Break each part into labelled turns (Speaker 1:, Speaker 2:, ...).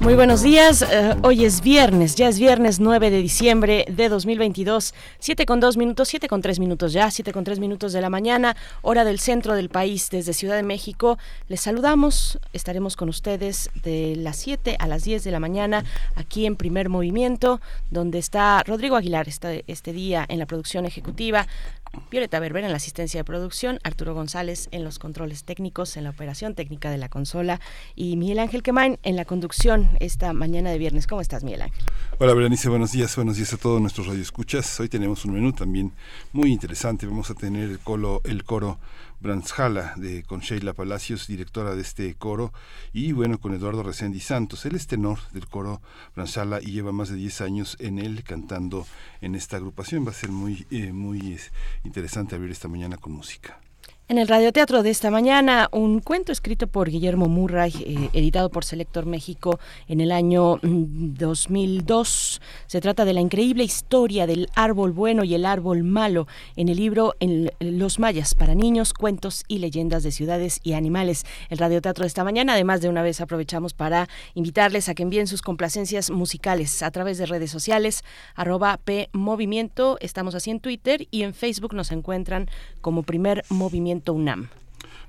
Speaker 1: Muy buenos días, eh, hoy es viernes, ya es viernes 9 de diciembre de 2022, 7 con 2 minutos, 7 con 3 minutos ya, 7 con 3 minutos de la mañana, hora del centro del país, desde Ciudad de México. Les saludamos, estaremos con ustedes de las 7 a las 10 de la mañana aquí en Primer Movimiento, donde está Rodrigo Aguilar este, este día en la producción ejecutiva, Violeta Berber en la asistencia de producción, Arturo González en los controles técnicos, en la operación técnica de la consola y Miguel Ángel Quemain en la conducción esta mañana de viernes. ¿Cómo estás, Miguel Ángel?
Speaker 2: Hola, Berenice, buenos días, buenos días a todos nuestros radioescuchas. Hoy tenemos un menú también muy interesante. Vamos a tener el, coro Brandshala, de, con Sheila Palacios, directora de este coro, y bueno, con Eduardo Resendi Santos. Él es tenor del coro Brandshala y lleva más de 10 años en él cantando en esta agrupación. Va a ser muy, eh, muy interesante abrir esta mañana con música.
Speaker 1: En el radioteatro de esta mañana, un cuento escrito por Guillermo Murray, eh, editado por Selector México en el año 2002. Mm, Se trata de la increíble historia del árbol bueno y el árbol malo en el libro Los Mayas para niños, cuentos y leyendas de ciudades y animales. El radioteatro de esta mañana, además de una vez aprovechamos para invitarles a que envíen sus complacencias musicales a través de redes sociales, arroba P Movimiento, estamos así en Twitter y en Facebook nos encuentran como primer movimiento UNAM.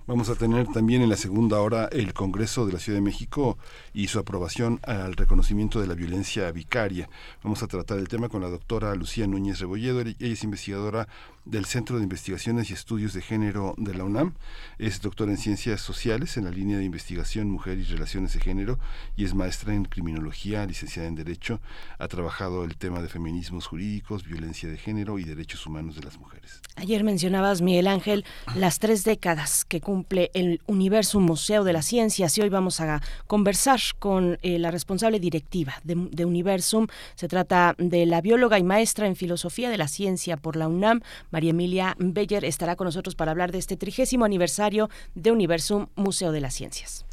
Speaker 2: Vamos a tener también en la segunda hora el Congreso de la Ciudad de México y su aprobación al reconocimiento de la violencia vicaria. Vamos a tratar el tema con la doctora Lucía Núñez Rebolledo. Ella es investigadora del Centro de Investigaciones y Estudios de Género de la UNAM. Es doctora en Ciencias Sociales en la línea de investigación Mujer y Relaciones de Género y es maestra en Criminología, licenciada en Derecho. Ha trabajado el tema de feminismos jurídicos, violencia de género y derechos humanos de las mujeres.
Speaker 1: Ayer mencionabas, Miguel Ángel, las tres décadas que cumple el Universo Museo de las Ciencias y hoy vamos a conversar con eh, la responsable directiva de, de Universum. Se trata de la bióloga y maestra en Filosofía de la Ciencia por la UNAM, María Emilia Beller estará con nosotros para hablar de este trigésimo aniversario de Universum Museo de las Ciencias.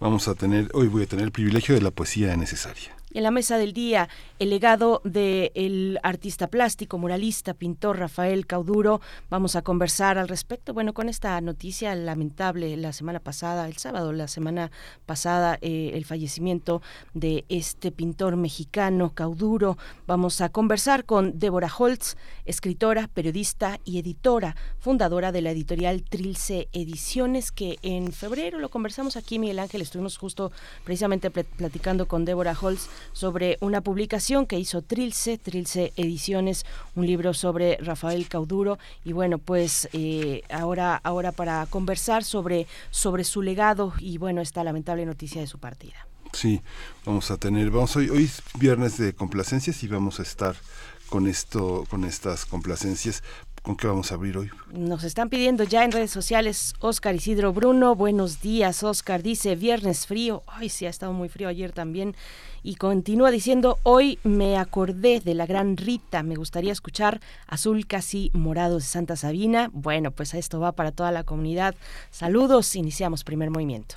Speaker 2: Vamos a tener, hoy voy a tener el privilegio de la poesía necesaria.
Speaker 1: En la mesa del día, el legado del artista plástico, muralista, pintor Rafael Cauduro. Vamos a conversar al respecto. Bueno, con esta noticia lamentable la semana pasada, el sábado, la semana pasada, eh, el fallecimiento de este pintor mexicano, Cauduro. Vamos a conversar con Débora Holtz, escritora, periodista y editora, fundadora de la editorial Trilce Ediciones, que en febrero lo conversamos aquí, Miguel Ángel, estuvimos justo precisamente platicando con Débora Holtz sobre una publicación que hizo Trilce, Trilce Ediciones, un libro sobre Rafael Cauduro. Y bueno, pues eh, ahora, ahora para conversar sobre, sobre su legado y bueno, esta lamentable noticia de su partida.
Speaker 2: Sí, vamos a tener, vamos hoy, hoy es viernes de complacencias y vamos a estar con esto, con estas complacencias ¿Con qué vamos a abrir hoy?
Speaker 1: Nos están pidiendo ya en redes sociales Oscar Isidro Bruno. Buenos días, Oscar. Dice viernes frío. Ay, sí, ha estado muy frío ayer también. Y continúa diciendo, hoy me acordé de la gran Rita. Me gustaría escuchar Azul casi morado de Santa Sabina. Bueno, pues esto va para toda la comunidad. Saludos. Iniciamos primer movimiento.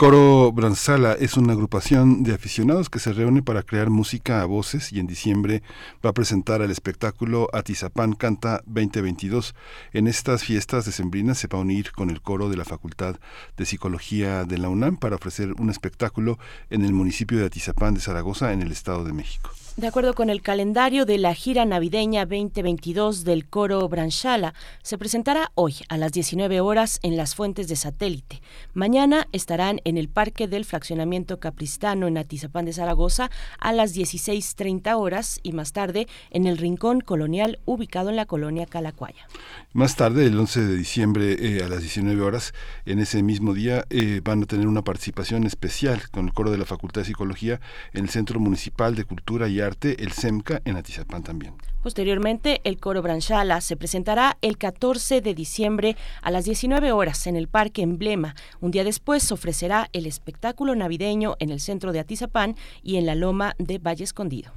Speaker 2: Coro Branzala es una agrupación de aficionados que se reúne para crear música a voces y en diciembre va a presentar el espectáculo Atizapán Canta 2022. En estas fiestas decembrinas se va a unir con el coro de la Facultad de Psicología de la UNAM para ofrecer un espectáculo en el municipio de Atizapán de Zaragoza en el Estado de México.
Speaker 1: De acuerdo con el calendario de la gira navideña 2022 del coro Branchala, se presentará hoy a las 19 horas en las fuentes de satélite. Mañana estarán en el Parque del Fraccionamiento Capristano en Atizapán de Zaragoza a las 16.30 horas y más tarde en el Rincón Colonial ubicado en la colonia Calacuaya.
Speaker 2: Más tarde, el 11 de diciembre eh, a las 19 horas, en ese mismo día, eh, van a tener una participación especial con el coro de la Facultad de Psicología en el Centro Municipal de Cultura y Arte, el CEMCA, en Atizapán también.
Speaker 1: Posteriormente, el coro Branchala se presentará el 14 de diciembre a las 19 horas en el Parque Emblema. Un día después ofrecerá el espectáculo navideño en el centro de Atizapán y en la loma de Valle Escondido.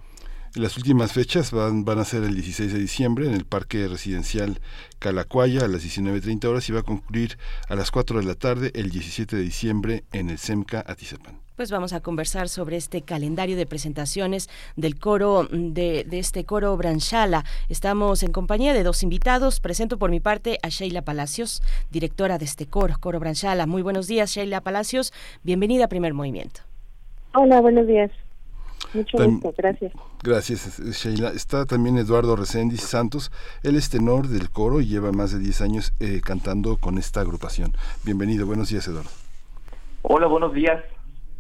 Speaker 2: Las últimas fechas van, van a ser el 16 de diciembre en el Parque Residencial Calacuaya a las 19.30 horas y va a concluir a las 4 de la tarde el 17 de diciembre en el SEMCA Atizapán.
Speaker 1: Pues vamos a conversar sobre este calendario de presentaciones del coro, de, de, este coro Branchala. Estamos en compañía de dos invitados. Presento por mi parte a Sheila Palacios, directora de este coro, Coro Branchala. Muy buenos días, Sheila Palacios. Bienvenida a Primer Movimiento.
Speaker 3: Hola, buenos días. Mucho gusto, gracias.
Speaker 2: Gracias, Sheila. Está también Eduardo Reséndiz Santos. Él es tenor del coro y lleva más de 10 años eh, cantando con esta agrupación. Bienvenido, buenos días, Eduardo.
Speaker 4: Hola, buenos días.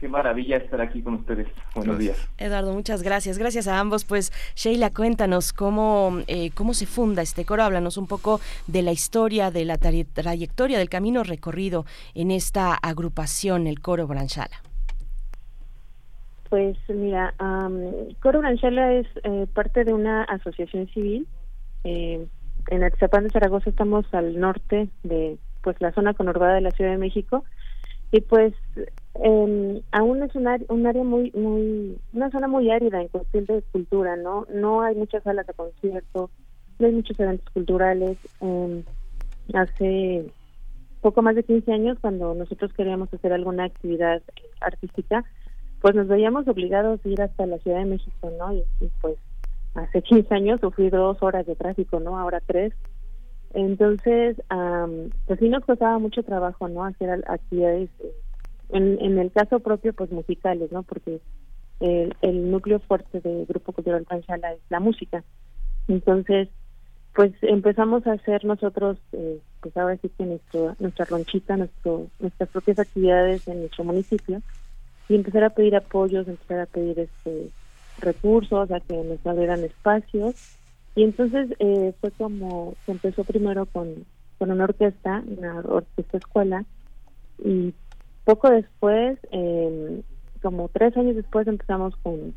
Speaker 4: Qué maravilla estar aquí con ustedes. Buenos
Speaker 2: Gracias.
Speaker 4: días.
Speaker 1: Eduardo, muchas gracias. Gracias a ambos. Pues Sheila, cuéntanos cómo, eh, cómo se funda este coro. Háblanos un poco de la historia, de la tra trayectoria, del camino recorrido en esta agrupación, el coro Branchala.
Speaker 3: Pues mira, um, Coro Branchala es eh, parte de una asociación civil. Eh, en Atizapán de Zaragoza estamos al norte de pues la zona conurbada de la Ciudad de México y pues eh, aún es un área, un área muy muy una zona muy árida en cuestión de cultura, no no hay muchas salas de concierto, no hay muchos eventos culturales. Eh, hace poco más de 15 años cuando nosotros queríamos hacer alguna actividad artística pues nos veíamos obligados a ir hasta la Ciudad de México, ¿no? Y, y, pues hace 15 años sufrí dos horas de tráfico, ¿no? Ahora tres. Entonces, um, pues sí nos costaba mucho trabajo, ¿no? Hacer actividades, en, en el caso propio, pues musicales, ¿no? Porque el, el núcleo fuerte del Grupo Cultural Panchala es la música. Entonces, pues empezamos a hacer nosotros, eh, pues ahora sí que nuestro, nuestra ronchita, nuestro, nuestras propias actividades en nuestro municipio y empezar a pedir apoyos, empezar a pedir este recursos, a que nos abrieran espacios. Y entonces eh, fue como se empezó primero con, con una orquesta, una orquesta escuela, y poco después, eh, como tres años después, empezamos con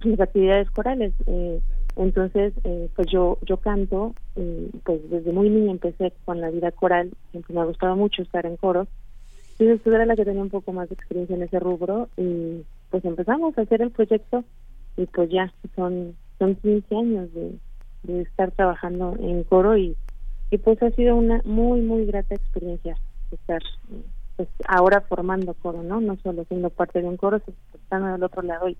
Speaker 3: las actividades corales. Eh, entonces, eh, pues yo yo canto, y pues desde muy niña empecé con la vida coral, siempre me ha gustado mucho estar en coros, entonces yo era la que tenía un poco más de experiencia en ese rubro y pues empezamos a hacer el proyecto y pues ya son son 15 años de, de estar trabajando en coro y, y pues ha sido una muy muy grata experiencia estar pues ahora formando coro, ¿no? No solo siendo parte de un coro, sino estando al otro lado y,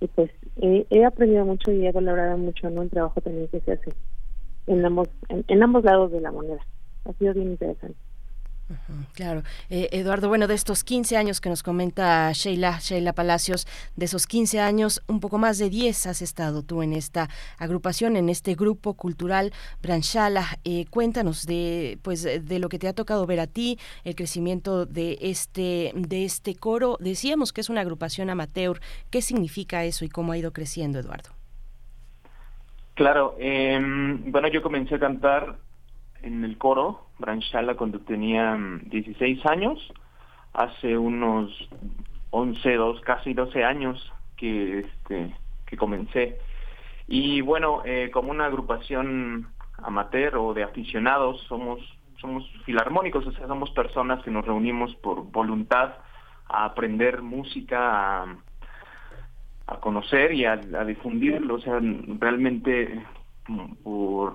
Speaker 3: y pues he, he, aprendido mucho y he valorado mucho, ¿no? El trabajo también que se hace en ambos en ambos lados de la moneda. Ha sido bien interesante.
Speaker 1: Claro. Eh, Eduardo, bueno, de estos 15 años que nos comenta Sheila, Sheila Palacios, de esos 15 años, un poco más de 10 has estado tú en esta agrupación, en este grupo cultural Branchala. Eh, cuéntanos de, pues, de lo que te ha tocado ver a ti, el crecimiento de este, de este coro. Decíamos que es una agrupación amateur. ¿Qué significa eso y cómo ha ido creciendo, Eduardo?
Speaker 4: Claro, eh, bueno, yo comencé a cantar en el coro Branchala cuando tenía 16 años, hace unos 11, dos, casi 12 años que, este, que comencé. Y bueno, eh, como una agrupación amateur o de aficionados, somos somos filarmónicos, o sea, somos personas que nos reunimos por voluntad a aprender música, a, conocer y a, difundirlo. O sea, realmente por,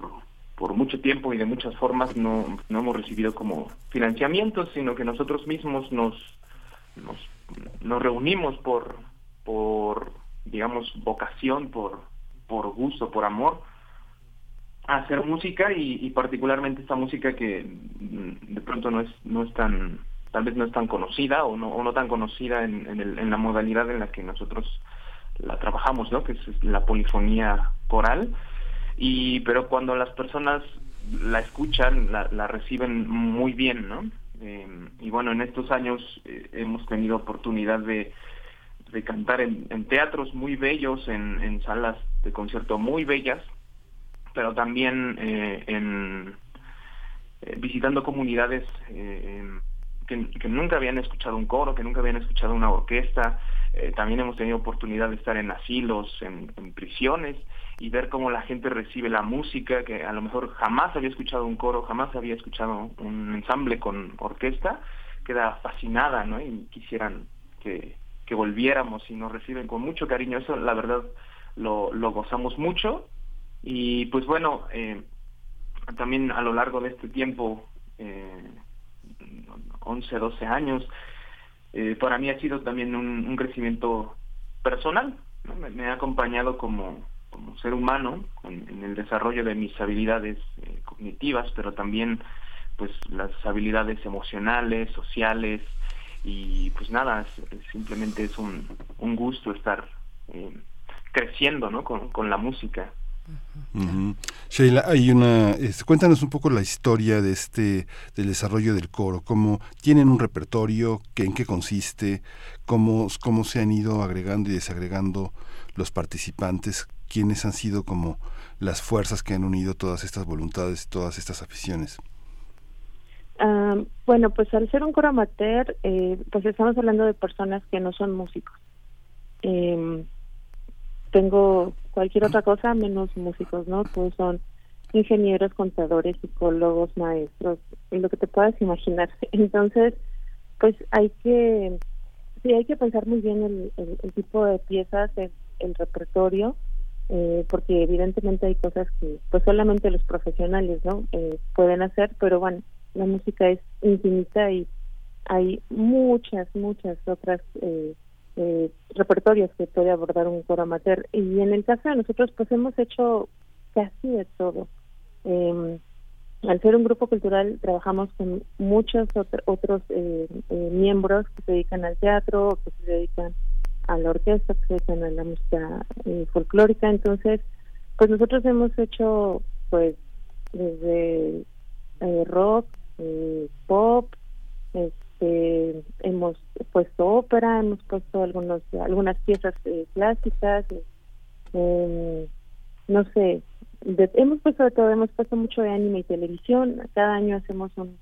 Speaker 4: por mucho tiempo y de muchas formas no, no hemos recibido como financiamientos, sino que nosotros mismos nos, nos, reunimos por, por, digamos, vocación, por, por gusto, por amor hacer música y, particularmente esta música que mm, de pronto no es no es tan tal vez no es tan conocida o no, o no tan conocida en, en, la modalidad en la que nosotros la trabajamos no que es la polifonía coral y pero cuando las personas la escuchan la, la reciben muy bien no em, y bueno en estos años eh, hemos tenido oportunidad de de cantar en, en teatros muy bellos en, salas de concierto muy bellas pero también eh, en eh, visitando comunidades eh, que, nunca habían escuchado un coro, que nunca habían escuchado una orquesta. también hemos tenido oportunidad de estar en asilos, en, prisiones y ver cómo la gente recibe la música, que a lo mejor jamás había escuchado un coro, jamás había escuchado un ensamble con orquesta, queda fascinada, ¿no? Y quisieran que, que volviéramos y nos reciben con mucho cariño. Eso, la verdad, lo, lo gozamos mucho y pues bueno, eh, también a lo largo de este tiempo, eh, 11, 12 años, eh, para mí ha sido también un, crecimiento personal. Me, ha acompañado como, como ser humano en, el desarrollo de mis habilidades eh, cognitivas, pero también pues las habilidades emocionales, sociales y pues nada, simplemente es un, un gusto estar eh, creciendo ¿no? con, con la música.
Speaker 2: Sheila, hay una, este, cuéntanos un poco la historia de este, del desarrollo del coro, cómo tienen un repertorio, que, en qué consiste, cómo, cómo se han ido agregando y desagregando los participantes, quiénes han sido como las fuerzas que han unido todas estas voluntades, todas estas aficiones.
Speaker 3: Ah, bueno, pues al ser un coro amateur, eh, pues estamos hablando de personas que no son músicos. Eh, tengo cualquier otra cosa menos músicos, ¿no? Todos son ingenieros, contadores, psicólogos, maestros, lo que te puedas imaginar. Entonces, pues hay que, sí, hay que pensar muy bien el, el, tipo de piezas, el, el repertorio, eh, porque evidentemente hay cosas que pues solamente los profesionales, ¿no? Eh, pueden hacer, pero bueno, la música es infinita y hay muchas, muchas otras eh, eh, repertorios que puede abordar un coro amateur. Y en el caso de nosotros, pues hemos hecho casi de todo. Eh, al ser un grupo cultural, trabajamos con muchos otros eh, eh, miembros que se dedican al teatro, que se dedican a la orquesta, dedican a la música eh, folclórica. Entonces, pues nosotros hemos hecho, pues, desde rock, pop, este, hemos puesto ópera, hemos puesto algunos algunas piezas eh, clásicas, eh, no sé, hemos puesto de todo, hemos puesto mucho de anime y televisión. Cada año hacemos un,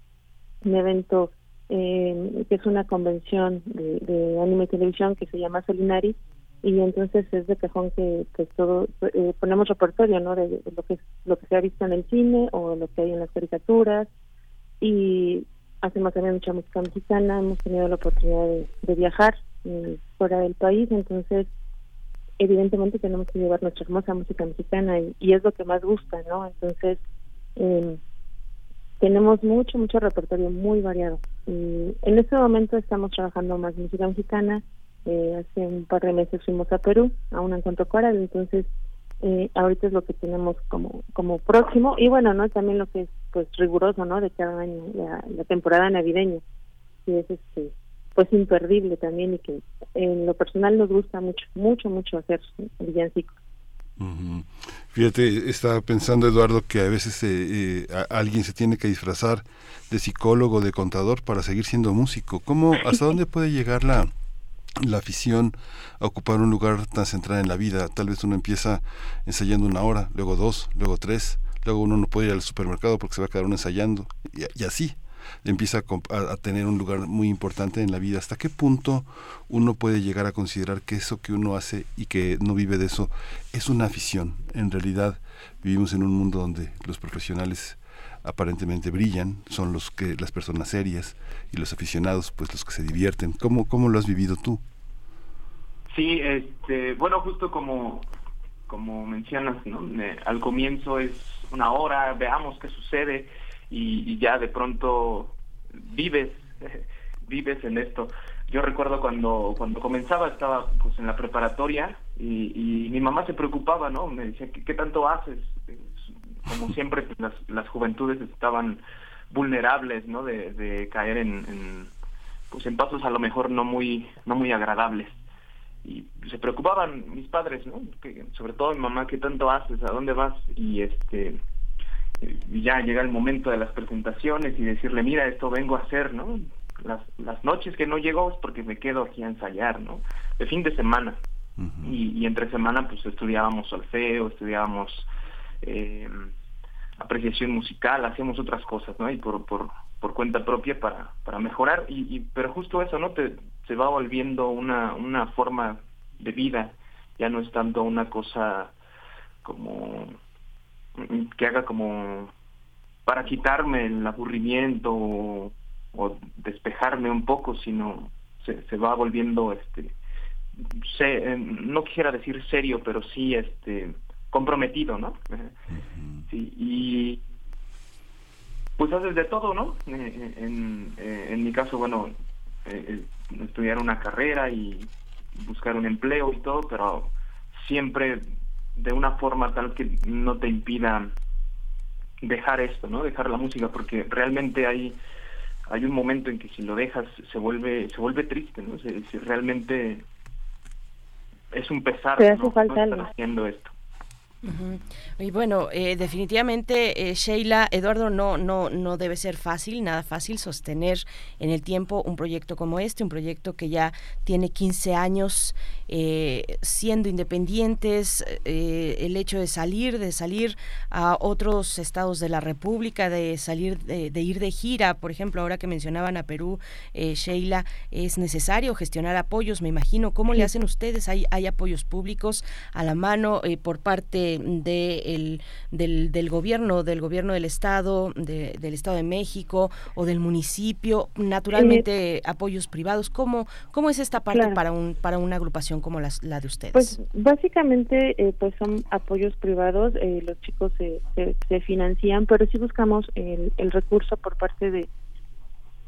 Speaker 3: evento eh, que es una convención de, anime y televisión que se llama Solinari y entonces es de cajón que pues todo ponemos repertorio no de, lo que lo que se ha visto en el cine o lo que hay en las caricaturas y hacemos también mucha música mexicana, hemos tenido la oportunidad de, viajar eh, fuera del país, entonces evidentemente tenemos que llevar nuestra hermosa música mexicana y, es lo que más gusta, ¿no? Entonces em, tenemos mucho, mucho repertorio muy variado. Y en este momento estamos trabajando más música mexicana. Eh, hace un par de meses fuimos a Perú a un encuentro coral, entonces eh, ahorita es lo que tenemos como como próximo. Y bueno no también lo que es pues riguroso no de cada año la, temporada navideña que es este pues imperdible también y que en lo personal nos gusta mucho mucho mucho hacer villancicos
Speaker 2: Fíjate, estaba pensando Eduardo que a veces eh, eh, alguien se tiene que disfrazar de psicólogo, de contador para seguir siendo músico. ¿Cómo, hasta dónde puede llegar la, la afición a ocupar un lugar tan central en la vida. Tal vez uno empieza ensayando una hora, luego dos, luego tres, luego uno no puede ir al supermercado porque se va a quedar uno ensayando y, así empieza a, tener un lugar muy importante en la vida. ¿Hasta qué punto uno puede llegar a considerar que eso que uno hace y que no vive de eso es una afición? En realidad vivimos en un mundo donde los profesionales aparentemente brillan, son los que las personas serias y los aficionados pues los que se divierten. ¿Cómo, cómo lo has vivido tú?
Speaker 4: Sí, este, bueno, justo como, como mencionas, ¿no? al comienzo es una hora, veamos qué sucede y, ya de pronto vives, vives en esto. Yo recuerdo cuando, cuando comenzaba, estaba pues en la preparatoria y, mi mamá se preocupaba, ¿no? Me decía, ¿qué, tanto haces? Como siempre, pues, las, las juventudes estaban vulnerables, ¿no? De, caer en, pues en pasos a lo mejor no muy, no muy agradables y se preocupaban mis padres, ¿no? Sobre todo mi mamá, ¿qué tanto haces? ¿A dónde vas? Y este y ya llega el momento de las presentaciones y decirle, mira, esto vengo a hacer, ¿no? Las, las noches que no llego es porque me quedo aquí a ensayar, ¿no? De fin de semana. y, entre semana pues estudiábamos solfeo, estudiábamos eh, apreciación musical, hacíamos otras cosas, ¿no? Y por, por, por cuenta propia para, para mejorar. Y, y, pero justo eso, ¿no? Te, se va volviendo una, una forma de vida, ya no es tanto una cosa como que haga como para quitarme el aburrimiento o, despejarme un poco, sino se, se va volviendo este se, no quisiera decir serio, pero sí este comprometido, ¿no? Sí, y pues haces de todo, ¿no? Eh, eh, en, eh, en mi caso, bueno, estudiar una carrera y buscar un empleo y todo, pero siempre de una forma tal que no te impida dejar esto, ¿no? Dejar la música, porque realmente hay hay un momento en que si lo dejas se vuelve se vuelve triste, ¿no? Realmente es un pesar
Speaker 3: ¿no? estar
Speaker 4: haciendo esto.
Speaker 1: Y bueno, eh, definitivamente, eh, Sheila, Eduardo, no, no, no debe ser fácil, nada fácil sostener en el tiempo un proyecto como este, un proyecto que ya tiene 15 años eh, siendo independientes, el hecho de salir, de salir a otros estados de la República, de salir, de, ir de gira, por ejemplo, ahora que mencionaban a Perú, Sheila, es necesario gestionar apoyos, me imagino. ¿Cómo le hacen ustedes? ¿Hay, hay apoyos públicos a la mano por parte de, del, del, gobierno, del gobierno del estado, del estado de México o del municipio, naturalmente apoyos privados. ¿Cómo, cómo es esta parte para un para una agrupación como la, la de ustedes?
Speaker 3: Pues básicamente eh, pues son apoyos privados, eh, los chicos se, se, financian, pero sí buscamos el, el recurso por parte de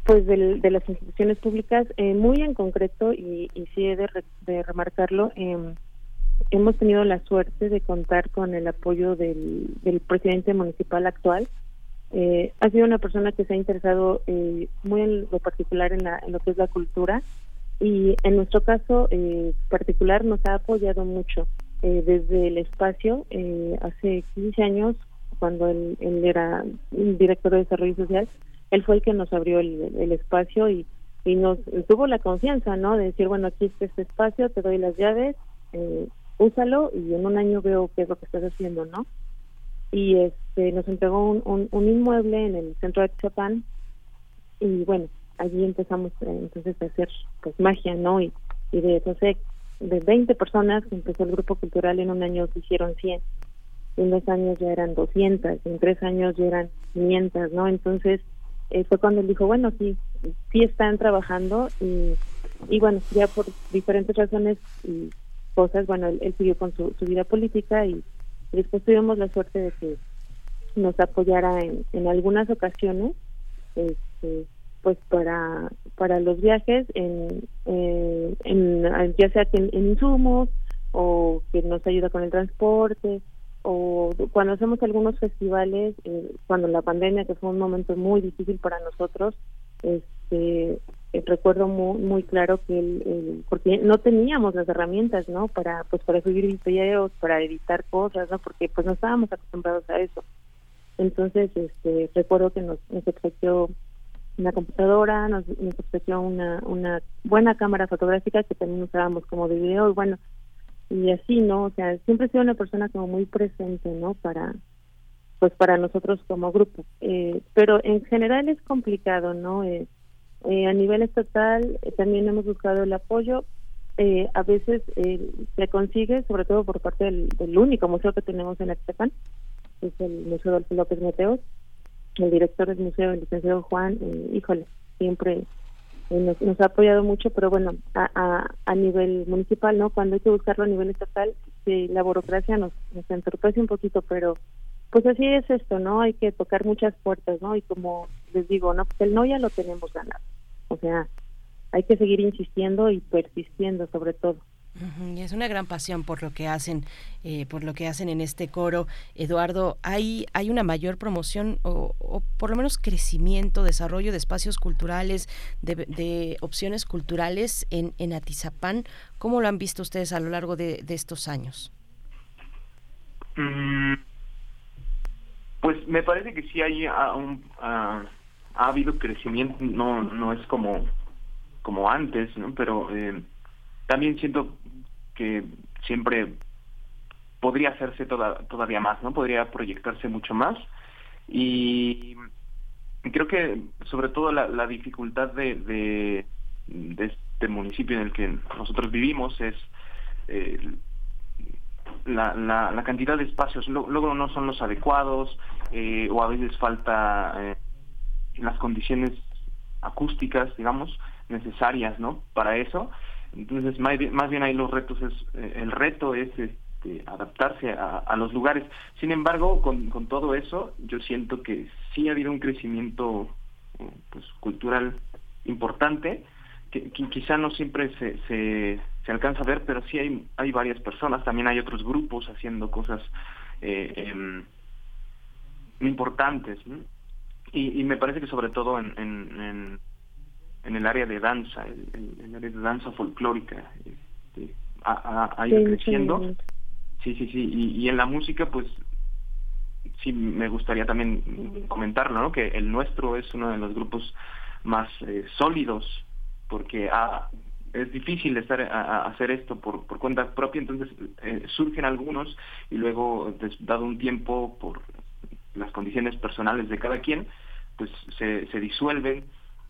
Speaker 3: pues de, de las instituciones públicas, eh, muy en concreto, y, y sí he de, de remarcarlo, eh, hemos tenido la suerte de contar con el apoyo del, del presidente municipal actual. Eh, ha sido una persona que se ha interesado eh, muy en lo particular en, la, en lo que es la cultura y en nuestro caso eh, particular nos ha apoyado mucho eh, desde el espacio. Eh, hace 15 años, cuando él, era director de desarrollo social, él fue el que nos abrió el, el espacio y, y nos tuvo la confianza, ¿no? De decir, bueno, aquí está este espacio, te doy las llaves, eh, úsalo y en un año veo qué es lo que estás haciendo, ¿no? Y este nos entregó un, un, inmueble en el centro de Chapán y bueno, allí empezamos eh, entonces a hacer pues magia, ¿no? Y, y de entonces de 20 personas que empezó el grupo cultural en un año se hicieron 100 en dos años ya eran 200 en tres años ya eran 500 no entonces eh, fue cuando él dijo bueno sí sí están trabajando y y bueno ya por diferentes razones y cosas, bueno, él, siguió con su, vida política y, después tuvimos la suerte de que nos apoyara en, en algunas ocasiones, este, pues para para los viajes, en, eh, en, ya sea que en, insumos o que nos ayuda con el transporte o cuando hacemos algunos festivales, eh, cuando la pandemia, que fue un momento muy difícil para nosotros, este eh, recuerdo muy, muy claro que él, porque no teníamos las herramientas no para pues para subir videos para editar cosas no porque pues no estábamos acostumbrados a eso. Entonces este recuerdo que nos, nos ofreció una computadora nos, nos ofreció una una buena cámara fotográfica que también usábamos como de video y bueno y así no o sea siempre he sido una persona como muy presente no para pues para nosotros como grupo. Eh, pero en general es complicado no eh, eh, a nivel estatal eh, también hemos buscado el apoyo. Eh, a veces se consigue, sobre todo por parte del, único museo que tenemos en que es el Museo Adolfo López Mateos. el director del museo, el licenciado Juan, eh, híjole, siempre eh, nos, ha apoyado mucho, pero bueno, a, a, nivel municipal, ¿no? Cuando hay que buscarlo a nivel estatal, sí, la burocracia nos, nos entorpece un poquito, pero pues así es esto, ¿no? Hay que tocar muchas puertas, ¿no? Y como les digo, ¿no? Pues el no ya lo tenemos ganado. O sea, hay que seguir insistiendo y persistiendo sobre todo.
Speaker 1: Y es una gran pasión por lo que hacen, eh, por lo que hacen en este coro. Eduardo, ¿hay, hay una mayor promoción o, por lo menos crecimiento, desarrollo de espacios culturales, de, opciones culturales en, en Atizapán? ¿Cómo lo han visto ustedes a lo largo de, estos años?
Speaker 4: Mm, pues me parece que sí hay un, ha habido crecimiento, no, no es como como antes, ¿no? Pero eh, también siento que siempre podría hacerse todavía más, ¿no? Podría proyectarse mucho más. Y creo que sobre todo la, dificultad de, de, este municipio en el que nosotros vivimos es eh, la, la, cantidad de espacios. Luego no son los adecuados eh, o a veces falta las condiciones acústicas, digamos, necesarias, ¿no? Para eso. Entonces, más bien, más bien ahí los retos es, eh, el reto es este, adaptarse a, los lugares. Sin embargo, con, con todo eso, yo siento que sí ha habido un crecimiento eh, pues, cultural importante, que, quizá no siempre se, se, se, alcanza a ver, pero sí hay, hay varias personas, también hay otros grupos haciendo cosas eh, em, importantes. Y, y, me parece que sobre todo en, en en el área de danza, en el, área de danza folclórica, este, ha, ido creciendo. Sí, sí, sí, y, en la música, pues sí me gustaría también comentarlo, ¿no? Que el nuestro es uno de los grupos más eh, sólidos, porque es difícil estar a, hacer esto por, por cuenta propia, entonces eh, surgen algunos y luego, dado un tiempo por las condiciones personales de cada quien, pues se, se disuelven.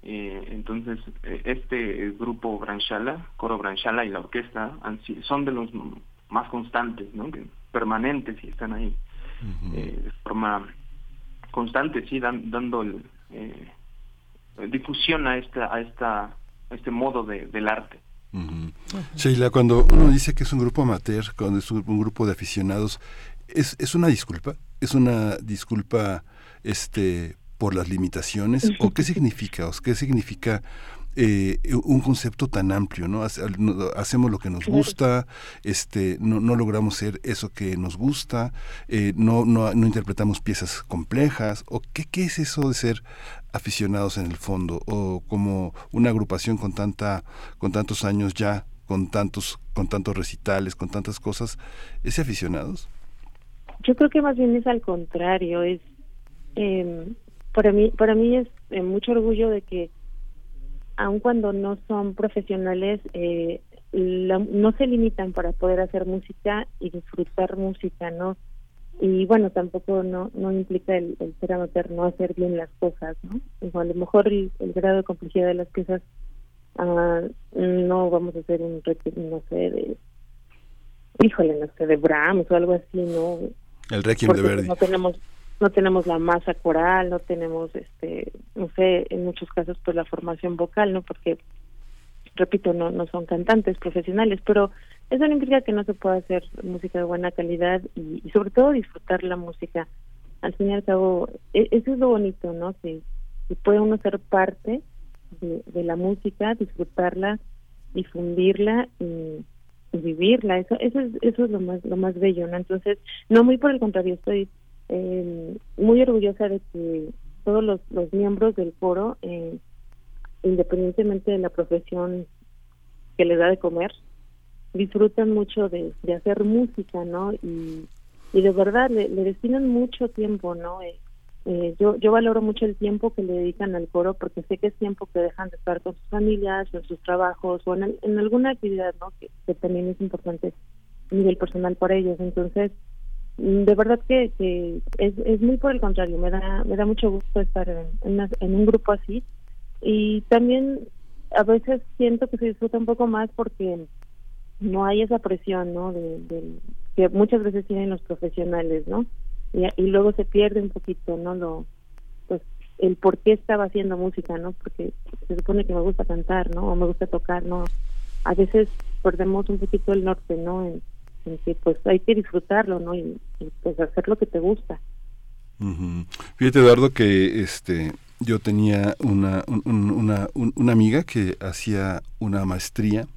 Speaker 4: Eh, entonces, eh, este grupo Branchala, Coro Branchala y la orquesta son de los más constantes, ¿no? permanentes y están ahí. Eh, de forma constante, sí, dando difusión a esta, a esta, este modo de, del arte.
Speaker 2: Sheila, cuando uno dice que es un grupo amateur, cuando es un grupo de aficionados, ¿es, es una disculpa? ¿Es una disculpa este por las limitaciones o qué significa o qué significa eh, un concepto tan amplio, ¿no? Hacemos lo que nos gusta, este, no, no logramos ser eso que nos gusta, eh, no, no, no, interpretamos piezas complejas, o qué, qué es eso de ser aficionados en el fondo, o como una agrupación con tanta, con tantos años ya, con tantos, con tantos recitales, con tantas cosas, ¿es aficionados?
Speaker 3: Yo creo que más bien es al contrario, es eh, para mí para mí es eh, mucho orgullo de que aun cuando no son profesionales eh, no se limitan para poder hacer música y disfrutar música no y bueno tampoco no no implica el, ser amateur no hacer bien las cosas no a lo mejor el, grado de complejidad de las piezas ah, no vamos a hacer un no sé de híjole no sé de Brahms o algo así no
Speaker 2: el Requiem de Verdi.
Speaker 3: no tenemos no tenemos la masa coral, no tenemos, este, no sé, en muchos casos pues la formación vocal, ¿no? Porque, repito, no, no son cantantes profesionales, pero eso no implica que no se pueda hacer música de buena calidad y, sobre todo disfrutar la música. Al fin y al cabo, e, eso es lo bonito, ¿no? Que, puede uno ser parte de, la música, disfrutarla, difundirla y, vivirla. Eso, eso es, eso es lo más, lo más bello, ¿no? Entonces, no muy por el contrario, estoy eh, muy orgullosa de que todos los, los miembros del foro, eh, independientemente de la profesión que les da de comer, disfrutan mucho de, de hacer música, ¿no? Y, y de verdad le, destinan mucho tiempo, ¿no? Eh, eh, yo, yo valoro mucho el tiempo que le dedican al foro porque sé que es tiempo que dejan de estar con sus familias, en sus trabajos o en, en alguna actividad, ¿no? Que, que también es importante a nivel personal para ellos. Entonces, de verdad que, que es, es muy por el contrario, me da, me da mucho gusto estar en, un grupo así y también a veces siento que se disfruta un poco más porque no hay esa presión, ¿no? De, que muchas veces tienen los profesionales, ¿no? Y, y luego se pierde un poquito, ¿no? Lo, pues el por qué estaba haciendo música, ¿no? Porque se supone que me gusta cantar, ¿no? O me gusta tocar, ¿no? A veces perdemos un poquito el norte, ¿no? En, pues hay que disfrutarlo, ¿no? Y, pues hacer lo que te gusta.
Speaker 2: Fíjate, Eduardo, que este yo tenía una, una, una amiga que hacía una maestría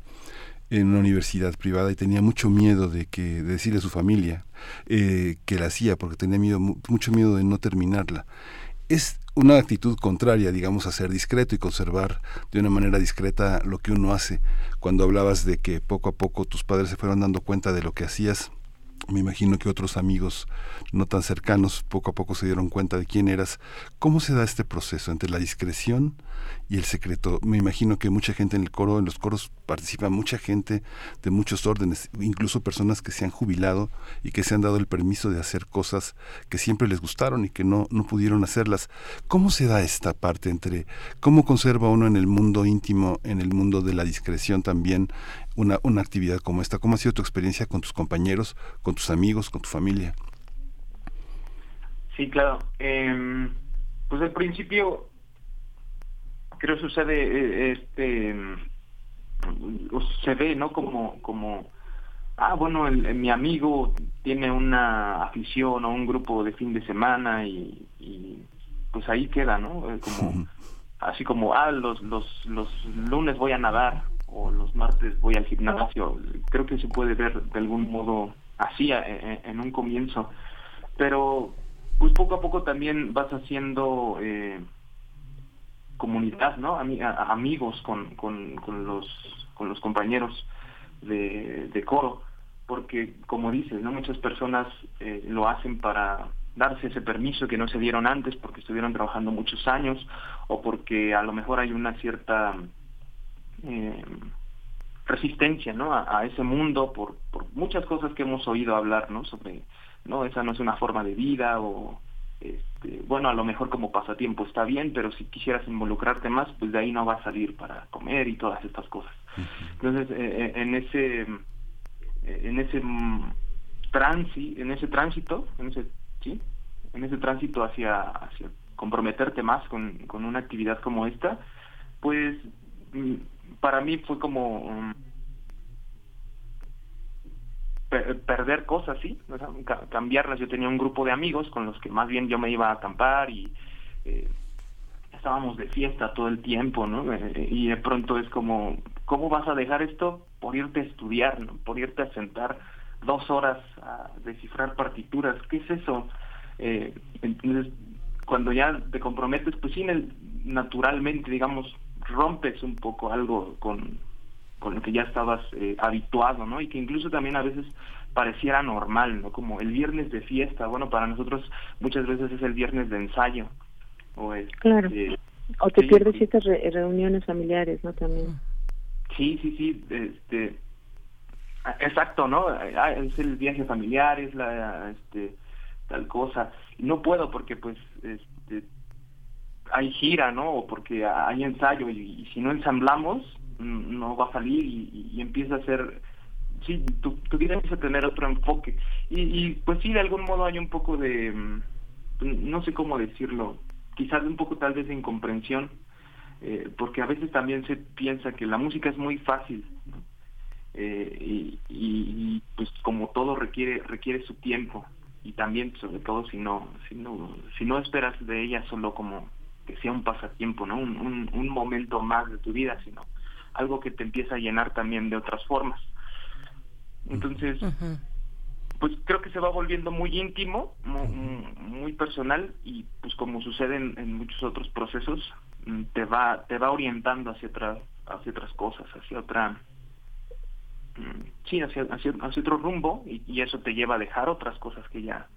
Speaker 2: en una universidad privada y tenía mucho miedo de que de decirle a su familia eh, que la hacía porque tenía miedo mucho miedo de no terminarla es una actitud contraria, digamos, a ser discreto y conservar de una manera discreta lo que uno hace. Cuando hablabas de que poco a poco tus padres se fueron dando cuenta de lo que hacías, me imagino que otros amigos no tan cercanos poco a poco se dieron cuenta de quién eras. ¿Cómo se da este proceso entre la discreción y el secreto? Me imagino que mucha gente en el coro, en los coros participa mucha gente de muchos órdenes, incluso personas que se han jubilado y que se han dado el permiso de hacer cosas que siempre les gustaron y que no, no pudieron hacerlas. ¿Cómo se da esta parte entre cómo conserva uno en el mundo íntimo, en el mundo de la discreción también, una, una actividad como esta? ¿Cómo ha sido tu experiencia con tus compañeros, con tus amigos, con tu familia?
Speaker 4: Sí, claro. Em, pues al principio creo sucede eh, este se ve no como como ah bueno mi amigo tiene una afición o un grupo de fin de semana y, y pues ahí queda no eh, como así como ah los los los lunes voy a nadar o los martes voy al gimnasio. Creo que se puede ver de algún modo así en un comienzo, pero pues poco a poco también vas haciendo eh, comunidad, ¿no? amigos con, con, con, los, con los compañeros de, de coro, porque como dices, ¿no? Muchas personas eh, lo hacen para darse ese permiso que no se dieron antes porque estuvieron trabajando muchos años o porque a lo mejor hay una cierta eh, resistencia ¿no? A, ese mundo por, por muchas cosas que hemos oído hablar no sobre no esa no es una forma de vida o este, bueno a lo mejor como pasatiempo está bien pero si quisieras involucrarte más pues de ahí no va a salir para comer y todas estas cosas. Entonces eh, eh, en ese en ese tránsito en ese tránsito en ese sí en ese tránsito hacia hacia comprometerte más con, con una actividad como esta pues mm, para mí fue como um, perder cosas, sí, cambiarlas. Yo tenía un grupo de amigos con los que más bien yo me iba a acampar y eh, estábamos de fiesta todo el tiempo, ¿no? Eh, y de pronto es como, ¿cómo vas a dejar esto por irte a estudiar, ¿no? por irte a sentar dos horas a descifrar partituras? ¿Qué es eso? Eh, entonces, cuando ya te comprometes, pues sí, naturalmente, digamos, rompes un poco algo con, con lo que ya estabas eh, habituado, ¿no? Y que incluso también a veces pareciera normal, ¿no? Como el viernes de fiesta, bueno, para nosotros muchas veces es el viernes de ensayo. O es,
Speaker 3: claro. Eh, o te pierdes ciertas reuniones familiares, ¿no? También.
Speaker 4: Sí, sí, sí, este, exacto, ¿no? Ah, es el viaje familiar, es la, este, tal cosa. No puedo porque, pues, este, hay gira, ¿no? O porque hay ensayo y, si no ensamblamos mm, no va a salir y, empieza a ser, sí, tu, tu vida empieza a tener otro enfoque. Y, pues sí, de algún modo hay un poco de, mm, no sé cómo decirlo, quizás un poco tal vez de incomprensión, eh, porque a veces también se piensa que la música es muy fácil, eh, y, y, pues como todo requiere requiere su tiempo y también sobre todo si no si no si no esperas de ella solo como que sea un pasatiempo, ¿no? Un, un, momento más de tu vida, sino algo que te empieza a llenar también de otras formas. Entonces, pues creo que se va volviendo muy íntimo, muy, personal y pues como sucede en, muchos otros procesos, mm, te va te va orientando hacia otras hacia otras cosas, hacia otra mm, sí, hacia, hacia, hacia otro rumbo y, y, eso te lleva a dejar otras cosas que ya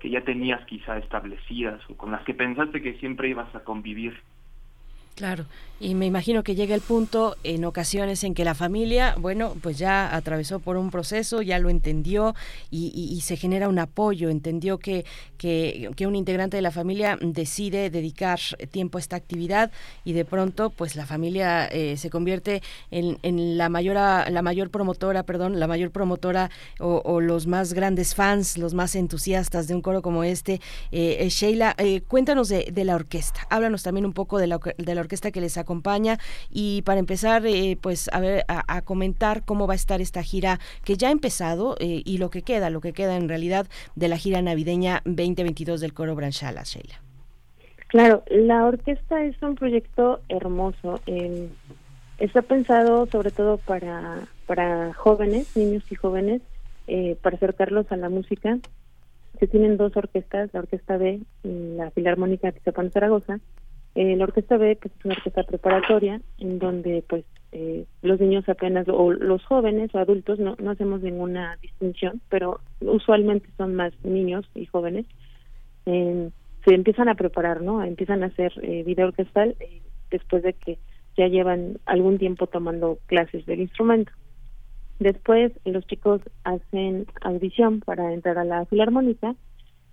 Speaker 4: que ya tenías quizá establecidas o con las que pensaste que siempre ibas a convivir.
Speaker 1: Claro. Y me imagino que llega el punto en ocasiones en que la familia, bueno, pues ya atravesó por un proceso, ya lo entendió y, se genera un apoyo, entendió que, que, un integrante de la familia decide dedicar tiempo a esta actividad y de pronto pues la familia eh, se convierte en, la, mayor, la mayor promotora, perdón, la mayor promotora o, los más grandes fans, los más entusiastas de un coro como este. Eh, eh Sheila, cuéntanos de, de, la orquesta, háblanos también un poco de la, de la orquesta que les acompaña. Y para empezar, eh, pues a ver, a, comentar cómo va a estar esta gira que ya ha empezado eh, y lo que queda, lo que queda en realidad de la gira navideña 2022 del Coro Branchala, Sheila.
Speaker 3: Claro, la orquesta es un proyecto hermoso. está pensado sobre todo para, para jóvenes, niños y jóvenes, eh, para acercarlos a la música. Se tienen dos orquestas, la Orquesta B y la Filarmónica de Zaragoza, eh, la Orquesta B pues, es una orquesta preparatoria en donde pues eh, los niños apenas o los jóvenes o adultos no, no hacemos ninguna distinción, pero usualmente son más niños y jóvenes. Se empiezan a preparar, ¿no? Empiezan a hacer eh, video orquestal eh, después de que ya llevan algún tiempo tomando clases del instrumento. Después los chicos hacen audición para entrar a la filarmónica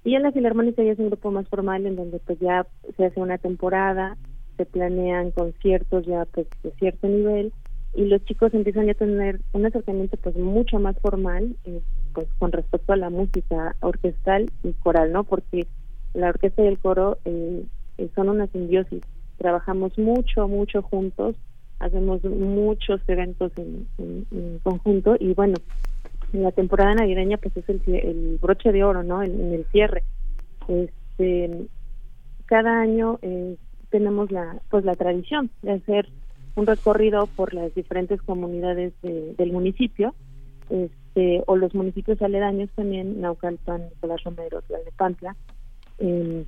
Speaker 3: y en la Filarmónica ya es un grupo más formal en donde pues ya se hace una temporada, se planean conciertos ya pues de cierto nivel y los chicos empiezan ya a tener un acercamiento pues mucho más formal eh, pues con respecto a la música orquestal y coral, ¿no? Porque la orquesta y el coro eh, eh, son una simbiosis. Trabajamos mucho, mucho juntos, hacemos muchos eventos en, en conjunto y bueno, en la temporada navideña pues es el, el broche de oro, ¿no? En, el cierre. Este, cada año eh, tenemos la pues la tradición de hacer un recorrido por las diferentes comunidades del municipio, este, o los municipios aledaños también, Naucalpan, Nicolás Romero, Tlalnepantla, eh,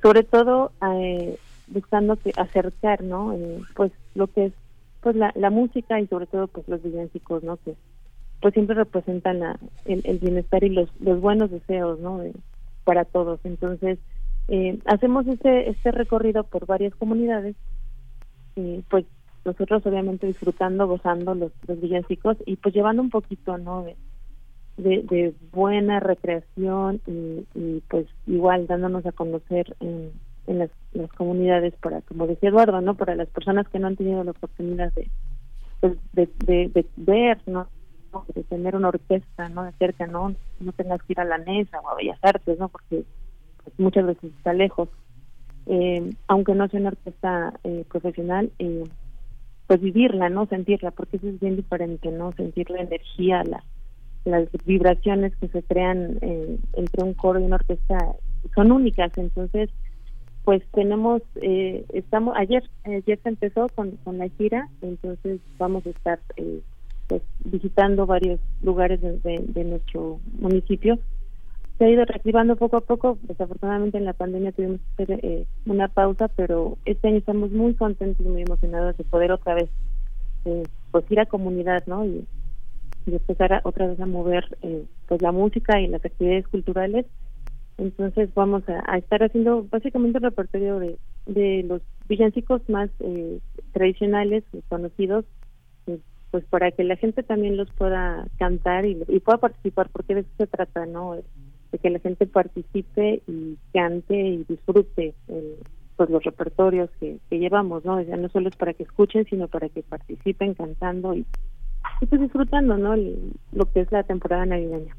Speaker 3: sobre todo eh, buscando que acercar, ¿no? Eh, pues lo que es pues la, la música y sobre todo pues los villancicos, ¿no? Que pues siempre representan la, el, bienestar y los, buenos deseos, ¿no? para todos. Entonces, eh, hacemos este, este recorrido por varias comunidades, y pues nosotros obviamente disfrutando, gozando los, los villancicos y pues llevando un poquito, ¿no? De, de, buena recreación y, y, pues igual dándonos a conocer en, en las, las, comunidades para, como decía Eduardo, ¿no? Para las personas que no han tenido la oportunidad de, pues, de, de, de ver, ¿no? Tener una orquesta no de cerca no no tengas que ir a la NESA o a Bellas Artes no porque pues, muchas veces está lejos. Eh, aunque no sea una orquesta eh, profesional eh, pues vivirla no sentirla porque eso es bien diferente no sentir la energía la, las vibraciones que se crean entre un coro y una orquesta son únicas. Entonces pues tenemos estamos ayer ayer se empezó con, con la gira entonces vamos a estar pues, visitando varios lugares de, nuestro municipio. Se ha ido reactivando poco a poco, desafortunadamente en la pandemia tuvimos que hacer eh, una pausa, pero este año estamos muy contentos y muy emocionados de poder otra vez eh, pues ir a comunidad, ¿no? Y, empezar otra vez a mover eh, pues la música y las actividades culturales. Entonces vamos a, estar haciendo básicamente un repertorio de, de los villancicos más tradicionales, conocidos, pues para que la gente también los pueda cantar y, pueda participar, porque de eso se trata, ¿no? De que la gente participe y cante y disfrute pues los repertorios que, llevamos, ¿no? O sea, no solo es para que escuchen, sino para que participen cantando y, y pues disfrutando, ¿no? lo que es la temporada navideña.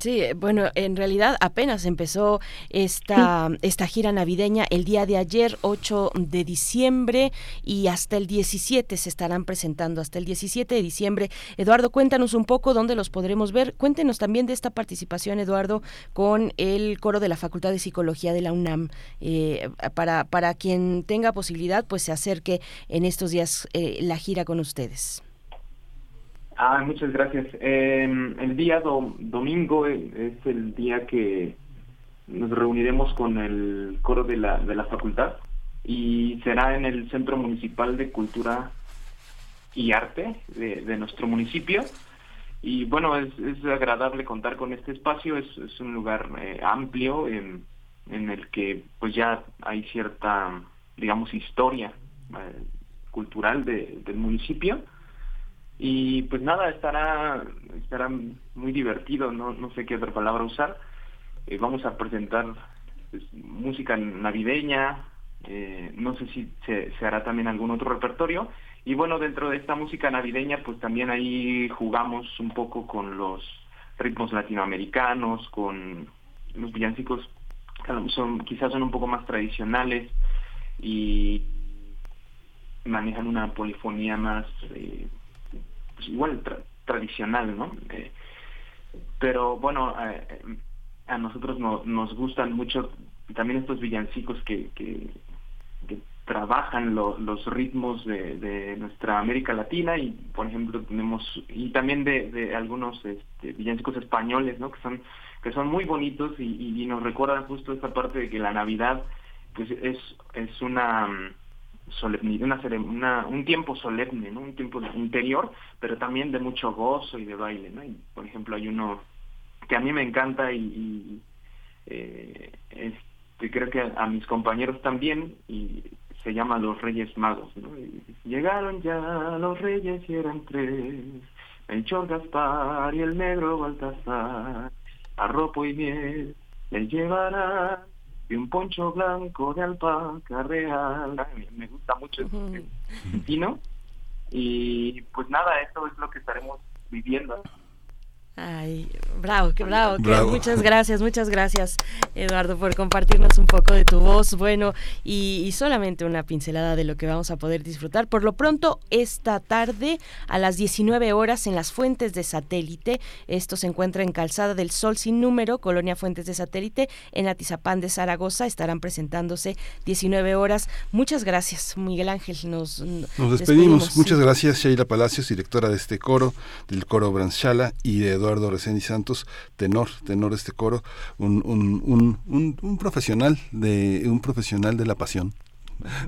Speaker 1: Sí, eh, bueno, en realidad apenas empezó esta, esta gira navideña el día de ayer, 8 de diciembre, y hasta el 17 se estarán presentando, hasta el 17 de diciembre. Eduardo, cuéntanos un poco dónde los podremos ver. Cuéntenos también de esta participación, Eduardo, con el coro de la Facultad de Psicología de la UNAM. Eh, para, para quien tenga posibilidad, pues se acerque en estos días eh, la gira con ustedes.
Speaker 4: Ah, muchas gracias. Em, el día domingo eh, es el día que nos reuniremos con el coro de la, de la facultad y será en el Centro Municipal de Cultura y Arte de, nuestro municipio. Y bueno, es, agradable contar con este espacio, es, es un lugar eh, amplio en, en, el que pues ya hay cierta, digamos, historia cultural del municipio. Y pues nada, estará, estará muy divertido, no, no sé qué otra palabra usar. vamos a presentar pues, música navideña, no sé si se, se hará también algún otro repertorio. Y bueno, dentro de esta música navideña, pues también ahí jugamos un poco con los ritmos latinoamericanos, con los villancicos son quizás son un poco más tradicionales y manejan una polifonía más eh, pues igual tradicional, ¿no? Eh, pero bueno, eh, a nosotros nos gustan mucho también estos villancicos que, que trabajan los ritmos de, nuestra América Latina y por ejemplo tenemos y también de, algunos este, villancicos españoles no que son que son muy bonitos y, nos recuerdan justo esta parte de que la Navidad pues es es una solemnidad una, un tiempo solemne no un tiempo interior pero también de mucho gozo y de baile no y por ejemplo hay uno que a mí me encanta y, eh, este, creo que a, a mis compañeros también y se llama Los Reyes Magos. ¿no? llegaron ya los reyes y eran tres, Melchor Gaspar y el negro Baltasar, arropo y miel les llevarán y un poncho blanco de alpaca real. Me gusta mucho este vino. Y pues nada, eso es lo que estaremos viviendo.
Speaker 1: Ay, bravo, qué bravo, muchas gracias, muchas gracias Eduardo por compartirnos un poco de tu voz, bueno, y, solamente una pincelada de lo que vamos a poder disfrutar. Por lo pronto, esta tarde a las 19 horas en las Fuentes de Satélite, esto se encuentra en Calzada del Sol sin número, Colonia Fuentes de Satélite, en Atizapán de Zaragoza, estarán presentándose 19 horas. Muchas gracias, Miguel Ángel, nos,
Speaker 2: nos despedimos. Muchas gracias, Sheila Palacios, directora de este coro, del coro Branchala y de Eduardo Reséndiz Santos, tenor, tenor de este coro, un, un, un, un, profesional de un profesional de la pasión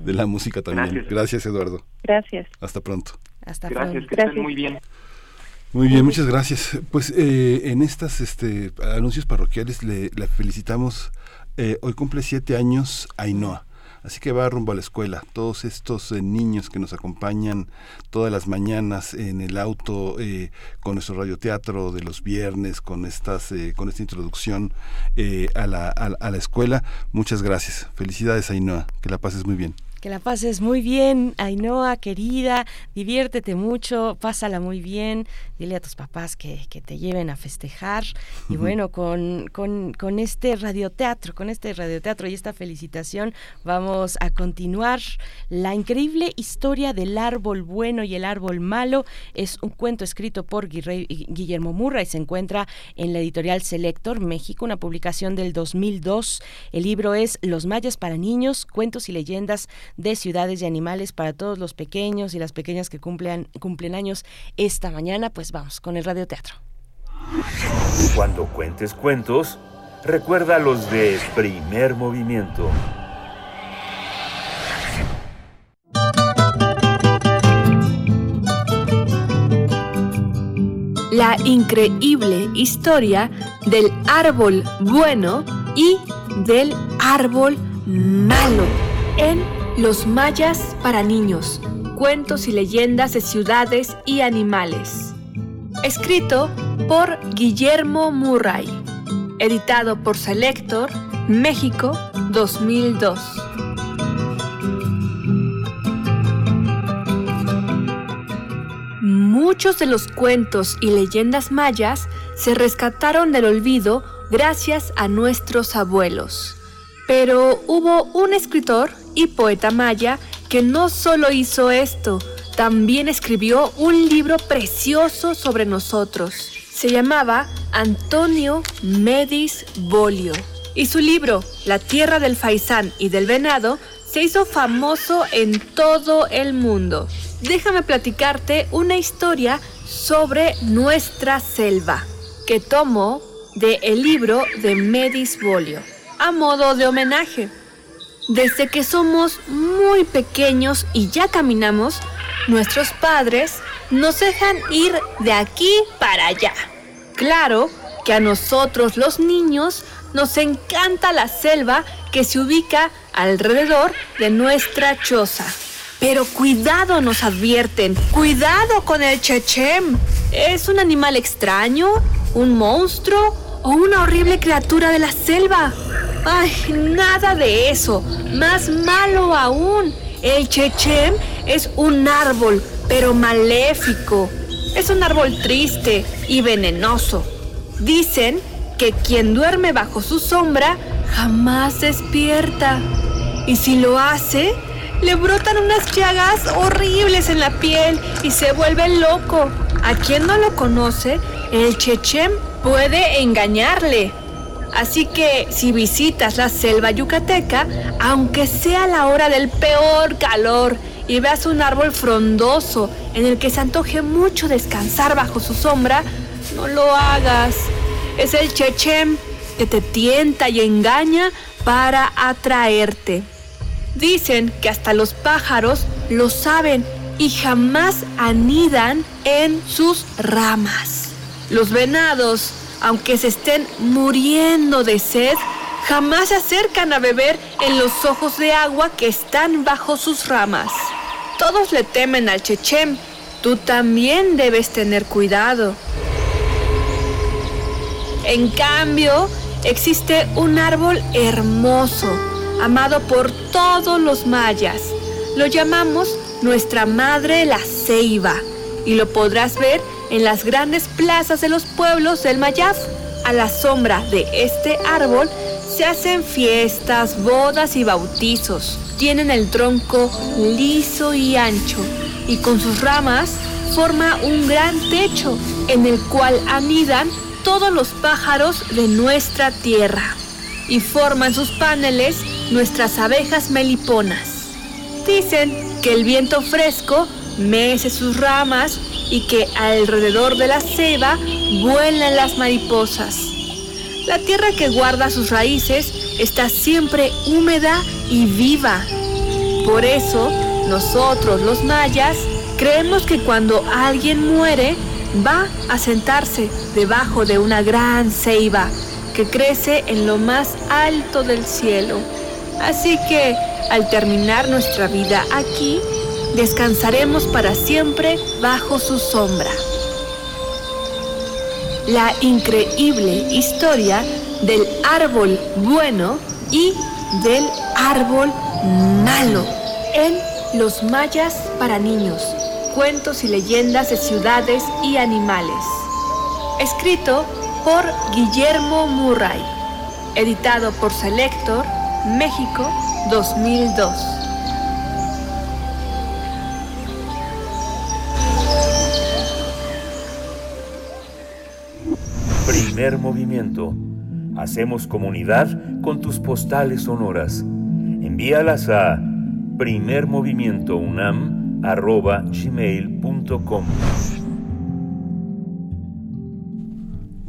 Speaker 2: de la música también. Gracias, Eduardo.
Speaker 3: Gracias.
Speaker 2: Hasta pronto.
Speaker 1: Hasta
Speaker 4: gracias, que estén muy bien.
Speaker 2: Muy bien, muchas gracias. Pues eh, en estas este, anuncios parroquiales le, felicitamos. Eh, hoy cumple siete años Ainhoa. Así que va rumbo a la escuela. Todos estos eh, niños que nos acompañan todas las mañanas en el auto eh, con nuestro radioteatro de los viernes, con estas, eh, con esta introducción a la, a, la escuela. Muchas gracias. Felicidades, Ainhoa. Que la pases muy bien.
Speaker 1: Que la pases muy bien, Ainhoa, querida, diviértete mucho, pásala muy bien, dile a tus papás que, te lleven a festejar. Y bueno, con, con, con, este radioteatro, con este radioteatro y esta felicitación, vamos a continuar. La increíble historia del árbol bueno y el árbol malo es un cuento escrito por Guillermo Murra y se encuentra en la editorial Selector México, una publicación del 2002. El libro es Los mayas para niños, cuentos y leyendas de ciudades y animales para todos los pequeños y las pequeñas que cumplen, cumplen años esta mañana. Pues vamos con el radioteatro.
Speaker 5: Cuando cuentes cuentos, recuerda los de primer movimiento.
Speaker 6: La increíble historia del árbol bueno y del árbol malo en los mayas para niños, cuentos y leyendas de ciudades y animales. Escrito por Guillermo Murray. Editado por Selector, México, 2002. Muchos de los cuentos y leyendas mayas se rescataron del olvido gracias a nuestros abuelos. Pero hubo un escritor y poeta maya que no solo hizo esto, también escribió un libro precioso sobre nosotros. Se llamaba Antonio Medis Bolio. Y su libro, La tierra del faisán y del venado, se hizo famoso en todo el mundo. Déjame platicarte una historia sobre nuestra selva, que tomo de el libro de Medis Bolio a modo de homenaje. Desde que somos muy pequeños y ya caminamos, nuestros padres nos dejan ir de aquí para allá. Claro que a nosotros los niños nos encanta la selva que se ubica alrededor de nuestra choza. Pero cuidado, nos advierten. Cuidado con el chechem. Es un animal extraño, un monstruo o una horrible criatura de la selva. Ay, nada de eso. Más malo aún. El chechem es un árbol, pero maléfico. Es un árbol triste y venenoso. Dicen que quien duerme bajo su sombra jamás despierta. Y si lo hace, le brotan unas llagas horribles en la piel y se vuelve loco. A quien no lo conoce, el chechem puede engañarle. Así que si visitas la selva yucateca, aunque sea la hora del peor calor y veas un árbol frondoso en el que se antoje mucho descansar bajo su sombra, no lo hagas. Es el chechem que te tienta y engaña para atraerte. Dicen que hasta los pájaros lo saben y jamás anidan en sus ramas. Los venados, aunque se estén muriendo de sed, jamás se acercan a beber en los ojos de agua que están bajo sus ramas. Todos le temen al chechem. Tú también debes tener cuidado. En cambio, existe un árbol hermoso, amado por todos los mayas. Lo llamamos nuestra madre la ceiba y lo podrás ver en las grandes plazas de los pueblos del Mayaf. A la sombra de este árbol se hacen fiestas, bodas y bautizos. Tienen el tronco liso y ancho y con sus ramas forma un gran techo en el cual anidan todos los pájaros de nuestra tierra y forman sus paneles nuestras abejas meliponas. Dicen que el viento fresco mece sus ramas y que alrededor de la ceba vuelan las mariposas. La tierra que guarda sus raíces está siempre húmeda y viva. Por eso, nosotros los mayas creemos que cuando alguien muere, va a sentarse debajo de una gran ceiba crece en lo más alto del cielo. Así que, al terminar nuestra vida aquí, descansaremos para siempre bajo su sombra. La increíble historia del árbol bueno y del árbol malo en Los Mayas para Niños, cuentos y leyendas de ciudades y animales. Escrito por Guillermo Murray, editado por Selector, México 2002.
Speaker 7: Primer movimiento. Hacemos comunidad con tus postales sonoras. Envíalas a primermovimientounam.gmail.com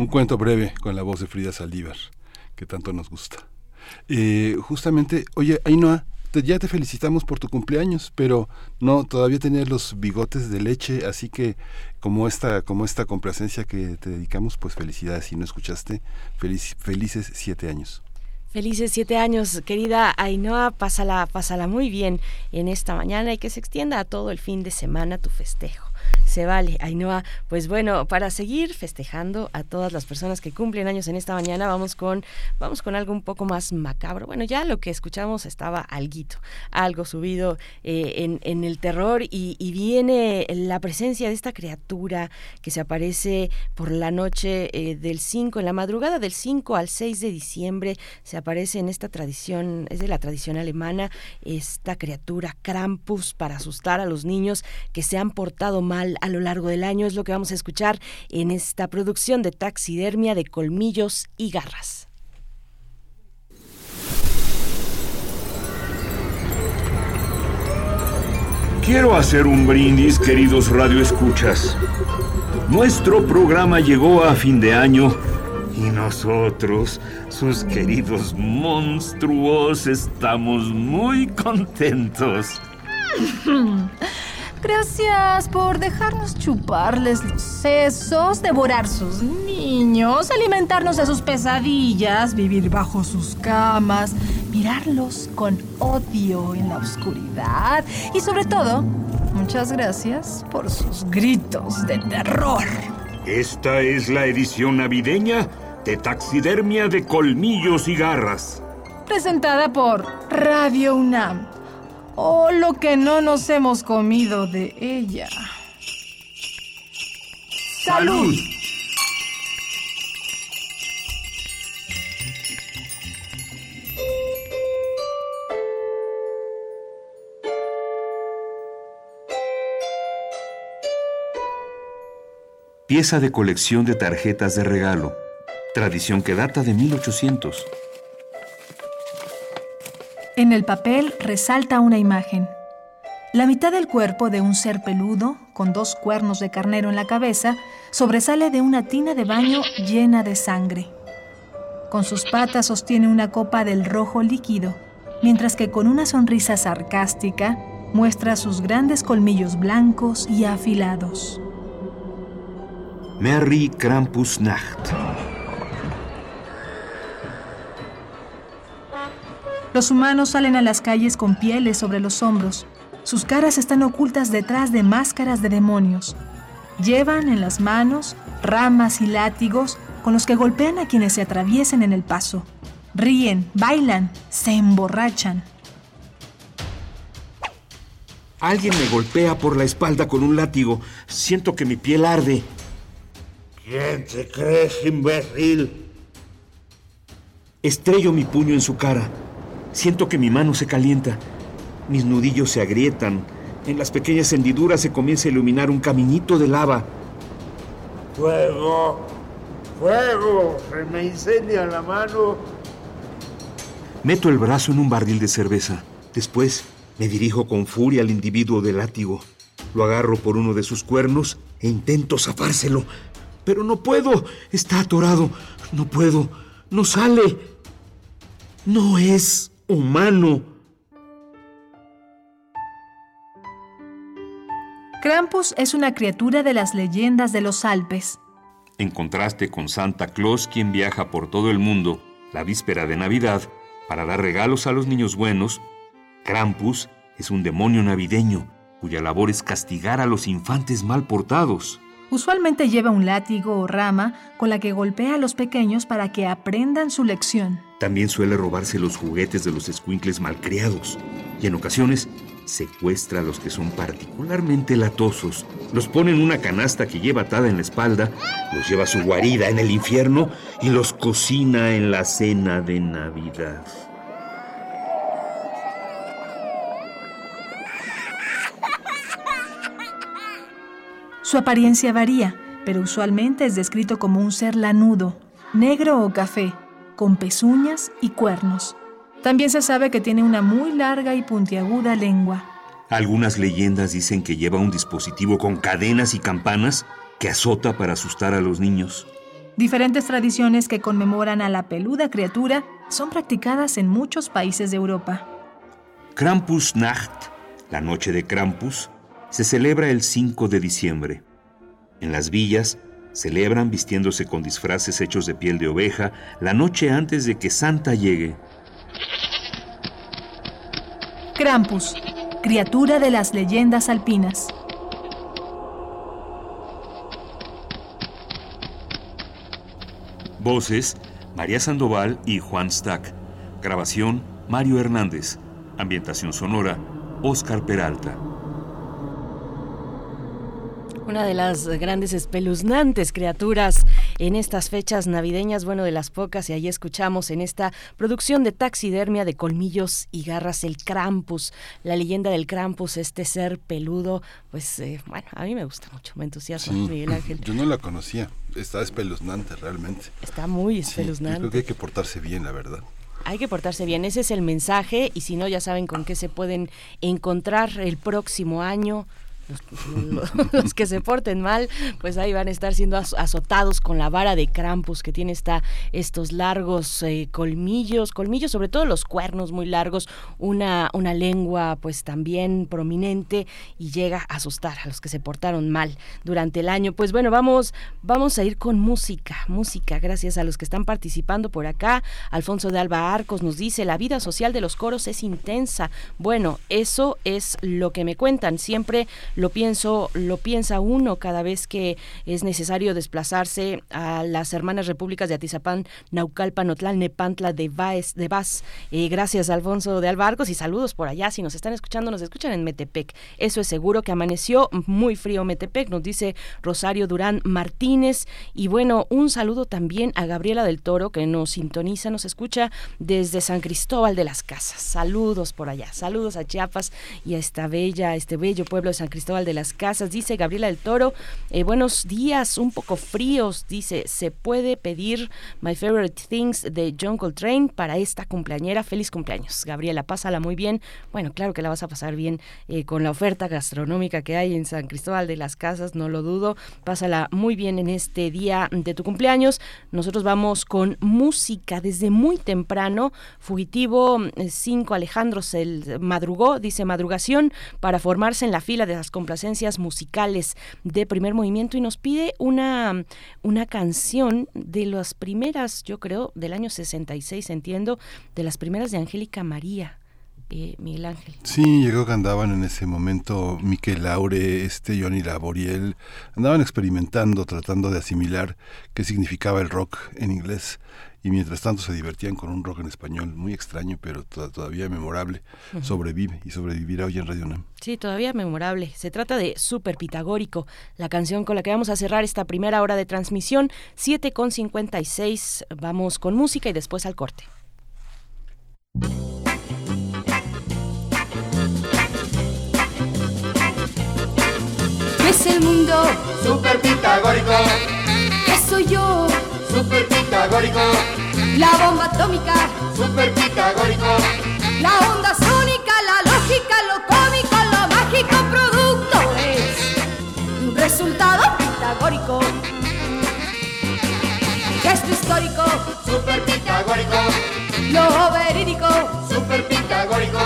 Speaker 2: cuento breve con la voz de Frida Saldívar, que tanto nos gusta. Eh, justamente, oye, Ainhoa, ya te felicitamos por tu cumpleaños, pero no, todavía tenías los bigotes de leche, así que como esta, como esta complacencia que te dedicamos, pues felicidades. Si no escuchaste, felices siete años.
Speaker 1: Felices siete años, querida Ainhoa, pásala, pásala muy bien en esta mañana y que se extienda a todo el fin de semana tu festejo. Se vale, Ainhoa. Pues bueno, para seguir festejando a todas las personas que cumplen años en esta mañana, vamos con, vamos con algo un poco más macabro. Bueno, ya lo que escuchamos estaba alguito, algo subido eh, en, en, el terror y, y, viene la presencia de esta criatura que se aparece por la noche eh, del 5, en la madrugada del 5 al 6 de diciembre, se aparece en esta tradición, es de la tradición alemana, esta criatura Krampus para asustar a los niños que se han portado mal a lo largo del año. Es lo que vamos a escuchar en esta producción de taxidermia de colmillos y garras.
Speaker 8: Quiero hacer un brindis, queridos radioescuchas. Nuestro programa llegó a fin de año y nosotros, sus queridos monstruos, estamos muy contentos.
Speaker 9: Gracias por dejarnos chuparles los sesos, devorar sus niños, alimentarnos de sus pesadillas, vivir bajo sus camas mirarlos con odio en la oscuridad y sobre todo, muchas gracias por sus gritos de terror.
Speaker 8: Esta es la edición navideña de Taxidermia de Colmillos y Garras.
Speaker 9: Presentada por Radio UNAM. O lo que no nos hemos comido de ella.
Speaker 8: ¡Salud!
Speaker 5: Pieza de colección de tarjetas de regalo. Tradición que data de 1800.
Speaker 10: En el papel resalta una imagen. La mitad del cuerpo de un ser peludo, con dos cuernos de carnero en la cabeza, sobresale de una tina de baño llena de sangre. Con sus patas sostiene una copa del rojo líquido, mientras que con una sonrisa sarcástica muestra sus grandes colmillos blancos y afilados.
Speaker 5: Merry Krampusnacht.
Speaker 10: Los humanos salen a las calles con pieles sobre los hombros. Sus caras están ocultas detrás de máscaras de demonios. Llevan en las manos ramas y látigos con los que golpean a quienes se atraviesen en el paso. Ríen, bailan, se emborrachan.
Speaker 8: Alguien me golpea por la espalda con un látigo. Siento que mi piel arde.
Speaker 11: ¿Quién te crees, imbécil?
Speaker 8: Estrello mi puño en su cara. Siento que mi mano se calienta. Mis nudillos se agrietan. En las pequeñas hendiduras se comienza a iluminar un caminito de lava.
Speaker 11: ¡Fuego! ¡Fuego! Se me incendia la mano.
Speaker 8: Meto el brazo en un barril de cerveza. Después me dirijo con furia al individuo del látigo. Lo agarro por uno de sus cuernos e intento zafárselo. Pero no puedo. Está atorado. No puedo. No sale. No es humano.
Speaker 10: Krampus es una criatura de las leyendas de los Alpes.
Speaker 5: En contraste con Santa Claus, quien viaja por todo el mundo la víspera de Navidad para dar regalos a los niños buenos, Krampus es un demonio navideño cuya labor es castigar a los infantes mal portados.
Speaker 10: Usualmente lleva un látigo o rama con la que golpea a los pequeños para que aprendan su lección.
Speaker 8: También suele robarse los juguetes de los escuincles malcriados y en ocasiones secuestra a los que son particularmente latosos, los pone en una canasta que lleva atada en la espalda, los lleva a su guarida en el infierno y los cocina en la cena de Navidad.
Speaker 10: Su apariencia varía, pero usualmente es descrito como un ser lanudo, negro o café, con pezuñas y cuernos. También se sabe que tiene una muy larga y puntiaguda lengua.
Speaker 5: Algunas leyendas dicen que lleva un dispositivo con cadenas y campanas que azota para asustar a los niños.
Speaker 10: Diferentes tradiciones que conmemoran a la peluda criatura son practicadas en muchos países de Europa.
Speaker 5: Krampusnacht, la noche de Krampus, se celebra el 5 de diciembre. En las villas celebran vistiéndose con disfraces hechos de piel de oveja la noche antes de que Santa llegue.
Speaker 10: Krampus, criatura de las leyendas alpinas.
Speaker 5: Voces, María Sandoval y Juan Stack. Grabación, Mario Hernández. Ambientación sonora, Oscar Peralta.
Speaker 1: Una de las grandes espeluznantes criaturas en estas fechas navideñas, bueno, de las pocas, y ahí escuchamos en esta producción de taxidermia de colmillos y garras el Krampus, la leyenda del Krampus, este ser peludo, pues eh, bueno, a mí me gusta mucho, me entusiasma
Speaker 2: Sí.
Speaker 1: Miguel Ángel.
Speaker 2: Yo no la conocía. Está espeluznante realmente.
Speaker 1: Está muy
Speaker 2: Sí, yo
Speaker 1: espeluznante.
Speaker 2: creo que hay que portarse bien, la verdad.
Speaker 1: Hay que portarse bien, ese es el mensaje y si no ya saben con qué se pueden encontrar el próximo año. Los, que se porten mal, pues ahí van a estar siendo azotados con la vara de Krampus que tiene esta, estos largos eh, colmillos, colmillos, sobre todo los cuernos muy largos, una, una lengua pues también prominente y llega a asustar a los que se portaron mal durante el año. Pues bueno, vamos, vamos a ir con música, música, gracias a los que están participando por acá. Alfonso de Alba Arcos nos dice, la vida social de los coros es intensa. Bueno, eso es lo que me cuentan. Siempre lo pienso, lo piensa uno cada vez que es necesario desplazarse a las hermanas repúblicas de Atizapán, Naucalpan, Otlán, Nepantla, de Vaz. De Vaz. Eh, gracias, Alfonso de Alba Arcos, y saludos por allá. Si nos están escuchando, nos escuchan en Metepec. Eso es seguro que amaneció muy frío Metepec, nos dice Rosario Durán Martínez. Y bueno, un saludo también a Gabriela del Toro, que nos sintoniza, nos escucha desde San Cristóbal de las Casas. Saludos por allá, saludos a Chiapas y a esta bella, este bello pueblo de San Cristóbal de las Casas. Dice Gabriela del Toro, eh, buenos días, un poco fríos. Dice, ¿se puede pedir My Favorite Things de John Coltrane para esta cumpleañera? Feliz cumpleaños, Gabriela, pásala muy bien. Bueno, claro que la vas a pasar bien eh, con la oferta gastronómica que hay en San Cristóbal de las Casas, no lo dudo. Pásala muy bien en este día de tu cumpleaños. Nosotros vamos con música desde muy temprano. Fugitivo 5 eh, Alejandro se madrugó, dice madrugación, para formarse en la fila de las complacencias musicales de primer movimiento y nos pide una, una canción de las primeras, yo creo, del año 66, entiendo, de las primeras de Angélica María. Eh, Miguel Ángel.
Speaker 2: Sí, llegó que andaban en ese momento Miquel Laure, este Johnny Laboriel, andaban experimentando, tratando de asimilar qué significaba el rock en inglés y mientras tanto se divertían con un rock en español muy extraño pero todavía memorable. Sobrevive y sobrevivirá hoy en Radio Nam.
Speaker 1: Sí, todavía memorable. Se trata de Super Pitagórico, la canción con la que vamos a cerrar esta primera hora de transmisión, 7 con 56. Vamos con música y después al corte.
Speaker 12: es el mundo?
Speaker 13: Super pitagórico.
Speaker 12: ¿Qué soy yo?
Speaker 13: Super pitagórico.
Speaker 12: La bomba atómica.
Speaker 13: Super pitagórico.
Speaker 12: La onda sónica, la lógica, lo cómico, lo mágico, producto es un resultado pitagórico. Gesto histórico.
Speaker 13: Super pitagórico.
Speaker 12: Lo verídico.
Speaker 13: Super pitagórico.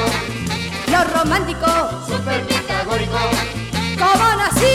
Speaker 12: Lo romántico.
Speaker 13: Super pitagórico
Speaker 12: cómo nacimos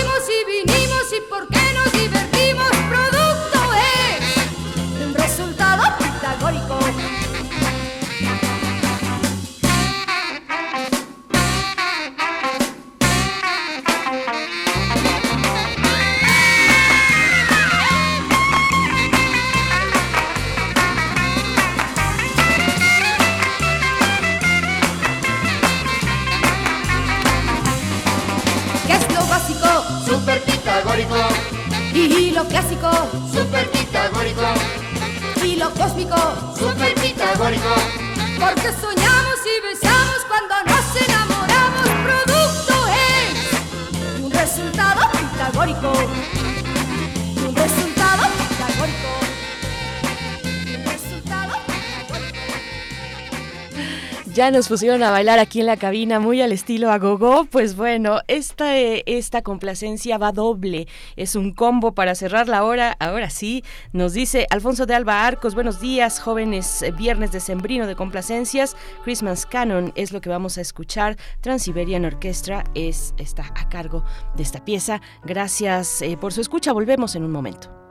Speaker 12: Y lo clásico,
Speaker 13: super pitagórico.
Speaker 12: Y lo cósmico,
Speaker 13: super pitagórico.
Speaker 12: Porque soñamos y besamos cuando nos enamoramos. Producto es un resultado pitagórico.
Speaker 1: Ya nos pusieron a bailar aquí en la cabina muy al estilo agogo. Pues bueno, esta, esta complacencia va doble. Es un combo para cerrar la hora. Ahora sí, nos dice Alfonso de Alba Arcos. Buenos días, jóvenes. Viernes de Sembrino de complacencias. Christmas Canon es lo que vamos a escuchar. Transiberian Orchestra es, está a cargo de esta pieza. Gracias eh, por su escucha. Volvemos en un momento.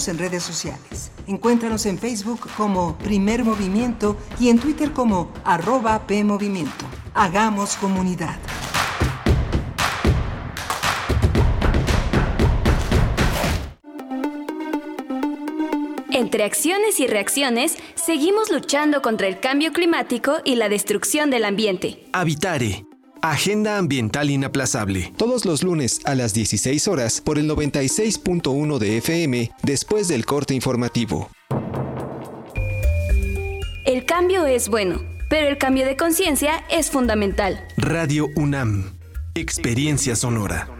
Speaker 14: Síguenos en redes sociales. Encuéntranos en Facebook como Primer Movimiento y en Twitter como arroba PMovimiento. Hagamos comunidad.
Speaker 15: Entre acciones y reacciones, seguimos luchando contra el cambio climático y la destrucción del ambiente.
Speaker 16: Habitare. Agenda Ambiental Inaplazable. Todos los lunes a las 16 horas por el 96.1 de FM después del corte informativo.
Speaker 15: El cambio es bueno, pero el cambio de conciencia es fundamental.
Speaker 16: Radio UNAM. Experiencia sonora.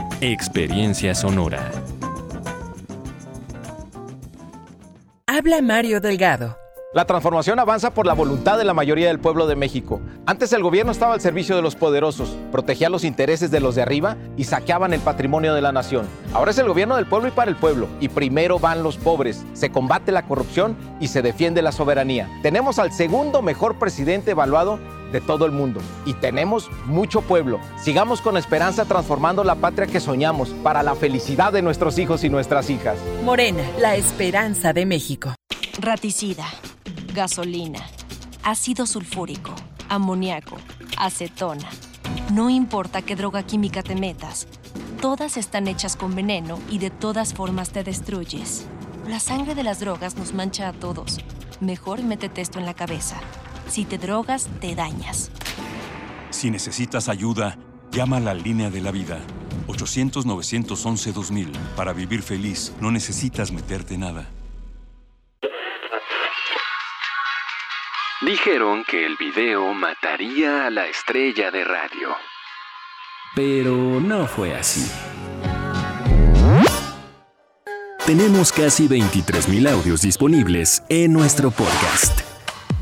Speaker 17: Experiencia sonora.
Speaker 18: Habla Mario Delgado.
Speaker 19: La transformación avanza por la voluntad de la mayoría del pueblo de México. Antes el gobierno estaba al servicio de los poderosos, protegía los intereses de los de arriba y saqueaban el patrimonio de la nación. Ahora es el gobierno del pueblo y para el pueblo, y primero van los pobres, se combate la corrupción y se defiende la soberanía. Tenemos al segundo mejor presidente evaluado de todo el mundo y tenemos mucho pueblo. Sigamos con esperanza transformando la patria que soñamos para la felicidad de nuestros hijos y nuestras hijas.
Speaker 18: Morena, la esperanza de México.
Speaker 20: Raticida, gasolina, ácido sulfúrico, amoníaco, acetona. No importa qué droga química te metas, todas están hechas con veneno y de todas formas te destruyes. La sangre de las drogas nos mancha a todos. Mejor métete esto en la cabeza. Si te drogas, te dañas.
Speaker 21: Si necesitas ayuda, llama a la línea de la vida. 800-911-2000. Para vivir feliz, no necesitas meterte nada.
Speaker 22: Dijeron que el video mataría a la estrella de radio.
Speaker 17: Pero no fue así. Tenemos casi 23.000 audios disponibles en nuestro podcast.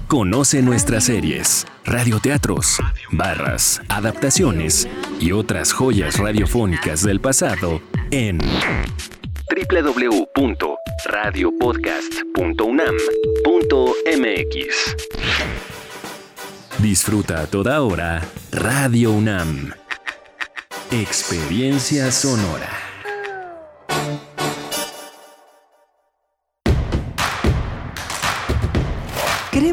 Speaker 17: Conoce nuestras series, radioteatros, barras, adaptaciones y otras joyas radiofónicas del pasado en
Speaker 22: www.radiopodcast.unam.mx.
Speaker 17: Disfruta a toda hora Radio UNAM. Experiencia sonora.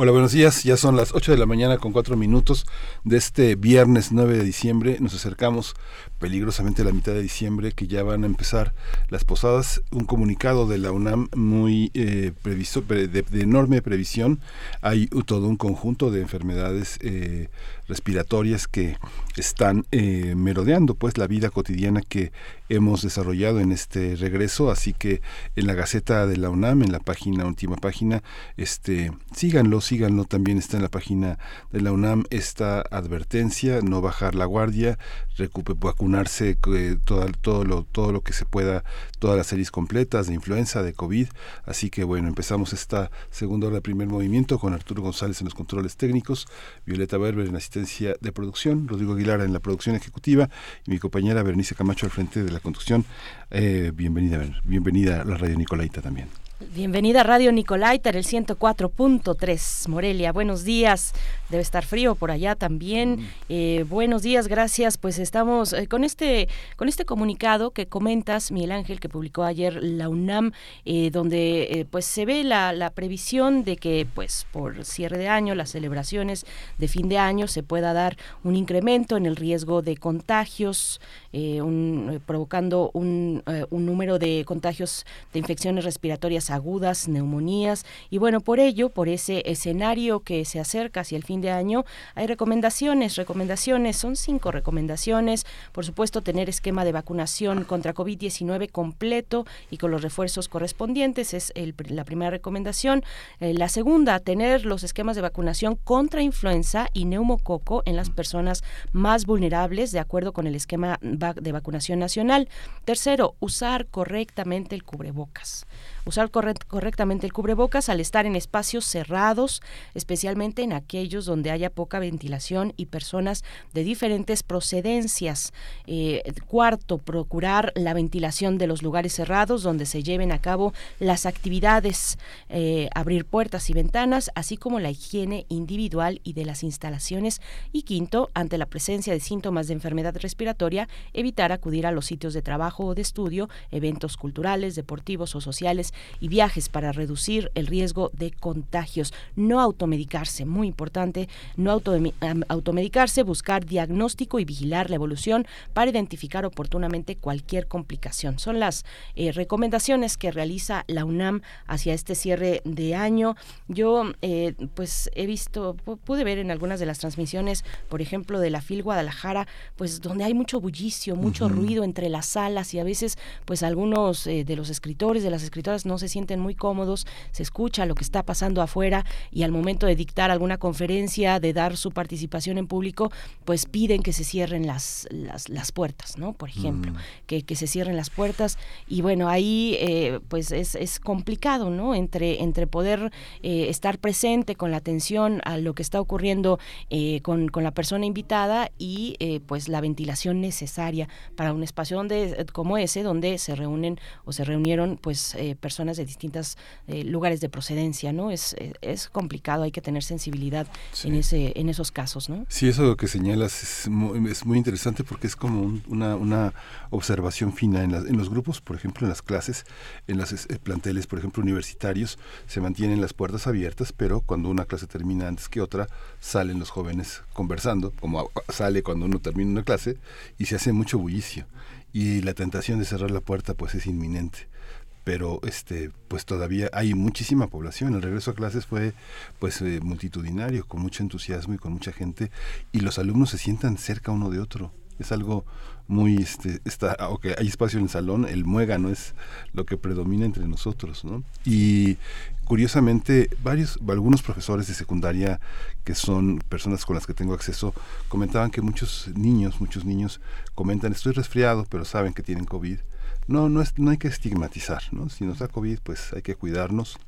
Speaker 2: Hola, buenos días. Ya son las 8 de la mañana con 4 minutos de este viernes 9 de diciembre. Nos acercamos peligrosamente a la mitad de diciembre que ya van a empezar las posadas. Un comunicado de la UNAM muy eh, previsto, de, de, enorme previsión. Hay todo un conjunto de enfermedades eh, respiratorias que están eh, merodeando pues la vida cotidiana que hemos desarrollado en este regreso. Así que en la gaceta de la UNAM en la página última página este síganlo síganlo. También está en la página de la UNAM esta advertencia no bajar la guardia vacunarse eh, todo, todo lo todo lo que se pueda todas las series completas de influenza de covid así que bueno empezamos esta segunda hora de primer movimiento con Arturo González en los controles técnicos Violeta Berber en asistencia de producción, Rodrigo Aguilar en la producción ejecutiva y mi compañera Bernice Camacho al frente de la conducción. Eh, bienvenida, bienvenida a la radio Nicolaita también.
Speaker 1: Bienvenida a Radio Nicolaita, el 104.3 Morelia. Buenos días. Debe estar frío por allá también. Eh, buenos días, gracias. Pues estamos eh, con este con este comunicado que comentas, Miguel Ángel, que publicó ayer la UNAM, eh, donde pues se ve la, la, previsión de que pues por cierre de año, las celebraciones de fin de año, se pueda dar un incremento en el riesgo de contagios, un, provocando un, un número de contagios de infecciones respiratorias agudas, neumonías y bueno, por ello, por ese escenario que se acerca hacia el fin de año, hay recomendaciones, recomendaciones, son cinco recomendaciones, por supuesto tener esquema de vacunación contra COVID-19 completo y con los refuerzos correspondientes es la primera recomendación. Eh, la segunda, tener los esquemas de vacunación contra influenza y neumococo en las personas más vulnerables de acuerdo con el esquema de vacunación nacional. Tercero, usar correctamente el cubrebocas usar correctamente el cubrebocas al estar en espacios cerrados, especialmente en aquellos donde haya poca ventilación y personas de diferentes procedencias. Eh, cuarto, procurar la ventilación de los lugares cerrados donde se lleven a cabo las actividades, eh, abrir puertas y ventanas, así como la higiene individual y de las instalaciones. Y quinto, ante la presencia de síntomas de enfermedad respiratoria, evitar acudir a los sitios de trabajo o de estudio, eventos culturales, deportivos o sociales y viajes para reducir el riesgo de contagios. No automedicarse, muy importante, no automedicarse, buscar diagnóstico y vigilar la evolución para identificar oportunamente cualquier complicación. Son las eh, recomendaciones que realiza la UNAM hacia este cierre de año. Yo, eh, pues, he visto, pude ver en algunas de las transmisiones, por ejemplo, de la FIL Guadalajara, pues, donde hay mucho bullicio, mucho ruido entre las salas y a veces, pues, algunos eh, de los escritores, de las escritoras no se sienten muy cómodos, se escucha lo que está pasando afuera y al momento de dictar alguna conferencia, de dar su participación en público, pues piden que se cierren las, las, puertas, ¿no? Por ejemplo, mm. que, que, se cierren las puertas y bueno, ahí eh, pues es, es, complicado, ¿no? Entre, entre poder eh, estar presente con la atención a lo que está ocurriendo eh, con, con, la persona invitada y pues la ventilación necesaria para un espacio donde como ese, donde se reúnen o se reunieron pues personas personas de distintos eh, lugares de procedencia, ¿no? Es, es, complicado, hay que tener sensibilidad en ese en esos casos, ¿no?
Speaker 2: Sí, eso que señalas es muy, es muy interesante porque es como una, una observación fina en, en los grupos, por ejemplo, en las clases, en los eh, planteles, por ejemplo, universitarios, se mantienen las puertas abiertas, pero cuando una clase termina antes que otra, salen los jóvenes conversando, como sale cuando uno termina una clase, y se hace mucho bullicio. Y la tentación de cerrar la puerta pues es inminente pero este pues todavía hay muchísima población. El regreso a clases fue pues eh, multitudinario con mucho entusiasmo y con mucha gente y los alumnos se sientan cerca uno de otro. Es algo muy este está aunque hay espacio en el salón el muégano es lo que predomina entre nosotros no y curiosamente varios algunos profesores de secundaria que son personas con las que tengo acceso comentaban que muchos niños muchos niños comentan estoy resfriado pero saben que tienen covid no, no, es, no hay que estigmatizar, ¿no? Si nos da COVID, pues hay que cuidarnos.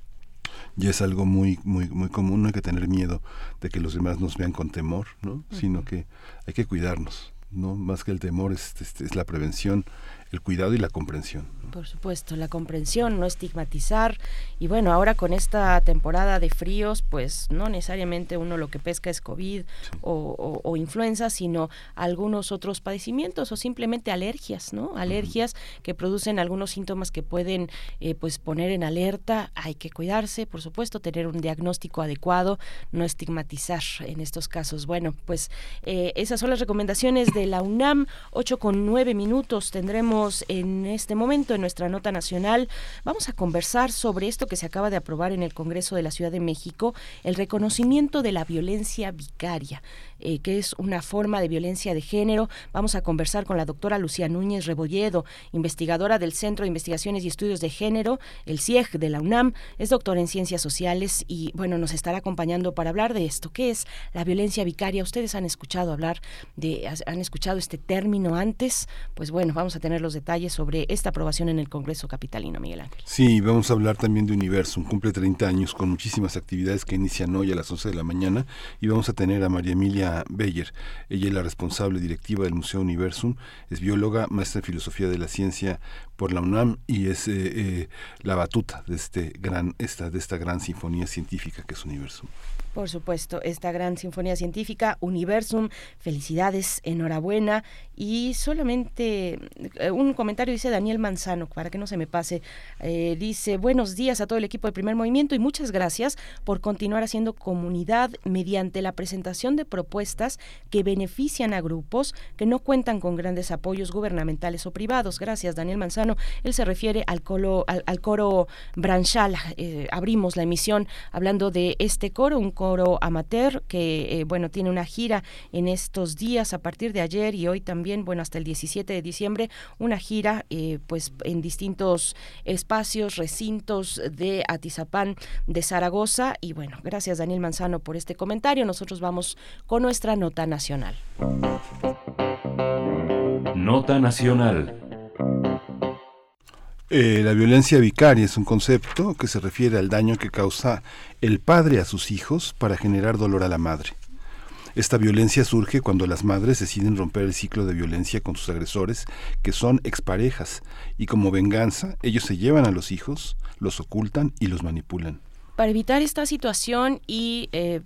Speaker 2: Y es algo muy, muy, muy común, no hay que tener miedo de que los demás nos vean con temor, ¿no? Sino que hay que cuidarnos, ¿no? Más que el temor es, es la prevención, el cuidado y la comprensión.
Speaker 1: Por supuesto, la comprensión, no estigmatizar. Y bueno, ahora con esta temporada de fríos, pues no necesariamente uno lo que pesca es COVID o, influenza, sino algunos otros padecimientos o simplemente alergias, ¿no? Alergias que producen algunos síntomas que pueden eh, pues poner en alerta. Hay que cuidarse, por supuesto, tener un diagnóstico adecuado, no estigmatizar en estos casos. Bueno, pues eh, esas son las recomendaciones de la UNAM. 8 con 9 minutos tendremos en este momento nuestra nota nacional. Vamos a conversar sobre esto que se acaba de aprobar en el Congreso de la Ciudad de México, el reconocimiento de la violencia vicaria. Eh, que es una forma de violencia de género. Vamos a conversar con la doctora Lucía Núñez Rebolledo, investigadora del Centro de Investigaciones y Estudios de Género, el CIEG de la UNAM. Es doctora en Ciencias Sociales y, bueno, nos estará acompañando para hablar de esto. ¿Qué es la violencia vicaria? Ustedes han escuchado hablar de, han escuchado este término antes. Pues bueno, vamos a tener los detalles sobre esta aprobación en el Congreso Capitalino, Miguel Ángel.
Speaker 2: Sí, vamos a hablar también de Universum. Cumple 30 años con muchísimas actividades que inician hoy a las 11 de la mañana y vamos a tener a María Emilia Beyer. Ella es la responsable directiva del Museo Universum, es bióloga, maestra en filosofía de la ciencia por la UNAM y es eh, eh, la batuta de este gran esta de esta gran sinfonía científica que es Universum.
Speaker 1: Por supuesto, esta gran sinfonía científica, Universum, felicidades, enhorabuena. Y solamente eh, un comentario dice Daniel Manzano, para que no se me pase, eh, dice, buenos días a todo el equipo de primer movimiento y muchas gracias por continuar haciendo comunidad mediante la presentación de propuestas que benefician a grupos que no cuentan con grandes apoyos gubernamentales o privados. Gracias, Daniel Manzano. Él se refiere al, colo, al, coro Branchal. Eh, abrimos la emisión hablando de este coro, un coro amateur que, eh, bueno, tiene una gira en estos días a partir de ayer y hoy también, bueno, hasta el 17 de diciembre, una gira, eh, pues, en distintos espacios, recintos de Atizapán de Zaragoza. Y bueno, gracias Daniel Manzano por este comentario. Nosotros vamos con nuestra nota nacional.
Speaker 17: Nota nacional.
Speaker 2: Eh, la violencia vicaria es un concepto que se refiere al daño que causa el padre a sus hijos para generar dolor a la madre. Esta violencia surge cuando las madres deciden romper el ciclo de violencia con sus agresores, que son exparejas, y como venganza ellos se llevan a los hijos, los ocultan y los manipulan.
Speaker 1: Para evitar esta situación y eh,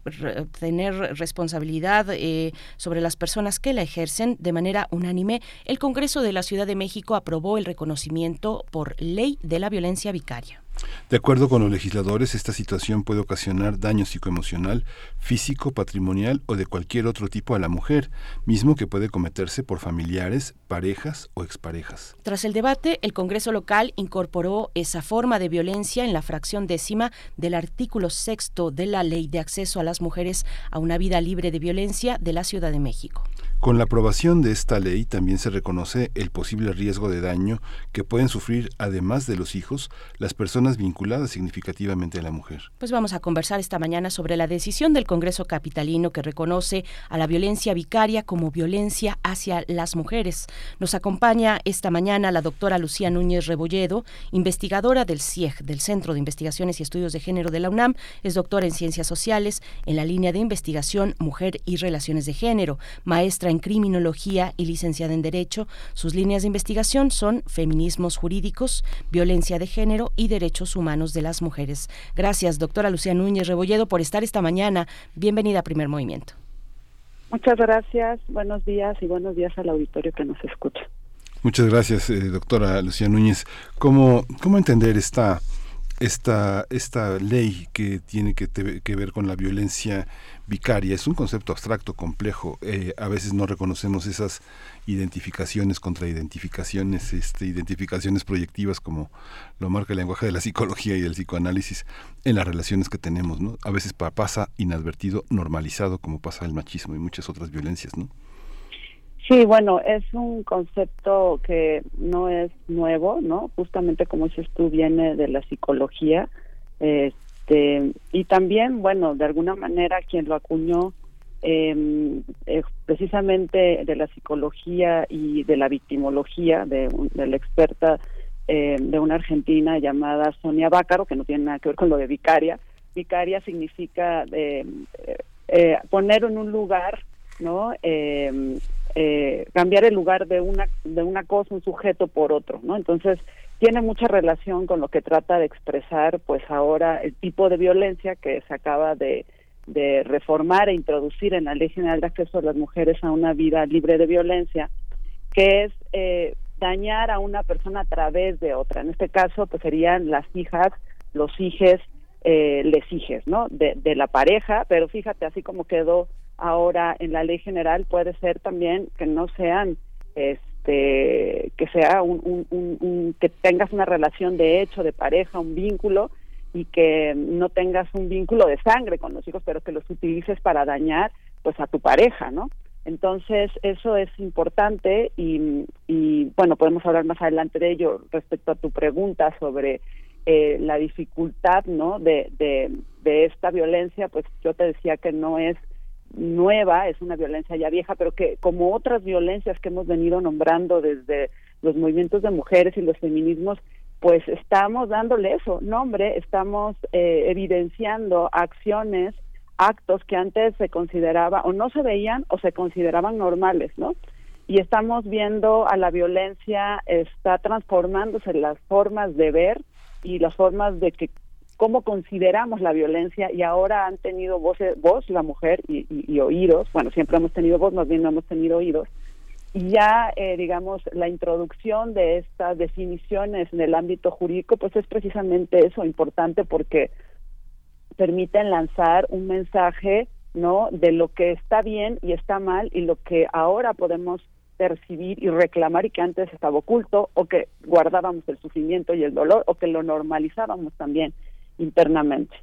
Speaker 1: tener responsabilidad eh, sobre las personas que la ejercen de manera unánime, el Congreso de la Ciudad de México aprobó el reconocimiento por ley de la violencia vicaria.
Speaker 2: De acuerdo con los legisladores, esta situación puede ocasionar daño psicoemocional, físico, patrimonial o de cualquier otro tipo a la mujer, mismo que puede cometerse por familiares, parejas o exparejas.
Speaker 1: Tras el debate, el Congreso local incorporó esa forma de violencia en la fracción décima del artículo sexto de la Ley de Acceso a las Mujeres a una vida libre de violencia de la Ciudad de México.
Speaker 2: Con la aprobación de esta ley también se reconoce el posible riesgo de daño que pueden sufrir, además de los hijos, las personas vinculadas significativamente a la mujer.
Speaker 1: Pues vamos a conversar esta mañana sobre la decisión del Congreso Capitalino que reconoce a la violencia vicaria como violencia hacia las mujeres. Nos acompaña esta mañana la doctora Lucía Núñez Rebolledo, investigadora del CIEG, del Centro de Investigaciones y Estudios de Género de la UNAM. Es doctora en Ciencias Sociales en la línea de investigación Mujer y Relaciones de Género, maestra Criminología y licenciada en Derecho. Sus líneas de investigación son feminismos jurídicos, violencia de género y derechos humanos de las mujeres. Gracias, doctora Lucía Núñez Rebolledo, por estar esta mañana. Bienvenida a Primer Movimiento.
Speaker 23: Muchas gracias, buenos días y buenos días al auditorio que nos escucha.
Speaker 2: Muchas gracias, eh, doctora Lucía Núñez. ¿Cómo, cómo entender esta, esta, esta ley que tiene que, que ver con la violencia vicaria. Es un concepto abstracto, complejo. Eh, a veces no reconocemos esas identificaciones contra identificaciones, este, identificaciones proyectivas como lo marca el lenguaje de la psicología y el psicoanálisis en las relaciones que tenemos. ¿no? A veces pasa inadvertido, normalizado, como pasa el machismo y muchas otras violencias. ¿no?
Speaker 23: Sí, bueno, es un concepto que no es nuevo, ¿no? Justamente como dices tú, viene de la psicología. Eh, este, y también, bueno, de alguna manera quien lo acuñó em, eh, precisamente de la psicología y de la victimología de, la experta eh, de una argentina llamada Sonia Bácaro, que no tiene nada que ver con lo de vicaria. Vicaria significa eh, eh poner en un lugar, ¿no? Em, cambiar el lugar de una de una cosa, un sujeto por otro, ¿no? Entonces tiene mucha relación con lo que trata de expresar pues ahora el tipo de violencia que se acaba de, reformar e introducir en la Ley General de Acceso a las Mujeres a una vida libre de violencia, que es eh, dañar a una persona a través de otra. En este caso, pues serían las hijas, los hijes, eh, les hijes, ¿no? De, de la pareja, pero fíjate, así como quedó ahora en la ley general, puede ser también que no sean este, este, que sea un, que tengas una relación de hecho, de pareja, un vínculo y que no tengas un vínculo de sangre con los hijos, pero que los utilices para dañar pues a tu pareja, ¿no? Entonces, eso es importante y, y bueno, podemos hablar más adelante de ello respecto a tu pregunta sobre eh, la dificultad, ¿no? De, de, de esta violencia, pues yo te decía que no es nueva, es una violencia ya vieja, pero que como otras violencias que hemos venido nombrando desde los movimientos de mujeres y los feminismos, pues estamos dándole eso, nombre, estamos eh, evidenciando acciones, actos que antes se consideraba o no se veían o se consideraban normales, ¿no? Y estamos viendo a la violencia está transformándose las formas de ver y las formas de que cómo consideramos la violencia y ahora han tenido voz, voz la mujer y, y, oídos, bueno, siempre hemos tenido voz, más bien no hemos tenido oídos, y ya, eh, digamos, la introducción de estas definiciones en el ámbito jurídico, pues es precisamente eso, importante porque permiten lanzar un mensaje, ¿no?, de lo que está bien y está mal y lo que ahora podemos percibir y reclamar y que antes estaba oculto o que guardábamos el sufrimiento y el dolor o que lo normalizábamos también internamente.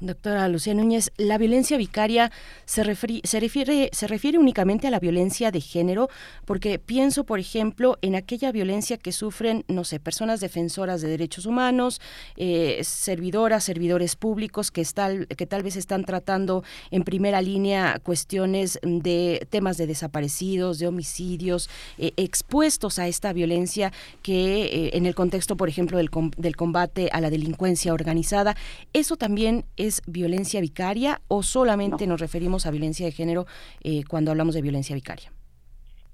Speaker 1: Doctora Lucía Núñez, la violencia vicaria se, se, refiere, se refiere únicamente a la violencia de género, porque pienso, por ejemplo, en aquella violencia que sufren, no sé, personas defensoras de derechos humanos, eh, servidoras, servidores públicos que, que tal vez están tratando en primera línea cuestiones de temas de desaparecidos, de homicidios, eh, expuestos a esta violencia que eh, en el contexto, por ejemplo, del, del combate a la delincuencia organizada, eso también es violencia vicaria o solamente nos referimos a violencia de género eh, cuando hablamos de violencia vicaria?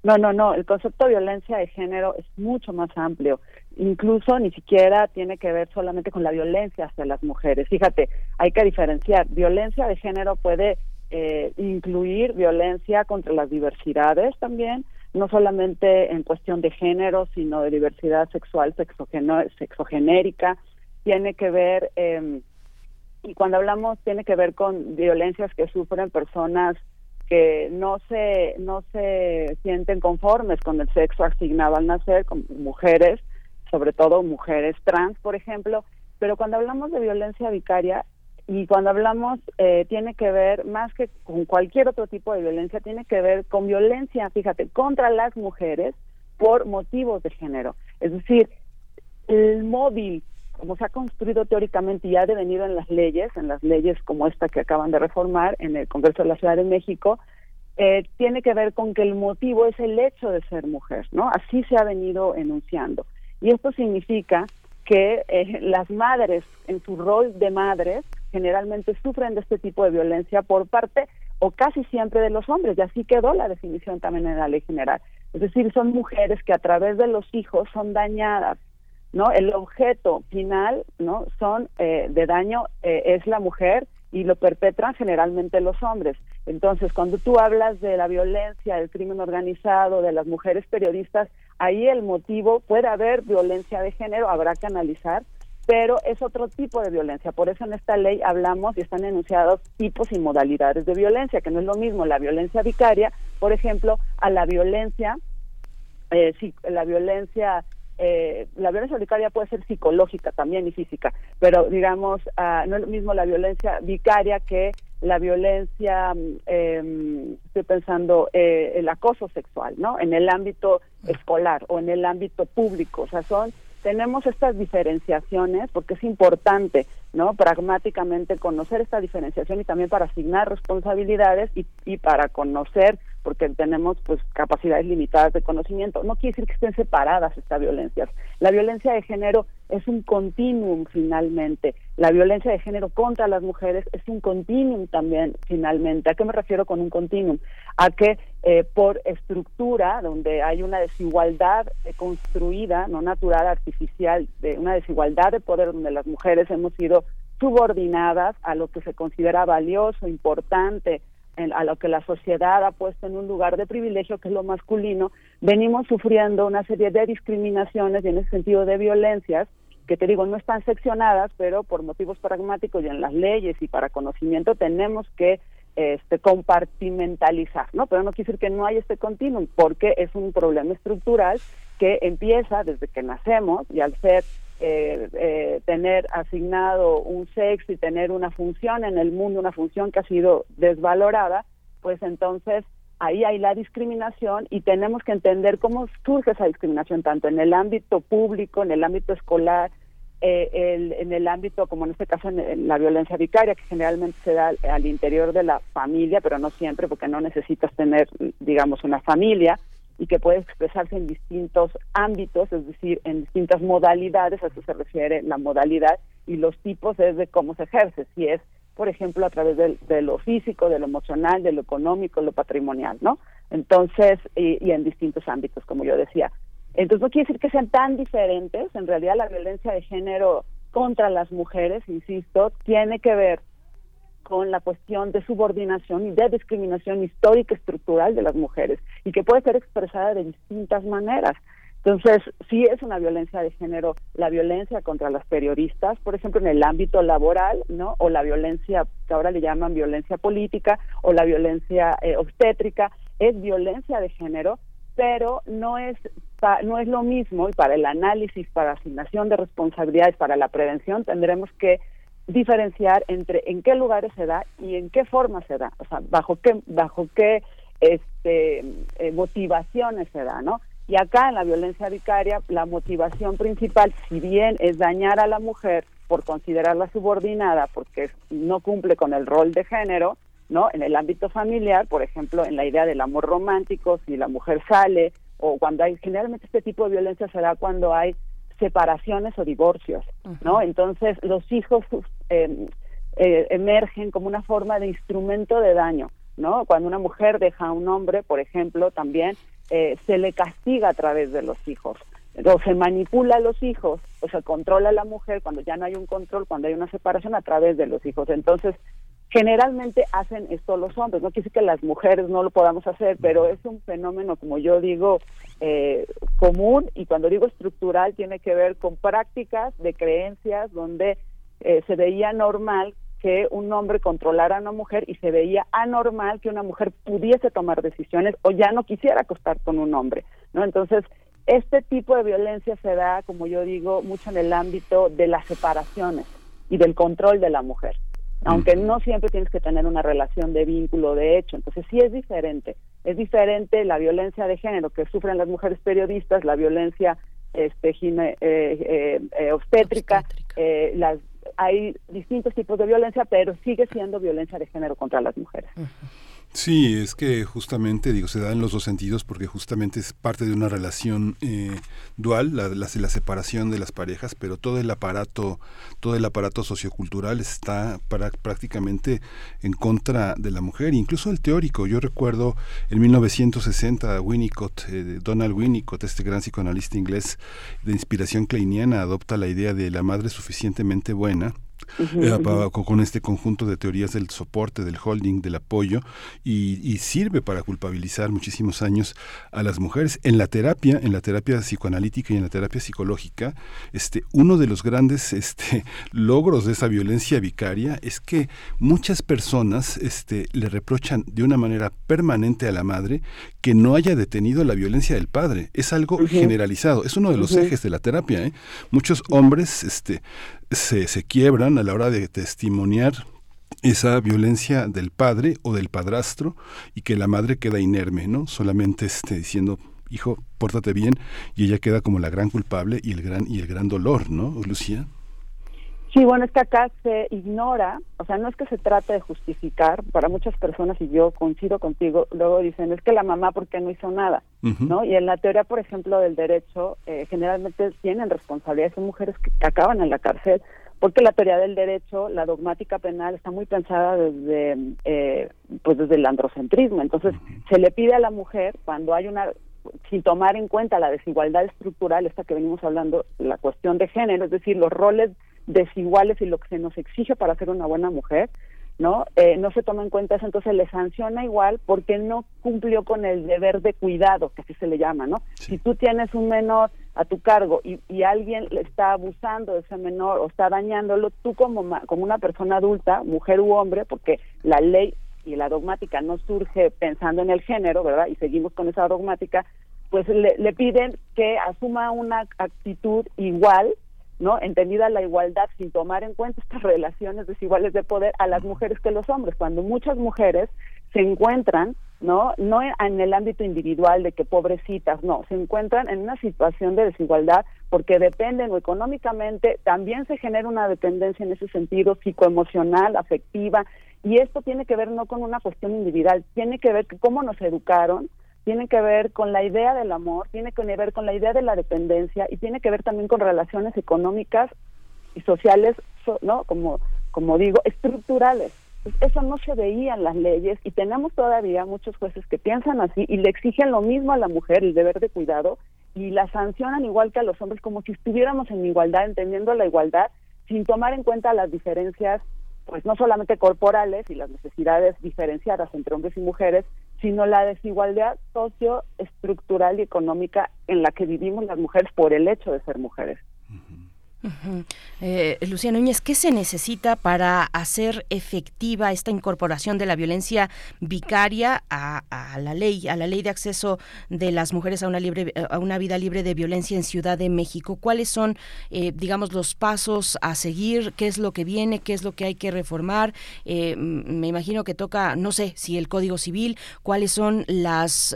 Speaker 23: No, no, no. El concepto de violencia de género es mucho más amplio. Incluso ni siquiera tiene que ver solamente con la violencia hacia las mujeres. Fíjate, hay que diferenciar. Violencia de género puede eh, incluir violencia contra las diversidades también, no solamente en cuestión de género, sino de diversidad sexual, sexogenérica. Tiene que ver eh, y cuando hablamos tiene que ver con violencias que sufren personas que no se no se sienten conformes con el sexo asignado al nacer, como mujeres, sobre todo mujeres trans, por ejemplo, pero cuando hablamos de violencia vicaria y cuando hablamos eh, tiene que ver más que con cualquier otro tipo de violencia, tiene que ver con violencia, fíjate, contra las mujeres por motivos de género. Es decir, el móvil como se ha construido teóricamente y ha devenido en las leyes, en las leyes como esta que acaban de reformar en el Congreso de la Ciudad de México, eh, tiene que ver con que el motivo es el hecho de ser mujer, ¿no? Así se ha venido enunciando. Y esto significa que eh, las madres, en su rol de madres, generalmente sufren de este tipo de violencia por parte o casi siempre de los hombres, y así quedó la definición también en la ley general. Es decir, son mujeres que a través de los hijos son dañadas no el objeto final no son eh, de daño eh, es la mujer y lo perpetran generalmente los hombres. Entonces cuando tú hablas de la violencia del crimen organizado de las mujeres periodistas ahí el motivo puede haber violencia de género habrá que analizar pero es otro tipo de violencia. Por eso en esta ley hablamos y están enunciados tipos y modalidades de violencia, que no es lo mismo la violencia vicaria, por ejemplo, a la violencia, eh, la violencia eh, la violencia vicaria puede ser psicológica también y física, pero digamos, ah, no es lo mismo la violencia vicaria que la violencia, eh, estoy pensando, eh, el acoso sexual, ¿no? En el ámbito escolar o en el ámbito público, o sea, son tenemos estas diferenciaciones porque es importante, ¿no? Pragmáticamente conocer esta diferenciación y también para asignar responsabilidades y, y para conocer porque tenemos pues capacidades limitadas de conocimiento. No quiere decir que estén separadas estas violencias. La violencia de género es un continuum finalmente. La violencia de género contra las mujeres es un continuum también finalmente. ¿A qué me refiero con un continuum? A que eh, por estructura, donde hay una desigualdad construida, no natural, artificial, de una desigualdad de poder donde las mujeres hemos sido subordinadas a lo que se considera valioso, importante, a lo que la sociedad ha puesto en un lugar de privilegio, que es lo masculino, venimos sufriendo una serie de discriminaciones y en ese sentido de violencias, que te digo, no están seccionadas, pero por motivos pragmáticos y en las leyes y para conocimiento tenemos que este, compartimentalizar, ¿no? Pero no quiere decir que no hay este continuum, porque es un problema estructural que empieza desde que nacemos y al ser eh, eh, tener asignado un sexo y tener una función en el mundo, una función que ha sido desvalorada, pues entonces ahí hay la discriminación y tenemos que entender cómo surge esa discriminación tanto en el ámbito público, en el ámbito escolar, eh, en el ámbito, como en este caso, en, la violencia vicaria, que generalmente se da al, interior de la familia, pero no siempre, porque no necesitas tener, digamos, una familia, y que puede expresarse en distintos ámbitos, es decir, en distintas modalidades, a eso se refiere la modalidad, y los tipos es de cómo se ejerce, si es, por ejemplo, a través de, lo físico, de lo emocional, de lo económico, lo patrimonial, ¿no? Entonces, y, en distintos ámbitos, como yo decía. Entonces, no quiere decir que sean tan diferentes, en realidad la violencia de género contra las mujeres, insisto, tiene que ver con la cuestión de subordinación y de discriminación histórica estructural de las mujeres y que puede ser expresada de distintas maneras. Entonces, sí es una violencia de género, la violencia contra las periodistas, por ejemplo, en el ámbito laboral, ¿no? O la violencia que ahora le llaman violencia política o la violencia eh, obstétrica, es violencia de género, pero no es no es lo mismo y para el análisis, para asignación de responsabilidades, para la prevención tendremos que diferenciar entre en qué lugares se da y en qué forma se da, o sea, bajo qué bajo qué este eh, motivaciones se da, ¿no? Y acá en la violencia vicaria la motivación principal, si bien es dañar a la mujer por considerarla subordinada porque no cumple con el rol de género, ¿no? En el ámbito familiar, por ejemplo, en la idea del amor romántico, si la mujer sale o cuando hay generalmente este tipo de violencia se da cuando hay separaciones o divorcios, ¿no? Entonces los hijos eh, eh, emergen como una forma de instrumento de daño, ¿no? Cuando una mujer deja a un hombre, por ejemplo, también eh, se le castiga a través de los hijos, o se manipula a los hijos, o se controla a la mujer cuando ya no hay un control, cuando hay una separación a través de los hijos. Entonces, generalmente hacen esto los hombres, no quiere decir que las mujeres no lo podamos hacer, pero es un fenómeno, como yo digo, eh, común y cuando digo estructural tiene que ver con prácticas de creencias donde eh, se veía normal que un hombre controlara a una mujer y se veía anormal que una mujer pudiese tomar decisiones o ya no quisiera acostar con un hombre, ¿no? Entonces, este tipo de violencia se da, como yo digo, mucho en el ámbito de las separaciones y del control de la mujer aunque no siempre tienes que tener una relación de vínculo de hecho. Entonces sí es diferente. Es diferente la violencia de género que sufren las mujeres periodistas, la violencia este, eh, eh, eh, obstétrica, las, hay distintos tipos de violencia, pero sigue siendo violencia de género contra las mujeres.
Speaker 2: Sí, es que justamente, digo, se da en los dos sentidos porque justamente es parte de una relación eh, dual, la, la, separación de las parejas, pero todo el aparato, todo el aparato sociocultural está prácticamente en contra de la mujer, incluso el teórico. Yo recuerdo en 1960 Winnicott, eh, Donald Winnicott, este gran psicoanalista inglés de inspiración kleiniana, adopta la idea de la madre suficientemente buena eh, con este conjunto de teorías del soporte, del holding, del apoyo, y, sirve para culpabilizar muchísimos años a las mujeres. En la terapia, en la terapia psicoanalítica y en la terapia psicológica, este, uno de los grandes este, logros de esa violencia vicaria es que muchas personas este, le reprochan de una manera permanente a la madre que no haya detenido la violencia del padre. Es algo generalizado, es uno de los ejes de la terapia. ¿eh? Muchos hombres este, se, se quiebran a la hora de testimoniar esa violencia del padre o del padrastro y que la madre queda inerme, ¿no? Solamente este, diciendo, hijo, pórtate bien, y ella queda como la gran culpable y el gran, y el gran dolor, ¿no, Lucía?
Speaker 23: Sí, bueno, es que acá se ignora, o sea, no es que se trate de justificar, para muchas personas, y yo coincido contigo, luego dicen, es que la mamá, ¿por qué no hizo nada? ¿No? Y en la teoría, por ejemplo, del derecho, eh, generalmente tienen responsabilidades, son mujeres que, acaban en la cárcel, porque la teoría del derecho, la dogmática penal, está muy pensada desde, eh, pues desde el androcentrismo. Entonces, se le pide a la mujer, cuando hay una sin tomar en cuenta la desigualdad estructural, esta que venimos hablando, la cuestión de género, es decir, los roles desiguales y lo que se nos exige para ser una buena mujer, ¿no? Eh, no se toma en cuenta eso, entonces le sanciona igual porque no cumplió con el deber de cuidado, que así se le llama, ¿no? Si tú tienes un menor a tu cargo y, y, alguien le está abusando de ese menor o está dañándolo, tú como, como una persona adulta, mujer u hombre, porque la ley y la dogmática no surge pensando en el género, ¿verdad? Y seguimos con esa dogmática, pues le, le piden que asuma una actitud igual ¿no? Entendida la igualdad sin tomar en cuenta estas relaciones desiguales de poder a las mujeres que los hombres, cuando muchas mujeres se encuentran, ¿no? No en el ámbito individual de que pobrecitas, no, se encuentran en una situación de desigualdad porque dependen o económicamente, también se genera una dependencia en ese sentido psicoemocional, afectiva, y esto tiene que ver no con una cuestión individual, tiene que ver con cómo nos educaron, tiene que ver con la idea del amor, tiene que ver con la idea de la dependencia y tiene que ver también con relaciones económicas y sociales, ¿no? Como, como digo, estructurales. Eso no se veía en las leyes y tenemos todavía muchos jueces que piensan así y le exigen lo mismo a la mujer, el deber de cuidado, y la sancionan igual que a los hombres, como si estuviéramos en igualdad, entendiendo la igualdad sin tomar en cuenta las diferencias, pues no solamente corporales y las necesidades diferenciadas entre hombres y mujeres, sino la desigualdad socioestructural y económica en la que vivimos las mujeres por el hecho de ser mujeres.
Speaker 1: Eh, Luciano Núñez, ¿qué se necesita para hacer efectiva esta incorporación de la violencia vicaria a, la ley, a la ley de acceso de las mujeres a una libre, a una vida libre de violencia en Ciudad de México? ¿Cuáles son, eh, digamos, los pasos a seguir? ¿Qué es lo que viene? ¿Qué es lo que hay que reformar? Eh, me imagino que toca, no sé, si el Código Civil, cuáles son las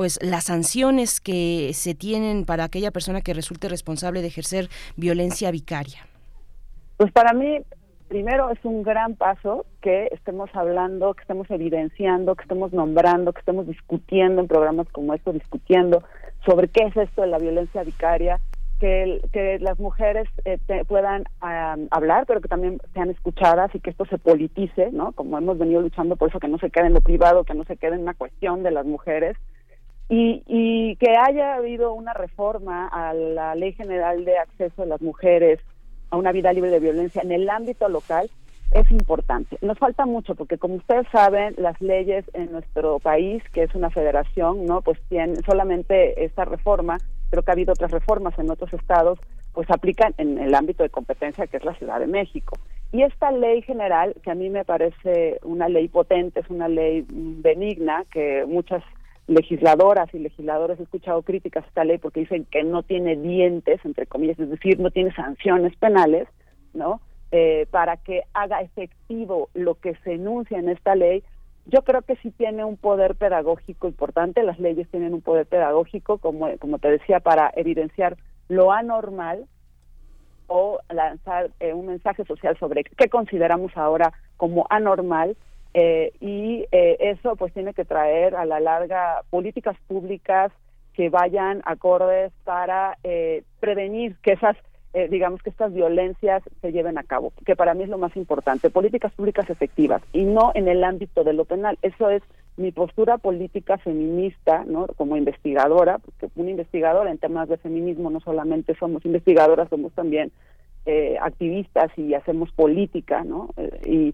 Speaker 1: pues las sanciones que se tienen para aquella persona que resulte responsable de ejercer violencia vicaria?
Speaker 23: Pues para mí, primero es un gran paso que estemos hablando, que estemos evidenciando, que estemos nombrando, que estemos discutiendo en programas como estos, discutiendo sobre qué es esto de la violencia vicaria, que, que las mujeres eh, puedan hablar, pero que también sean escuchadas y que esto se politice, ¿no? Como hemos venido luchando por eso, que no se quede en lo privado, que no se quede en una cuestión de las mujeres, y, y que haya habido una reforma a la Ley General de Acceso de las Mujeres a una vida libre de violencia en el ámbito local es importante. Nos falta mucho porque como ustedes saben, las leyes en nuestro país, que es una federación, no, pues tienen solamente esta reforma, pero que ha habido otras reformas en otros estados, pues aplican en el ámbito de competencia que es la Ciudad de México. Y esta ley general, que a mí me parece una ley potente, es una ley benigna, que muchas legisladoras y legisladores he escuchado críticas a esta ley porque dicen que no tiene dientes, entre comillas, es decir, no tiene sanciones penales, ¿no? Eh, para que haga efectivo lo que se enuncia en esta ley, yo creo que sí tiene un poder pedagógico importante, las leyes tienen un poder pedagógico, como, como te decía, para evidenciar lo anormal o lanzar eh, un mensaje social sobre qué consideramos ahora como anormal eh, y eh, eso pues tiene que traer a la larga políticas públicas que vayan acordes para eh, prevenir que esas digamos que estas violencias se lleven a cabo que para mí es lo más importante. Políticas públicas efectivas y no en el ámbito de lo penal. Eso es mi postura política feminista no como investigadora porque una investigadora en temas de feminismo no solamente somos investigadoras somos también activistas y hacemos política no y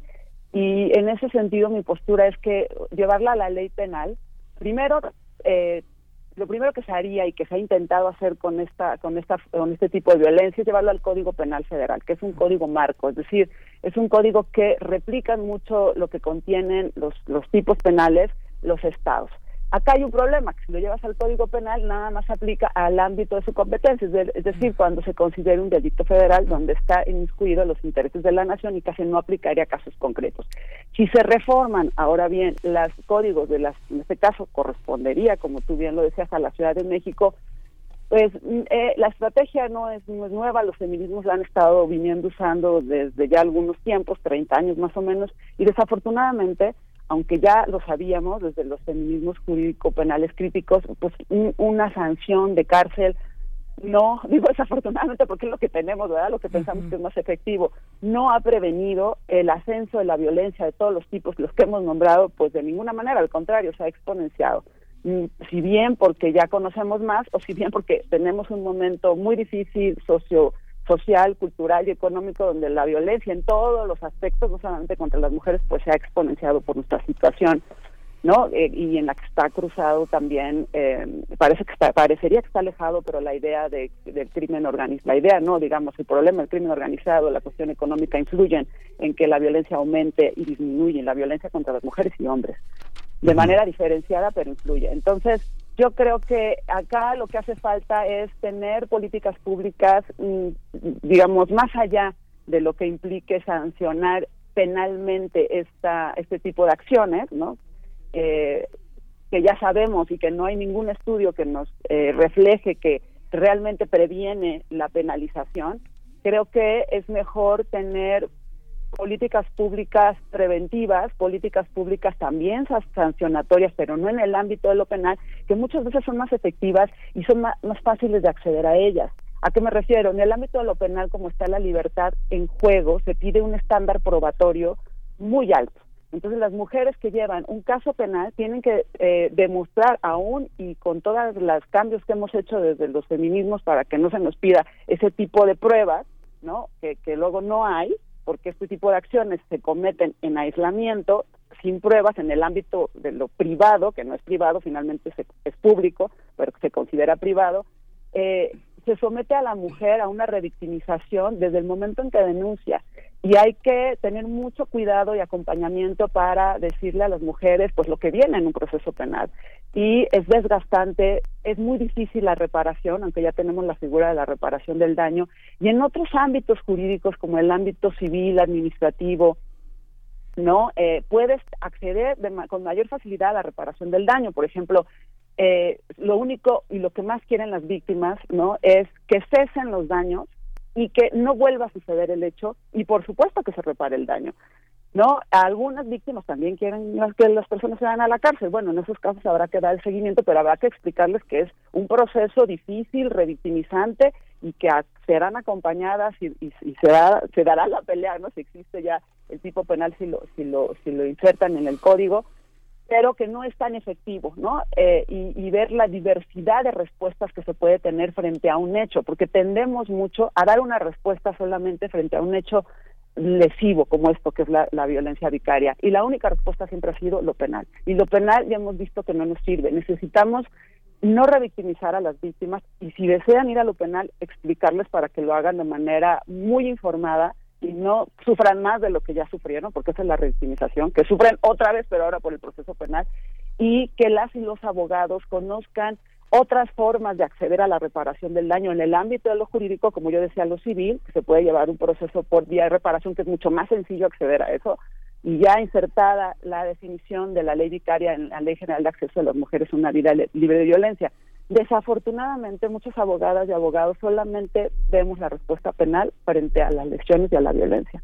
Speaker 23: y en ese sentido mi postura es que llevarla a la ley penal, primero, eh, lo primero que se haría y que se ha intentado hacer con esta, con esta, con este tipo de violencia es llevarlo al Código Penal Federal, que es un código marco, es decir, es un código que replica mucho lo que contienen los, los tipos penales los estados. Acá hay un problema, que si lo llevas al Código Penal nada más aplica al ámbito de su competencia, es decir, cuando se considera un delito federal donde está inmiscuido los intereses de la nación y casi no aplicaría a casos concretos. Si se reforman, ahora bien, los códigos de las, en este caso correspondería, como tú bien lo decías, a la Ciudad de México, pues mm, eh, la estrategia no es, no es nueva, los feminismos la han estado viniendo usando desde ya algunos tiempos, 30 años más o menos, y desafortunadamente aunque ya lo sabíamos desde los feminismos jurídico-penales críticos, pues una sanción de cárcel no, digo desafortunadamente porque es lo que tenemos, ¿verdad? Lo que pensamos que es más efectivo, no ha prevenido el ascenso de la violencia de todos los tipos, los que hemos nombrado, pues de ninguna manera, al contrario, se ha exponenciado. Mm, si bien porque ya conocemos más, o si bien porque tenemos un momento muy difícil socio social, cultural y económico donde la violencia en todos los aspectos, no solamente contra las mujeres, pues se ha exponenciado por nuestra situación, ¿no? Eh, y en la que está cruzado también, eh, parece que está, parecería que está alejado, pero la idea de, del crimen organizado, la idea, no, digamos, el problema del crimen organizado, la cuestión económica influyen en que la violencia aumente y disminuye, la violencia contra las mujeres y hombres, de manera diferenciada, pero influye. Entonces, yo creo que acá lo que hace falta es tener políticas públicas, mm, digamos, más allá de lo que implique sancionar penalmente esta, este tipo de acciones, ¿no? Eh, que ya sabemos y que no hay ningún estudio que nos eh, refleje que realmente previene la penalización, creo que es mejor tener políticas públicas preventivas, políticas públicas también sancionatorias, pero no en el ámbito de lo penal, que muchas veces son más efectivas y son más, fáciles de acceder a ellas. ¿A qué me refiero? En el ámbito de lo penal, como está la libertad en juego, se pide un estándar probatorio muy alto. Entonces las mujeres que llevan un caso penal tienen que eh, demostrar aún y con todos los cambios que hemos hecho desde los feminismos para que no se nos pida ese tipo de pruebas, ¿no? Que, que luego no hay, porque este tipo de acciones se cometen en aislamiento, sin pruebas, en el ámbito de lo privado, que no es privado, finalmente se- es público, pero se considera privado, eh, se somete a la mujer a una revictimización desde el momento en que denuncia. Y hay que tener mucho cuidado y acompañamiento para decirle a las mujeres pues lo que viene en un proceso penal. Y es desgastante, es muy difícil la reparación, aunque ya tenemos la figura de la reparación del daño. Y en otros ámbitos jurídicos como el ámbito civil, administrativo, no eh, puedes acceder de ma- con mayor facilidad a la reparación del daño por ejemplo eh, lo único y lo que más quieren las víctimas no es que cesen los daños y que no vuelva a suceder el hecho y por supuesto que se repare el daño no algunas víctimas también quieren que las personas se vayan a la cárcel. Bueno en esos casos habrá que dar el seguimiento pero habrá que explicarles que es un proceso difícil revictimizante y que serán acompañadas y, y- y se, da- se dará la pelea no si existe ya el tipo penal si lo si lo si lo insertan en el código pero que no es tan efectivo, ¿no? Eh, y, y ver la diversidad de respuestas que se puede tener frente a un hecho, porque tendemos mucho a dar una respuesta solamente frente a un hecho lesivo como esto que es la, la violencia vicaria. Y la única respuesta siempre ha sido lo penal. Y lo penal ya hemos visto que no nos sirve. Necesitamos no revictimizar a las víctimas y si desean ir a lo penal explicarles para que lo hagan de manera muy informada y no sufran más de lo que ya sufrieron, porque esa es la revictimización, que sufren otra vez, pero ahora por el proceso penal, y que las y los abogados conozcan otras formas de acceder a la reparación del daño en el ámbito de lo jurídico, como yo decía, lo civil, que se puede llevar un proceso por vía de reparación, que es mucho más sencillo acceder a eso, y ya insertada la definición de la ley vicaria en la Ley General de Acceso de las Mujeres a una vida libre de violencia. Desafortunadamente, muchas abogadas y abogados solamente vemos la respuesta penal frente a las lesiones y a la violencia,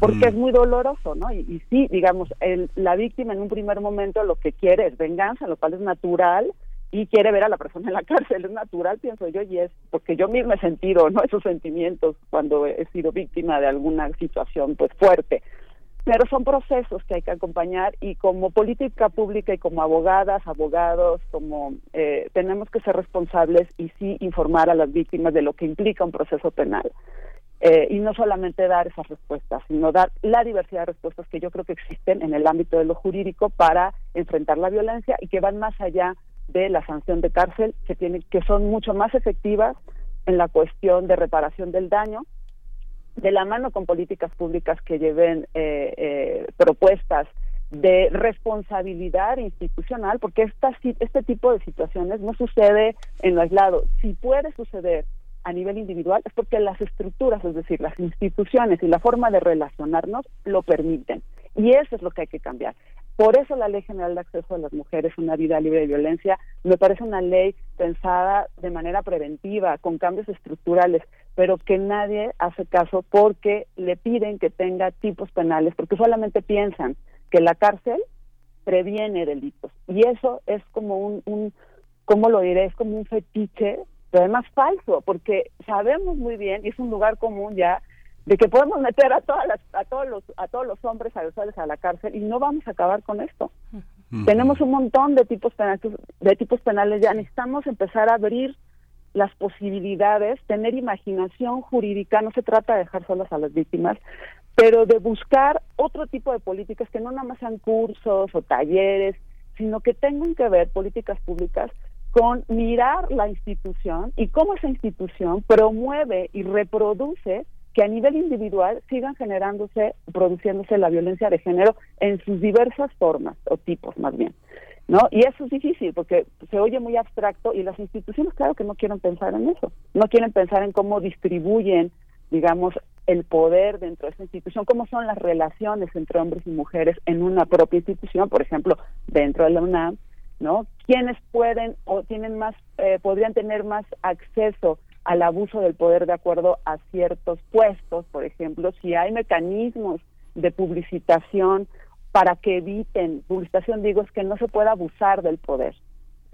Speaker 23: porque es muy doloroso, ¿no? Y, y sí, digamos, el, la víctima en un primer momento lo que quiere es venganza, lo cual es natural, y quiere ver a la persona en la cárcel, es natural, pienso yo, y es porque yo misma he sentido, ¿no? Esos sentimientos cuando he sido víctima de alguna situación, pues, fuerte pero son procesos que hay que acompañar y como política pública y como abogadas, abogados, como eh, tenemos que ser responsables y sí informar a las víctimas de lo que implica un proceso penal. Eh, y no solamente dar esas respuestas, sino dar la diversidad de respuestas que yo creo que existen en el ámbito de lo jurídico para enfrentar la violencia y que van más allá de la sanción de cárcel, que, tiene, que son mucho más efectivas en la cuestión de reparación del daño, de la mano con políticas públicas que lleven eh, eh, propuestas de responsabilidad institucional, porque esta, este tipo de situaciones no sucede en lo aislado. Si puede suceder a nivel individual es porque las estructuras, es decir, las instituciones y la forma de relacionarnos lo permiten. Y eso es lo que hay que cambiar. Por eso la Ley General de Acceso a las Mujeres a una vida libre de violencia me parece una ley pensada de manera preventiva, con cambios estructurales, pero que nadie hace caso porque le piden que tenga tipos penales, porque solamente piensan que la cárcel previene delitos. Y eso es como un, un ¿cómo lo diré? Es como un fetiche, pero además falso, porque sabemos muy bien, y es un lugar común ya, de que podemos meter a todas las, a todos los a todos los hombres agresores a la cárcel y no vamos a acabar con esto. Tenemos un montón de tipos penales, de tipos penales ya necesitamos empezar a abrir las posibilidades, tener imaginación jurídica, no se trata de dejar solas a las víctimas, pero de buscar otro tipo de políticas que no nada más sean cursos o talleres, sino que tengan que ver políticas públicas con mirar la institución y cómo esa institución promueve y reproduce que a nivel individual sigan generándose, produciéndose la violencia de género en sus diversas formas o tipos más bien. ¿No? Y eso es difícil porque se oye muy abstracto y las instituciones claro que no quieren pensar en eso, no quieren pensar en cómo distribuyen, digamos, el poder dentro de esa institución, cómo son las relaciones entre hombres y mujeres en una propia institución, por ejemplo, dentro de la UNAM, ¿no? ¿Quiénes pueden o tienen más, eh, podrían tener más acceso al abuso del poder de acuerdo a ciertos puestos, por ejemplo, si hay mecanismos de publicitación para que eviten, publicitación digo, es que no se pueda abusar del poder,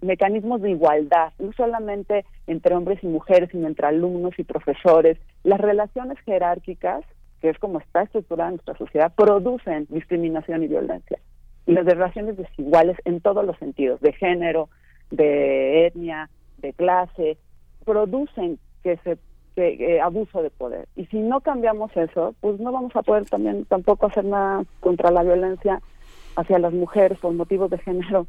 Speaker 23: mecanismos de igualdad, no solamente entre hombres y mujeres, sino entre alumnos y profesores. Las relaciones jerárquicas, que es como está estructurada nuestra sociedad, producen discriminación y violencia. Y las relaciones desiguales en todos los sentidos, de género, de etnia, de clase, producen que se eh, abuso de poder. Y si no cambiamos eso, pues no vamos a poder también tampoco hacer nada contra la violencia hacia las mujeres por motivos de género.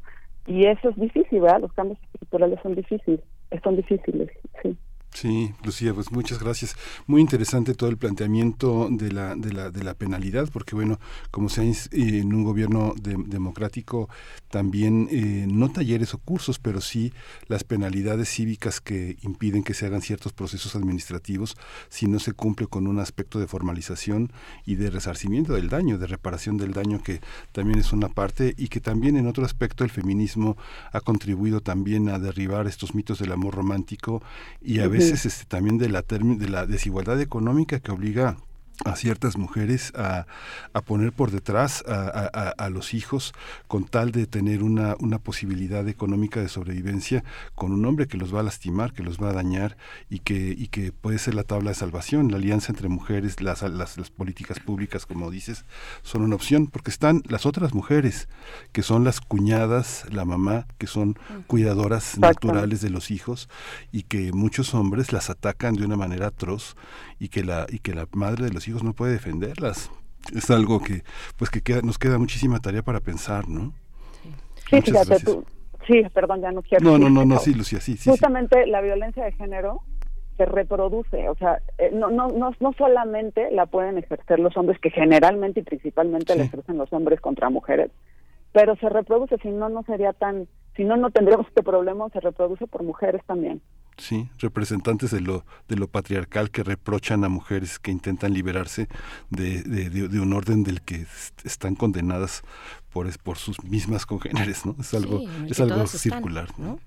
Speaker 23: Y eso es difícil, ¿verdad? Los cambios estructurales son difíciles, son difíciles, sí.
Speaker 2: Sí, Lucía, pues muchas gracias. Muy interesante todo el planteamiento de la, de la, de la penalidad, porque bueno, como sea en un gobierno democrático, también eh, no talleres o cursos, pero sí las penalidades cívicas que impiden que se hagan ciertos procesos administrativos si no se cumple con un aspecto de formalización y de resarcimiento del daño, de reparación del daño, que también es una parte y que también en otro aspecto el feminismo ha contribuido también a derribar estos mitos del amor romántico y a veces es este, también de la, de la desigualdad económica que obliga a ciertas mujeres a, a poner por detrás a, a, los hijos con tal de tener una, una posibilidad económica de sobrevivencia con un hombre que los va a lastimar, que los va a dañar y que, y que puede ser la tabla de salvación. La alianza entre mujeres, las, las, las políticas públicas, como dices, son una opción porque están las otras mujeres, que son las cuñadas, la mamá, que son cuidadoras naturales de los hijos y que muchos hombres las atacan de una manera atroz y que la, y que la madre de los hijos no puede defenderlas. Es algo que, pues que queda, nos queda muchísima tarea para pensar, ¿no?
Speaker 23: Sí, fíjate tú. Sí, perdón, ya no quiero.
Speaker 2: No, no, no, no, sí, Lucía, sí, sí.
Speaker 23: Justamente la violencia de género se reproduce, o sea, eh, no, no, no, no solamente la pueden ejercer los hombres, que generalmente y principalmente la ejercen los hombres contra mujeres, pero se reproduce, si no, no sería tan, si no, no tendríamos este problema, se reproduce por mujeres también.
Speaker 2: Sí, representantes de lo, de lo patriarcal que reprochan a mujeres que intentan liberarse de, un orden del que están condenadas por, por sus mismas congéneres, ¿no? Es algo, es algo circular. ¿no?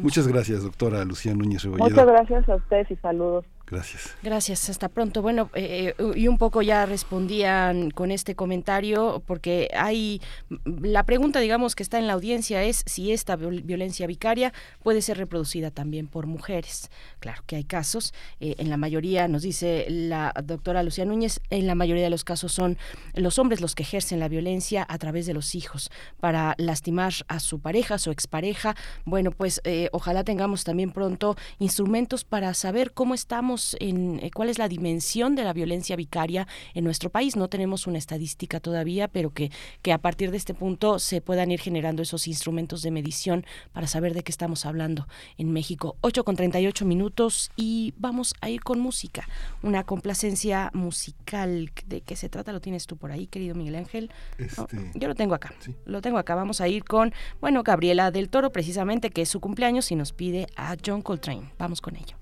Speaker 2: Muchas gracias, doctora Lucía Núñez Rebolledo.
Speaker 23: Muchas gracias a ustedes y saludos.
Speaker 2: Gracias.
Speaker 1: Gracias, hasta pronto. Bueno, eh, eh, y un poco ya respondían con este comentario, porque hay la pregunta, digamos, que está en la audiencia es si esta violencia vicaria puede ser reproducida también por mujeres. Claro que hay casos, eh, en la mayoría, nos dice la doctora Lucía Núñez, en la mayoría de los casos son los hombres los que ejercen la violencia a través de los hijos para lastimar a su pareja, a su expareja. Bueno, pues ojalá tengamos también pronto instrumentos para saber cómo estamos en eh, cuál es la dimensión de la violencia vicaria en nuestro país. No tenemos una estadística todavía, pero que, que a partir de este punto se puedan ir generando esos instrumentos de medición para saber de qué estamos hablando en México. 8 con 38 minutos y vamos a ir con música, una complacencia musical. ¿De qué se trata? ¿Lo tienes tú por ahí, querido Miguel Ángel?
Speaker 2: Este,
Speaker 1: yo lo tengo acá. Lo tengo acá. Vamos a ir con, bueno, Gabriela del Toro, precisamente, que es su cumpleaños y nos pide a John Coltrane. Vamos con ello.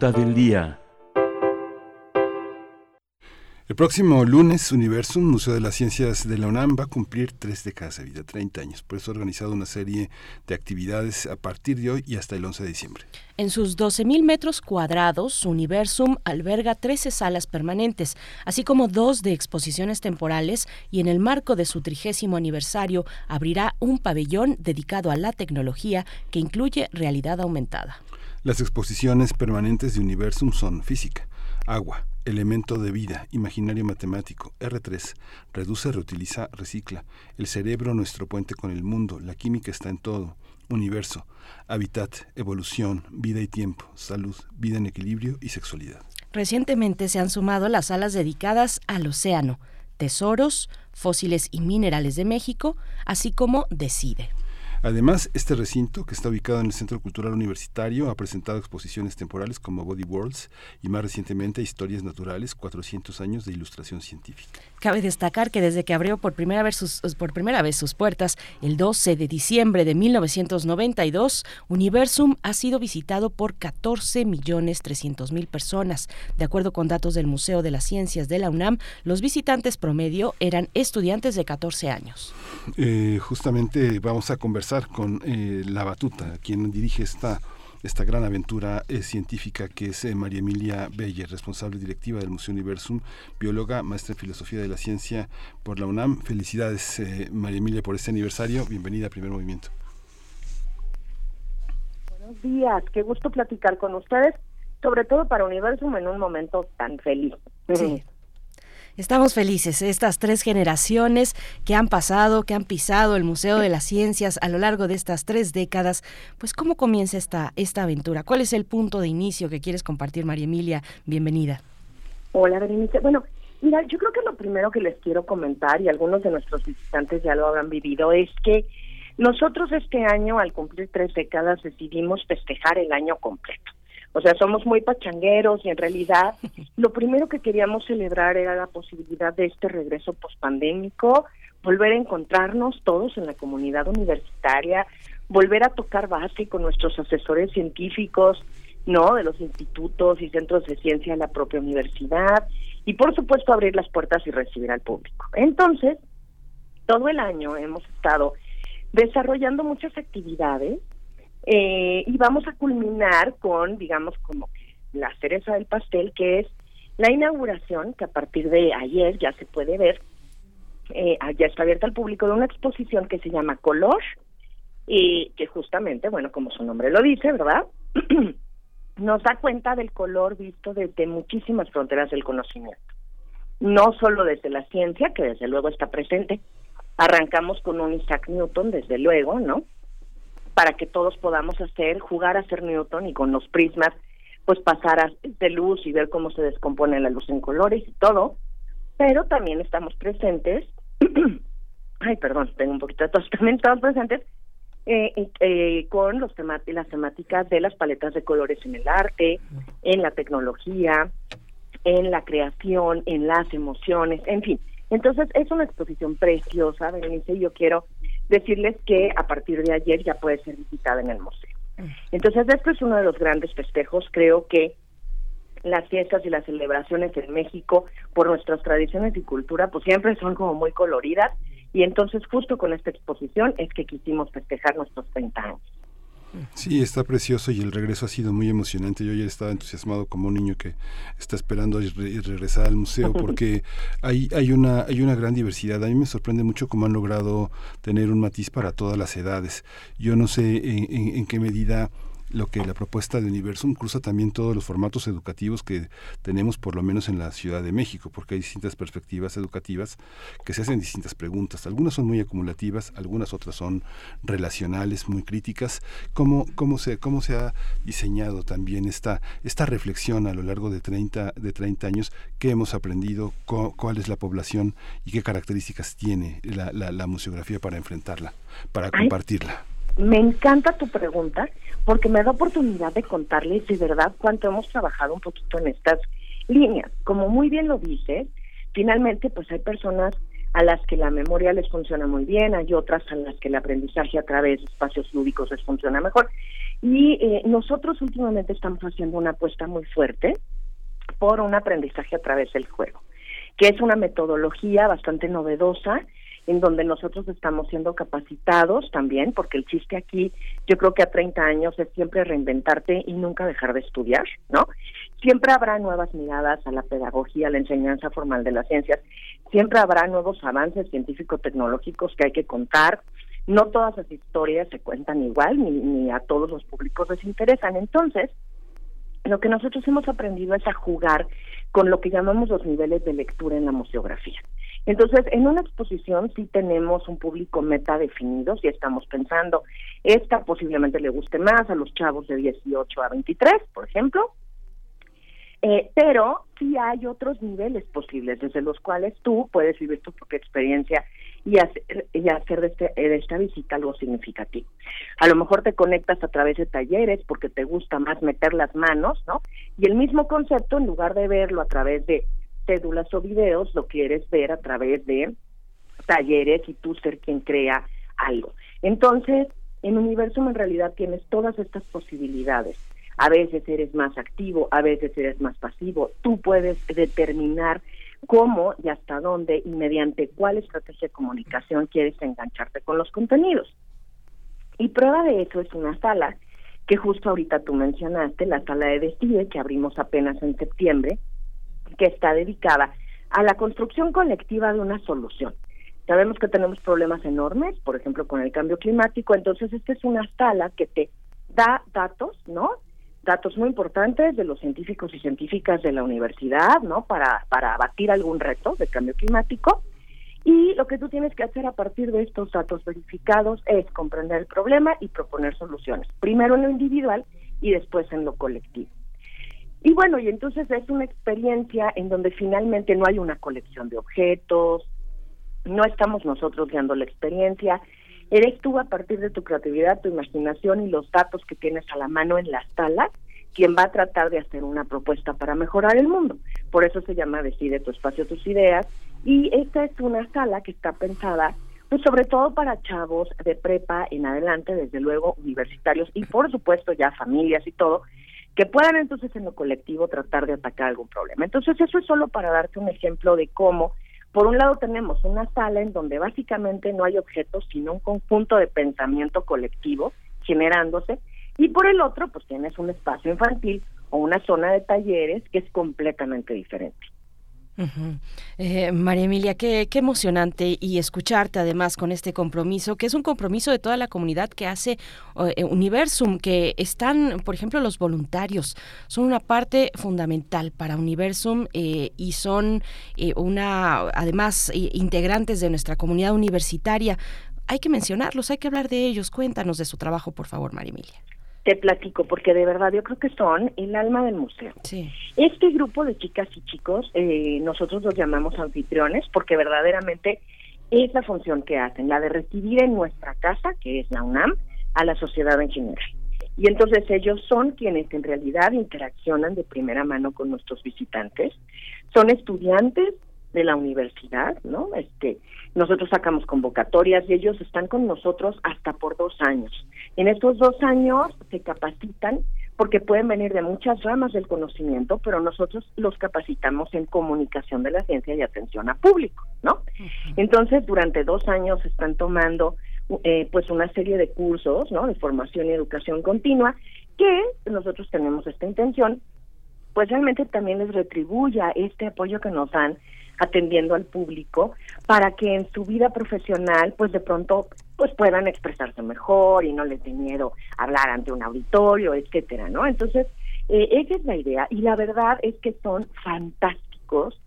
Speaker 17: Nota del día.
Speaker 2: El próximo lunes, Universum, Museo de las Ciencias de la UNAM, va a cumplir tres décadas de vida, 30 años. Por eso ha organizado una serie de actividades a partir de hoy y hasta el 11 de diciembre.
Speaker 1: En sus 12.000 metros cuadrados, Universum alberga 13 salas permanentes, así como dos de exposiciones temporales y en el marco de su trigésimo aniversario abrirá un pabellón dedicado a la tecnología que incluye realidad aumentada.
Speaker 2: Las exposiciones permanentes de Universum son física, agua, elemento de vida, imaginario matemático, R3, reduce, reutiliza, recicla, el cerebro nuestro puente con el mundo, la química está en todo, universo, hábitat, evolución, vida y tiempo, salud, vida en equilibrio y sexualidad.
Speaker 1: Recientemente se han sumado las salas dedicadas al océano, tesoros, fósiles y minerales de México, así como Decide.
Speaker 2: Además, este recinto, que está ubicado en el Centro Cultural Universitario, ha presentado exposiciones temporales como Body Worlds y más recientemente Historias Naturales, 400 años de ilustración científica.
Speaker 1: Cabe destacar que desde que abrió por primera vez sus, por primera vez sus puertas el 12 de diciembre de 1992, Universum ha sido visitado por 14 millones 300 mil personas. De acuerdo con datos del Museo de las Ciencias de la UNAM, los visitantes promedio eran estudiantes de 14 años.
Speaker 2: Eh, justamente vamos a conversar con eh, la batuta, quien dirige esta esta gran aventura eh, científica que es eh, María Emilia Beller, responsable directiva del Museo Universum, bióloga, maestra en filosofía de la ciencia por la UNAM. Felicidades, María Emilia, por este aniversario. Bienvenida a Primer Movimiento.
Speaker 24: Buenos días, qué gusto platicar con ustedes, sobre todo para Universum en un momento tan feliz.
Speaker 1: Sí. Estamos felices, estas tres generaciones que han pasado, que han pisado el Museo de las Ciencias a lo largo de estas tres décadas. Pues, ¿cómo comienza esta, esta aventura? ¿Cuál es el punto de inicio que quieres compartir, María Emilia? Bienvenida.
Speaker 24: Hola, Berenice. Bueno, mira, yo creo que lo primero que les quiero comentar, y algunos de nuestros visitantes ya lo habrán vivido, es que nosotros este año, al cumplir tres décadas, decidimos festejar el año completo. O sea, somos muy pachangueros y en realidad lo primero que queríamos celebrar era la posibilidad de este regreso pospandémico, volver a encontrarnos todos en la comunidad universitaria, volver a tocar base con nuestros asesores científicos, ¿no? De los institutos y centros de ciencia de la propia universidad y por supuesto abrir las puertas y recibir al público. Entonces, todo el año hemos estado desarrollando muchas actividades eh, y vamos a culminar con, digamos, como la cereza del pastel, que es la inauguración, que a partir de ayer ya se puede ver, eh, ya está abierta al público, de una exposición que se llama Color, y que justamente, bueno, como su nombre lo dice, ¿verdad? Nos da cuenta del color visto desde muchísimas fronteras del conocimiento. No solo desde la ciencia, que desde luego está presente. Arrancamos con un Isaac Newton, desde luego, ¿no? Para que todos podamos hacer, jugar a ser Newton y con los prismas, pues pasar de luz y ver cómo se descompone la luz en colores y todo, pero también estamos presentes, ay, perdón, tengo un poquito de tos, también estamos presentes eh, eh, con los las temáticas de las paletas de colores en el arte, en la tecnología, en la creación, en las emociones, en fin. Entonces es una exposición preciosa, Berenice, yo quiero decirles que a partir de ayer ya puede ser visitada en el museo. Entonces, esto es uno de los grandes festejos. Creo que las fiestas y las celebraciones en México, por nuestras tradiciones y cultura, pues siempre son como muy coloridas. Y entonces, justo con esta exposición, es que quisimos festejar nuestros 30 años.
Speaker 2: Sí, está precioso y el regreso ha sido muy emocionante. Yo ayer estaba entusiasmado como un niño que está esperando regresar al museo porque hay, hay, una, hay una gran diversidad. A mí me sorprende mucho cómo han logrado tener un matiz para todas las edades. Yo no sé en qué medida lo que la propuesta de Universum cruza también todos los formatos educativos que tenemos por lo menos en la Ciudad de México, porque hay distintas perspectivas educativas que se hacen distintas preguntas. Algunas son muy acumulativas, algunas otras son relacionales, muy críticas. ¿Cómo, cómo, se, cómo se ha diseñado también esta, esta reflexión a lo largo de 30, de 30 años? ¿Qué hemos aprendido? ¿Cuál es la población? ¿Y qué características tiene la, la, museografía para enfrentarla, para compartirla?
Speaker 24: Me encanta tu pregunta porque me da oportunidad de contarles de verdad cuánto hemos trabajado un poquito en estas líneas. Como muy bien lo dices, finalmente pues hay personas a las que la memoria les funciona muy bien, hay otras a las que el aprendizaje a través de espacios lúdicos les funciona mejor. Y eh, nosotros últimamente estamos haciendo una apuesta muy fuerte por un aprendizaje a través del juego, que es una metodología bastante novedosa en donde nosotros estamos siendo capacitados también, porque el chiste aquí, yo creo que a 30 años es siempre reinventarte y nunca dejar de estudiar, ¿no? Siempre habrá nuevas miradas a la pedagogía, a la enseñanza formal de las ciencias, siempre habrá nuevos avances científico-tecnológicos que hay que contar, no todas las historias se cuentan igual, ni, ni a todos los públicos les interesan. Entonces, lo que nosotros hemos aprendido es a jugar con lo que llamamos los niveles de lectura en la museografía. Entonces, en una exposición sí tenemos un público meta definido, si estamos pensando, esta posiblemente le guste más a los chavos de 18 a 23, por ejemplo, eh, pero sí hay otros niveles posibles desde los cuales tú puedes vivir tu propia experiencia y hacer, de, este, de esta visita algo significativo. A lo mejor te conectas a través de talleres porque te gusta más meter las manos, ¿no? Y el mismo concepto, en lugar de verlo a través de cédulas o videos, lo quieres ver a través de talleres y tú ser quien crea algo. Entonces, en Universum en realidad tienes todas estas posibilidades. A veces eres más activo, a veces eres más pasivo. Tú puedes determinar cómo y hasta dónde y mediante cuál estrategia de comunicación quieres engancharte con los contenidos. Y prueba de eso es una sala que justo ahorita tú mencionaste, la sala de Decide, que abrimos apenas en septiembre, que está dedicada a la construcción colectiva de una solución. Sabemos que tenemos problemas enormes, por ejemplo, con el cambio climático, entonces esta es una sala que te da datos, ¿no? Datos muy importantes de los científicos y científicas de la universidad, ¿no? Para, para abatir algún reto de cambio climático. Y lo que tú tienes que hacer a partir de estos datos verificados es comprender el problema y proponer soluciones, primero en lo individual y después en lo colectivo. Y bueno, y entonces es una experiencia en donde finalmente no hay una colección de objetos, no estamos nosotros guiando la experiencia, eres tú a partir de tu creatividad, tu imaginación y los datos que tienes a la mano en la sala quien va a tratar de hacer una propuesta para mejorar el mundo. Por eso se llama Decide tu espacio, tus ideas. Y esta es una sala que está pensada pues sobre todo para chavos de prepa en adelante, desde luego universitarios y por supuesto ya familias y todo, que puedan entonces en lo colectivo tratar de atacar algún problema. Entonces eso es solo para darte un ejemplo de cómo, por un lado tenemos una sala en donde básicamente no hay objetos, sino un conjunto de pensamiento colectivo generándose, y por el otro pues tienes un espacio infantil o una zona de talleres que es completamente diferente.
Speaker 1: Eh, María Emilia, qué, qué, emocionante y escucharte además con este compromiso, que es un compromiso de toda la comunidad que hace eh, Universum, que están, por ejemplo, los voluntarios, son una parte fundamental para Universum eh, y son una, además, integrantes de nuestra comunidad universitaria. Hay que mencionarlos, hay que hablar de ellos. Cuéntanos de su trabajo, por favor, María Emilia
Speaker 24: te platico, porque de verdad yo creo que son el alma del museo.
Speaker 1: Sí.
Speaker 24: Este grupo de chicas y chicos, eh, nosotros los llamamos anfitriones, porque verdaderamente es la función que hacen, la de recibir en nuestra casa, que es la UNAM, a la sociedad en general. Y entonces ellos son quienes en realidad interaccionan de primera mano con nuestros visitantes. Son estudiantes de la universidad, ¿no? Este, nosotros sacamos convocatorias y ellos están con nosotros hasta por dos años. En estos dos años se capacitan porque pueden venir de muchas ramas del conocimiento, pero nosotros los capacitamos en comunicación de la ciencia y atención a público, ¿no? Entonces, durante dos años están tomando eh, pues una serie de cursos, ¿no? De formación y educación continua, que nosotros tenemos esta intención, pues realmente también les retribuya este apoyo que nos dan atendiendo al público para que en su vida profesional pues de pronto pues puedan expresarse mejor y no les dé miedo hablar ante un auditorio, etcétera, ¿no? Entonces, eh, esa es la idea y la verdad es que son fantásticos.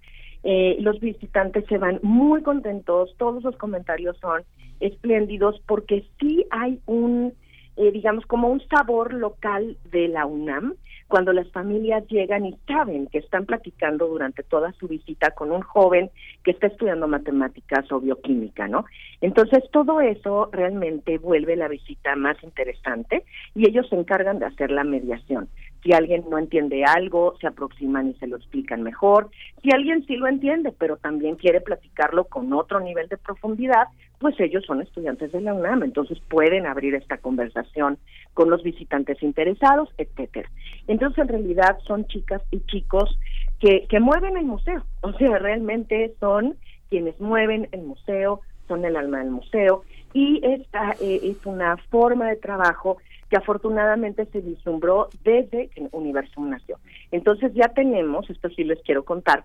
Speaker 24: Eh, los visitantes se van muy contentos, todos los comentarios son espléndidos porque sí hay un, eh, digamos, como un sabor local de la UNAM cuando las familias llegan y saben que están platicando durante toda su visita con un joven que está estudiando matemáticas o bioquímica, ¿no? Entonces todo eso realmente vuelve la visita más interesante y ellos se encargan de hacer la mediación. Si alguien no entiende algo, se aproximan y se lo explican mejor. Si alguien sí lo entiende, pero también quiere platicarlo con otro nivel de profundidad, pues ellos son estudiantes de la UNAM, entonces pueden abrir esta conversación con los visitantes interesados, etcétera. Entonces, en realidad son chicas y chicos que, que mueven el museo, o sea, realmente son quienes mueven el museo, son el alma del museo, y esta eh, es una forma de trabajo que afortunadamente se vislumbró desde que Universum nació. Entonces ya tenemos, esto sí les quiero contar,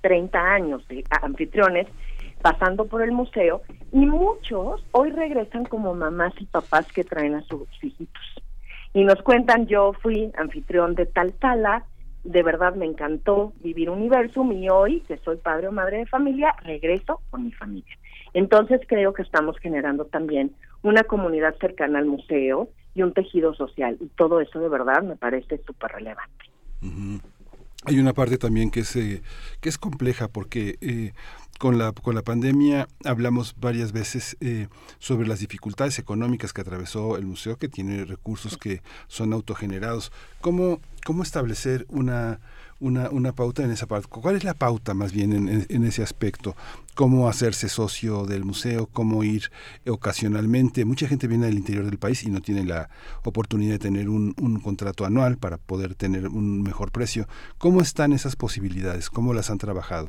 Speaker 24: 30 años de anfitriones pasando por el museo y muchos hoy regresan como mamás y papás que traen a sus hijitos. Y nos cuentan, yo fui anfitrión de tal sala, de verdad me encantó vivir Universum y hoy, que soy padre o madre de familia, regreso con mi familia. Entonces creo que estamos generando también una comunidad cercana al museo y un tejido social y todo eso de verdad me parece súper relevante.
Speaker 2: Hay una parte también que es, eh, que es compleja porque eh, con la, con la pandemia hablamos varias veces eh, sobre las dificultades económicas que atravesó el museo, que tiene recursos que son autogenerados. ¿Cómo, cómo establecer una, una, una pauta en esa parte? ¿Cuál es la pauta más bien en, ese aspecto? ¿Cómo hacerse socio del museo? ¿Cómo ir ocasionalmente? Mucha gente viene del interior del país y no tiene la oportunidad de tener un, un contrato anual para poder tener un mejor precio. ¿Cómo están esas posibilidades? ¿Cómo las han trabajado?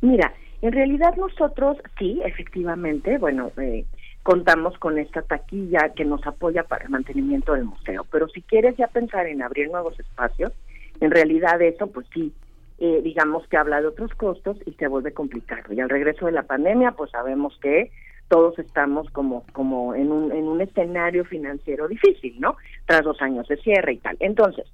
Speaker 24: Mira, en realidad nosotros sí, efectivamente, bueno, eh, contamos con esta taquilla que nos apoya para el mantenimiento del museo, pero si quieres ya pensar en abrir nuevos espacios, en realidad eso pues sí, eh, digamos que habla de otros costos y se vuelve complicado. Y al regreso de la pandemia pues sabemos que todos estamos como como en un, en un escenario financiero difícil, ¿no? Tras dos años de cierre y tal. Entonces,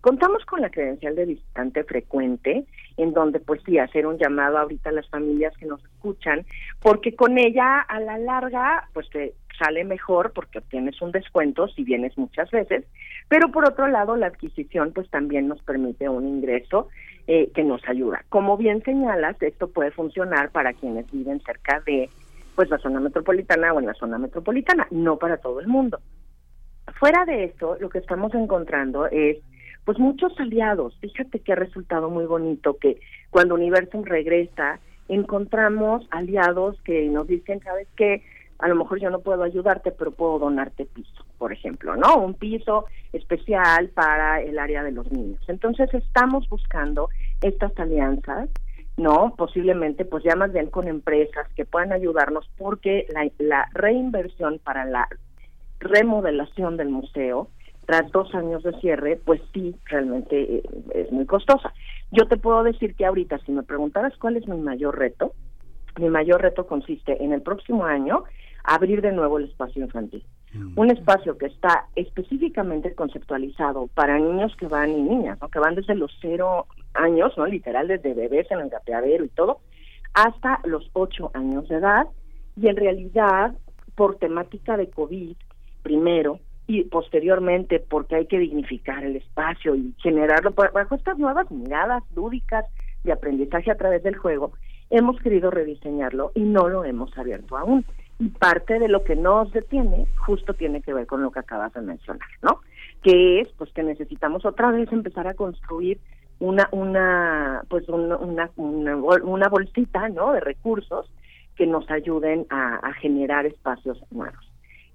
Speaker 24: Contamos con la credencial de visitante frecuente, en donde pues sí, hacer un llamado ahorita a las familias que nos escuchan, porque con ella a la larga pues te sale mejor porque obtienes un descuento si vienes muchas veces, pero por otro lado la adquisición pues también nos permite un ingreso eh, que nos ayuda. Como bien señalas, esto puede funcionar para quienes viven cerca de pues la zona metropolitana o en la zona metropolitana, no para todo el mundo. Fuera de esto, lo que estamos encontrando es pues muchos aliados. Fíjate que ha resultado muy bonito que cuando Universum regresa, encontramos aliados que nos dicen, ¿sabes qué? A lo mejor yo no puedo ayudarte, pero puedo donarte piso, por ejemplo, ¿no? Un piso especial para el área de los niños. Entonces estamos buscando estas alianzas, ¿no? Posiblemente, pues ya más bien con empresas que puedan ayudarnos porque la, reinversión para la remodelación del museo tras dos años de cierre, pues sí, realmente eh, es muy costosa. Yo te puedo decir que ahorita, si me preguntaras cuál es mi mayor reto, mi mayor reto consiste en el próximo año abrir de nuevo el espacio infantil. Mm. Un espacio que está específicamente conceptualizado para niños que van y niñas, ¿no? que van desde los cero años, no literal desde bebés en el gateadero y todo, hasta los ocho años de edad. Y en realidad, por temática de COVID, primero, y posteriormente porque hay que dignificar el espacio y generarlo bajo estas nuevas miradas lúdicas de aprendizaje a través del juego, hemos querido rediseñarlo y no lo hemos abierto aún. Y parte de lo que nos detiene justo tiene que ver con lo que acabas de mencionar, ¿no? Que es pues que necesitamos otra vez empezar a construir una una pues una una, una, bolsita, ¿no? de recursos que nos ayuden a generar espacios nuevos.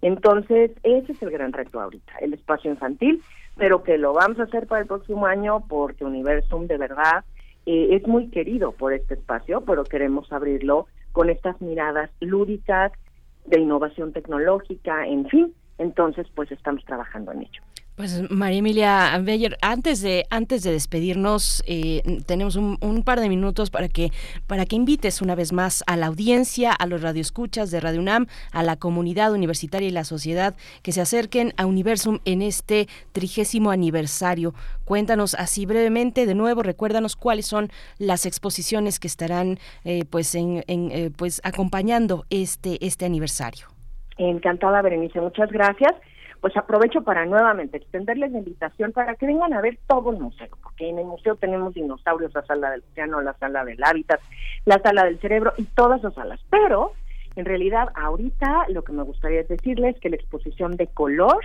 Speaker 24: Entonces, ese es el gran reto ahorita, el espacio infantil, pero que lo vamos a hacer para el próximo año porque Universum de verdad eh, es muy querido por este espacio, pero queremos abrirlo con estas miradas lúdicas de innovación tecnológica, en fin. Entonces, pues estamos trabajando en ello.
Speaker 1: Pues María Emilia Beyer, antes de antes de despedirnos, eh, tenemos un, par de minutos para que para que invites una vez más a la audiencia, a los radioescuchas de Radio UNAM, a la comunidad universitaria y la sociedad que se acerquen a Universum en este trigésimo aniversario. Cuéntanos así brevemente, de nuevo, recuérdanos cuáles son las exposiciones que estarán eh, pues en, eh, pues acompañando este este aniversario.
Speaker 24: Encantada, Berenice, muchas gracias pues aprovecho para nuevamente extenderles la invitación para que vengan a ver todo el museo, porque en el museo tenemos dinosaurios, la sala del océano, la sala del hábitat, la sala del cerebro y todas las salas. Pero en realidad ahorita lo que me gustaría decirles es que la exposición de color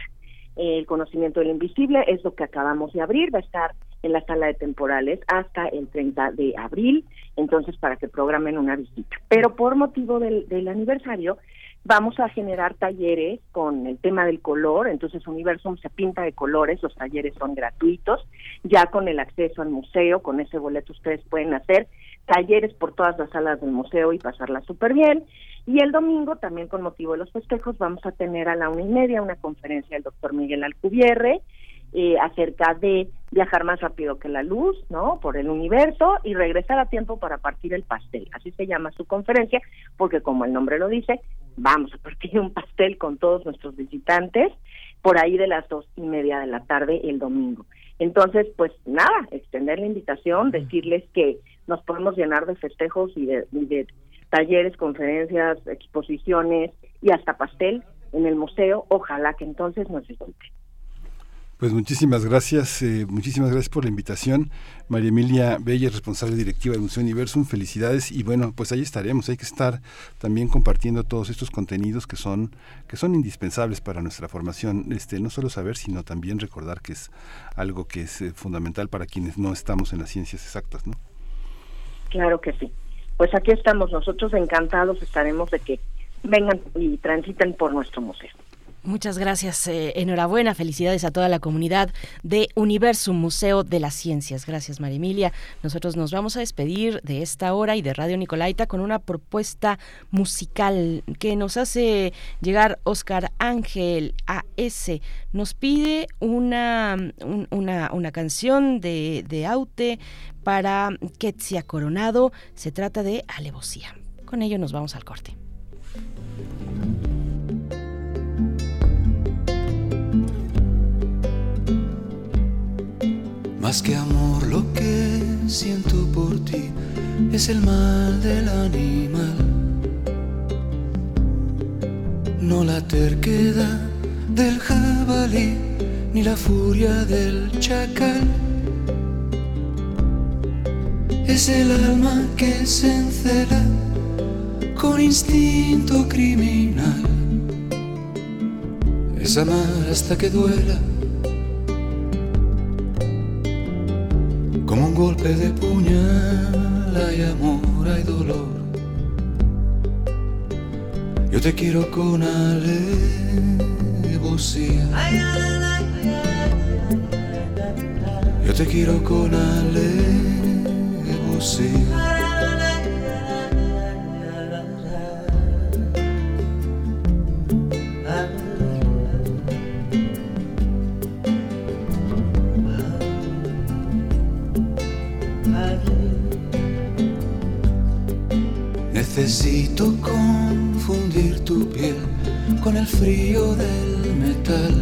Speaker 24: el conocimiento del invisible es lo que acabamos de abrir, va a estar en la sala de temporales hasta el 30 de abril, entonces para que programen una visita. Pero por motivo del, del aniversario, vamos a generar talleres con el tema del color, entonces Universum se pinta de colores, los talleres son gratuitos, ya con el acceso al museo, con ese boleto ustedes pueden hacer talleres por todas las salas del museo y pasarla súper bien. Y el domingo, también con motivo de los festejos, vamos a tener a la una y media una conferencia del doctor Miguel Alcubierre, eh, acerca de viajar más rápido que la luz, ¿no? Por el universo y regresar a tiempo para partir el pastel. Así se llama su conferencia, porque como el nombre lo dice, vamos a partir un pastel con todos nuestros visitantes por ahí de las dos y media de la tarde el domingo. Entonces, pues nada, extender la invitación, decirles que nos podemos llenar de festejos y de, y de talleres, conferencias, exposiciones y hasta pastel en el museo. Ojalá que entonces nos visiten.
Speaker 2: Pues muchísimas gracias, eh, muchísimas gracias por la invitación. María Emilia Bella, responsable directiva del Museo Universum, felicidades y bueno, pues ahí estaremos. Hay que estar también compartiendo todos estos contenidos que son que son indispensables para nuestra formación. Este, no solo saber, sino también recordar que es algo que es eh, fundamental para quienes no estamos en las ciencias exactas, ¿no?
Speaker 24: Claro que sí. Pues aquí estamos nosotros encantados, estaremos de que vengan y transiten por nuestro museo.
Speaker 1: Muchas gracias, eh, enhorabuena, felicidades a toda la comunidad de Universum Museo de las Ciencias. Gracias, María Emilia. Nosotros nos vamos a despedir de esta hora y de Radio Nicolaita con una propuesta musical que nos hace llegar Oscar Ángel AS. Nos pide una, una, una canción de, de Aute para Quetzia Coronado. Se trata de Alevosía. Con ello nos vamos al corte.
Speaker 25: Más que amor lo que siento por ti es el mal del animal. No la terquedad del jabalí ni la furia del chacal. Es el alma que se encela con instinto criminal. Es amar hasta que duela como un golpe de puñal hay amor, hay dolor. Yo te quiero con alevosía. Yo te quiero con alevosía. Necesito confundir tu piel con el frío del metal.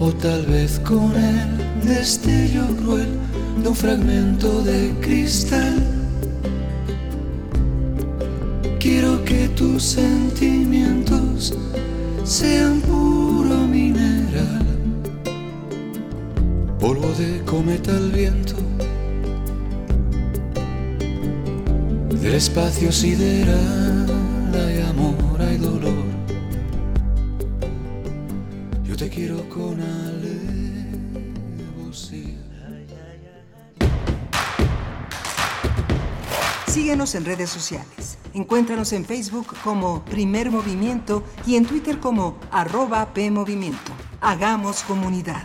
Speaker 25: O tal vez con el destello cruel de un fragmento de cristal. Quiero que tus sentimientos sean puro mineral, polvo de cometa al viento del espacio sideral hay amor, hay dolor. Yo te quiero con alevosía.
Speaker 14: Síguenos en redes sociales. Encuéntranos en Facebook como Primer Movimiento y en Twitter como arroba PMovimiento. Hagamos comunidad.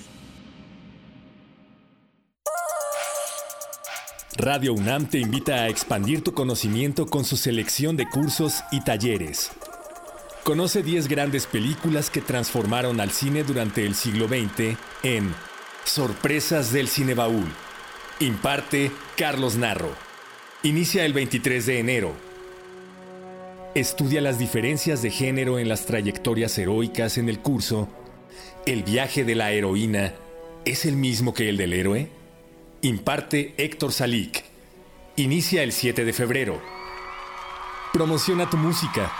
Speaker 17: Radio UNAM te invita a expandir tu conocimiento con su selección de cursos y talleres. Conoce 10 grandes películas que transformaron al cine durante el siglo XX en Sorpresas del Cinebaúl. Imparte Carlos Narro. Inicia el 23 de enero.
Speaker 26: Estudia las diferencias de género en las trayectorias heroicas en el curso ¿El viaje de la heroína es el mismo que el del héroe? Imparte Héctor Salik. Inicia el 7 de febrero. Promociona tu música.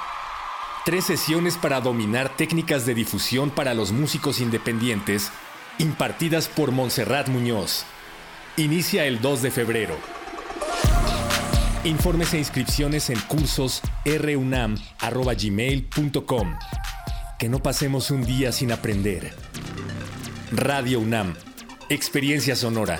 Speaker 26: Tres sesiones para dominar técnicas de difusión para los músicos independientes, impartidas por Montserrat Muñoz. Inicia el 2 de febrero. Informes e inscripciones en cursos runam.gmail.com. Que no pasemos un día sin aprender. Radio UNAM. Experiencia sonora.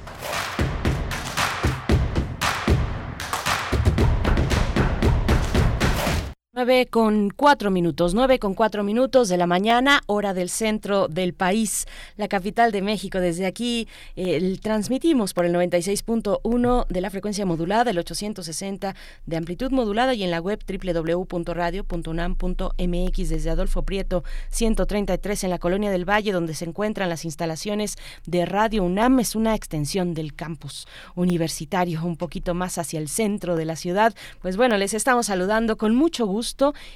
Speaker 1: 9 con 4 minutos, 9 con 4 minutos de la mañana, hora del centro del país, la capital de México. Desde aquí eh, transmitimos por el 96.1 de la frecuencia modulada, el 860 de amplitud modulada y en la web www.radio.unam.mx desde Adolfo Prieto 133 en la Colonia del Valle, donde se encuentran las instalaciones de Radio UNAM. Es una extensión del campus universitario, un poquito más hacia el centro de la ciudad. Pues bueno, les estamos saludando con mucho gusto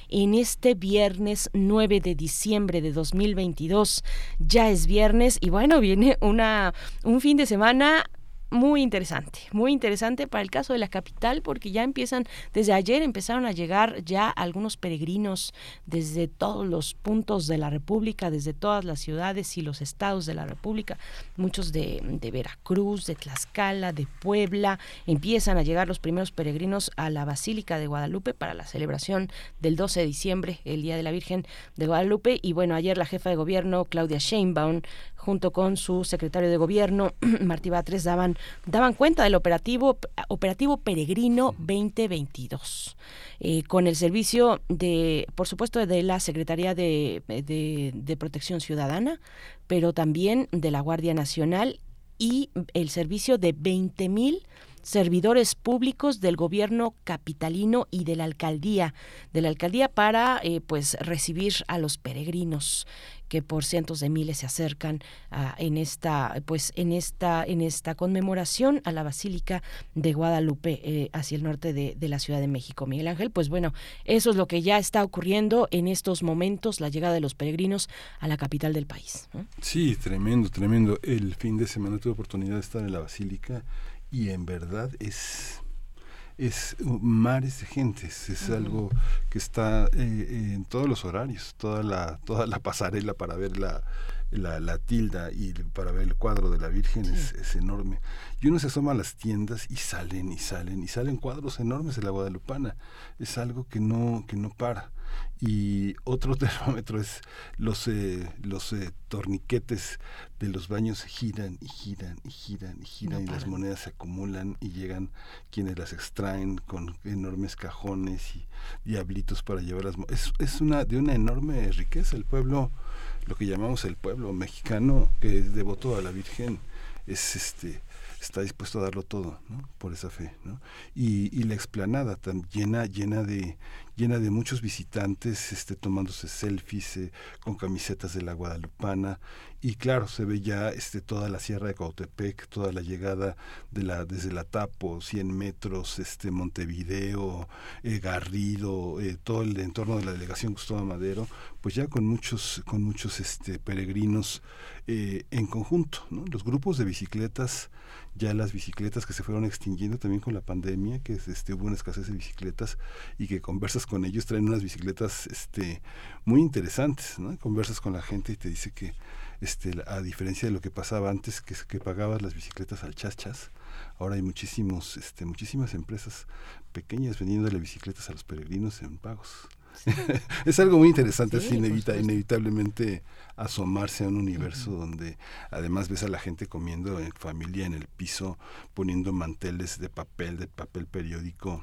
Speaker 1: en este viernes 9 de diciembre de 2022. Ya es viernes y bueno, viene una un fin de semana muy interesante, muy interesante para el caso de la capital porque ya empiezan, desde ayer empezaron a llegar ya algunos peregrinos desde todos los puntos de la República, desde todas las ciudades y los estados de la República, muchos de, de Veracruz, de Tlaxcala, de Puebla, empiezan a llegar los primeros peregrinos a la Basílica de Guadalupe para la celebración del 12 de diciembre, el Día de la Virgen de Guadalupe y bueno, ayer la jefa de gobierno Claudia Sheinbaum junto con su secretario de gobierno Martí Batres daban daban cuenta del operativo operativo peregrino 2022 eh, con el servicio de por supuesto de la secretaría de, de, protección ciudadana pero también de la guardia nacional y el servicio de 20 mil servidores públicos del gobierno capitalino y de la alcaldía de la alcaldía para eh, pues recibir a los peregrinos que por cientos de miles se acercan en esta pues en esta en esta conmemoración a la Basílica de Guadalupe eh, hacia el norte de, de, la Ciudad de México. Miguel Ángel, pues bueno, eso es lo que ya está ocurriendo en estos momentos, la llegada de los peregrinos a la capital del país.
Speaker 2: Sí, tremendo, tremendo. El fin de semana tuve oportunidad de estar en la Basílica y en verdad es es mares de gentes, es uh -huh. algo que está eh, en todos los horarios, toda la, toda la pasarela para ver la, la, la tilda y para ver el cuadro de la Virgen sí. es, es, enorme. Y uno se asoma a las tiendas y salen y salen y salen cuadros enormes de la Guadalupana. Es algo que no, que no para. Y otro termómetro es los eh, los eh, torniquetes de los baños giran y giran y giran y giran y las monedas se acumulan y llegan quienes las extraen con enormes cajones y diablitos para llevarlas es, es una de una enorme riqueza el pueblo lo que llamamos el pueblo mexicano que es devoto a la Virgen es este está dispuesto a darlo todo ¿no? por esa fe ¿no? y, y la explanada tan llena llena de llena de muchos visitantes este, tomándose selfies eh, con camisetas de la Guadalupana y claro, se ve ya este, toda la sierra de Cautepec, toda la llegada de la, desde la Tapo, 100 metros, este, Montevideo, eh, Garrido, eh, todo el entorno de la delegación Gustavo Madero, pues ya con muchos, con muchos este, peregrinos en conjunto. Los grupos de bicicletas ya las bicicletas que se fueron extinguiendo también con la pandemia, que este, hubo una escasez de bicicletas y que conversas con ellos, traen unas bicicletas este, muy interesantes, ¿no? Conversas con la gente y te dice que, este, a diferencia de lo que pasaba antes, que, pagabas las bicicletas al chas chas, ahora hay muchísimos, este, muchísimas empresas pequeñas vendiéndole bicicletas a los peregrinos en pagos. es algo muy interesante, es inevitablemente asomarse a un universo donde además ves a la gente comiendo en familia en el piso, poniendo manteles de papel, de papel periódico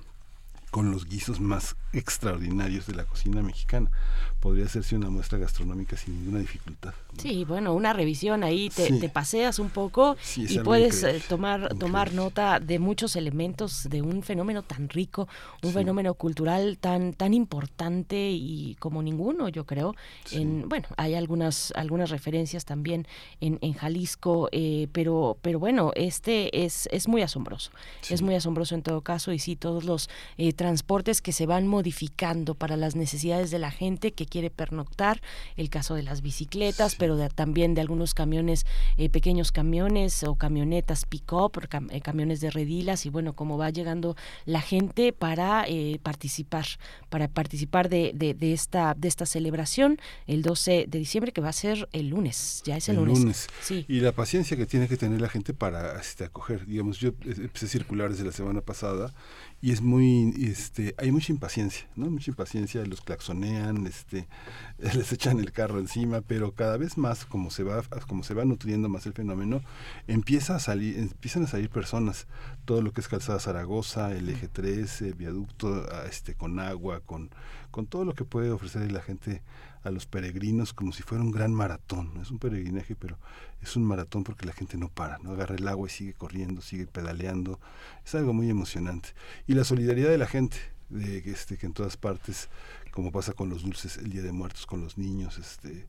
Speaker 2: con los guisos más extraordinarios de la cocina mexicana. Podría hacerse una muestra gastronómica sin ninguna dificultad.
Speaker 1: Sí, bueno, una revisión ahí, te, paseas un poco y puedes eh, tomar, tomar nota de muchos elementos de un fenómeno tan rico, un fenómeno cultural tan, tan importante y como ninguno, yo creo. En, bueno, hay algunas, algunas referencias también en, en Jalisco, eh, pero, pero bueno, este es, es muy asombroso. Es muy asombroso en todo caso y sí, todos los eh, transportes que se van modificando para las necesidades de la gente que quiere pernoctar, el caso de las bicicletas, pero también de algunos camiones, eh, pequeños camiones o camionetas pick-up, eh, camiones de redilas y bueno, cómo va llegando la gente para eh, participar, para participar de, de, esta, de esta celebración el 12 de diciembre que va a ser el lunes, ya es el, lunes.
Speaker 2: Sí. Y la paciencia que tiene que tener la gente para este, acoger, digamos, yo empecé a circular desde la semana pasada y es muy este hay mucha impaciencia no mucha impaciencia los claxonean este les echan el carro encima pero cada vez más como se va como se va nutriendo más el fenómeno empieza a salir empiezan a salir personas. Todo lo que es calzada Zaragoza el eje 13 viaducto este con agua con con todo lo que puede ofrecer la gente a los peregrinos como si fuera un gran maratón. Es un peregrinaje, pero es un maratón porque la gente no para, no agarra el agua y sigue corriendo, sigue pedaleando. Es algo muy emocionante. Y la solidaridad de la gente, de este, que en todas partes, como pasa con los dulces el Día de Muertos, con los niños, este,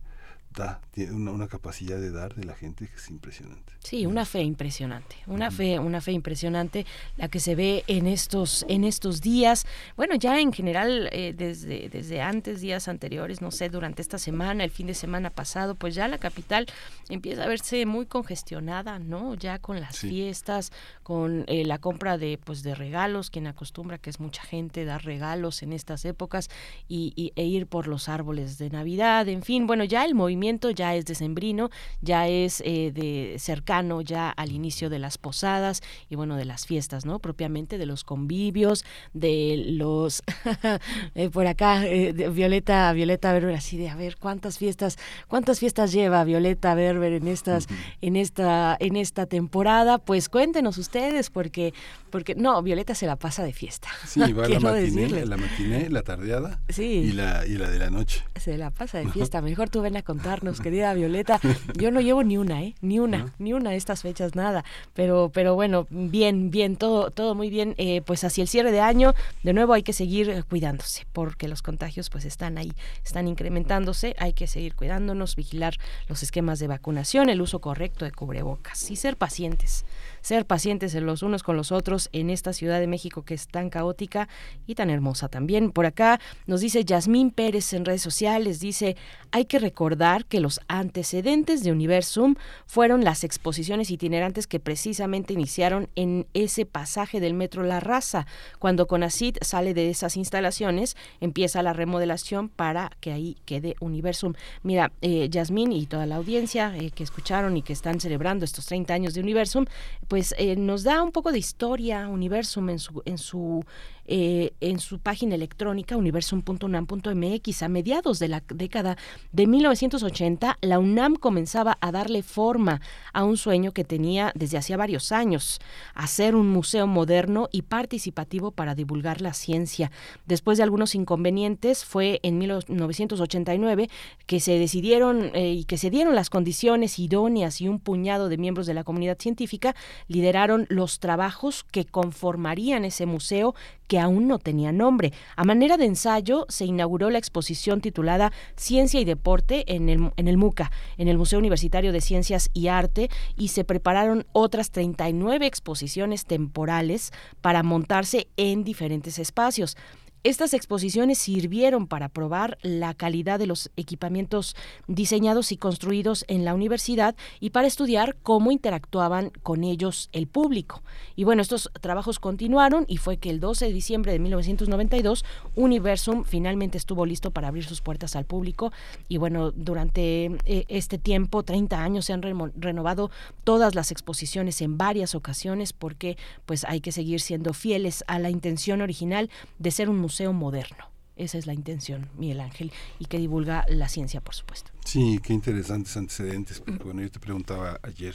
Speaker 2: tiene una, capacidad de dar de la gente que es impresionante.
Speaker 1: Sí, una fe impresionante, una fe, una fe impresionante la que se ve en estos, en estos días. Bueno, ya en general eh, desde, desde antes, días anteriores, no sé, durante esta semana, el fin de semana pasado, pues ya la capital empieza a verse muy congestionada, ¿no? Ya con las fiestas, con eh, la compra de, pues, de regalos, quien acostumbra que es mucha gente dar regalos en estas épocas y, e ir por los árboles de Navidad, en fin, bueno, ya el movimiento ya es decembrino, ya es eh, de cercano ya al inicio de las posadas y bueno, de las fiestas, ¿no? Propiamente de los convivios, de los eh, por acá eh, Violeta Violeta Berber así de a ver cuántas fiestas cuántas fiestas lleva Violeta Berber en estas en esta en esta temporada, pues cuéntenos ustedes porque porque no, Violeta se la pasa de fiesta.
Speaker 2: Sí, va la matiné, la matiné, la tardeada y la y la de la noche.
Speaker 1: Se la pasa de fiesta, mejor tú ven a contar querida Violeta. Yo no llevo ni una, ¿eh? Ni una, ni una de estas fechas, nada. Pero, pero bueno, bien, bien, todo, todo muy bien. Eh, pues hacia el cierre de año, de nuevo hay que seguir cuidándose, porque los contagios pues están ahí, están incrementándose. Hay que seguir cuidándonos, vigilar los esquemas de vacunación, el uso correcto de cubrebocas y ser pacientes ser pacientes los unos con los otros en esta Ciudad de México que es tan caótica y tan hermosa también. Por acá nos dice Yasmín Pérez en redes sociales, dice, hay que recordar que los antecedentes de Universum fueron las exposiciones itinerantes que precisamente iniciaron en ese pasaje del metro La Raza. Cuando Conacid sale de esas instalaciones, empieza la remodelación para que ahí quede Universum. Mira, eh, Yasmín y toda la audiencia eh, que escucharon y que están celebrando estos 30 años de Universum, pues eh, nos da un poco de historia Universum en su en su eh, en su página electrónica universum.unam.mx a mediados de la década de 1980, la UNAM comenzaba a darle forma a un sueño que tenía desde hacía varios años, hacer un museo moderno y participativo para divulgar la ciencia. Después de algunos inconvenientes, fue en 1989 que se decidieron eh, y que se dieron las condiciones idóneas y un puñado de miembros de la comunidad científica lideraron los trabajos que conformarían ese museo aún no tenía nombre. A manera de ensayo se inauguró la exposición titulada Ciencia y Deporte en el, MUCA, en el Museo Universitario de Ciencias y Arte, y se prepararon otras 39 exposiciones temporales para montarse en diferentes espacios. Estas exposiciones sirvieron para probar la calidad de los equipamientos diseñados y construidos en la universidad y para estudiar cómo interactuaban con ellos el público. Y bueno, estos trabajos continuaron y fue que el 12 de diciembre de 1992 Universum finalmente estuvo listo para abrir sus puertas al público y bueno, durante eh, este tiempo, 30 años, se han renovado todas las exposiciones en varias ocasiones porque pues hay que seguir siendo fieles a la intención original de ser un museo museo moderno. Esa es la intención, Miguel Ángel, y que divulga la ciencia, por supuesto.
Speaker 2: Sí, qué interesantes antecedentes, porque bueno, yo te preguntaba ayer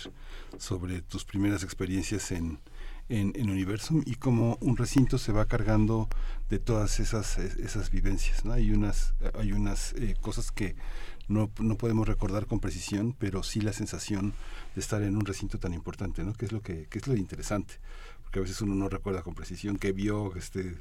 Speaker 2: sobre tus primeras experiencias en, en, Universum y cómo un recinto se va cargando de todas esas, esas vivencias. ¿no? Hay unas, hay unas eh, cosas que no, no podemos recordar con precisión, pero sí la sensación de estar en un recinto tan importante, ¿no? que es lo que, que es lo interesante, porque a veces uno no recuerda con precisión qué vio, este,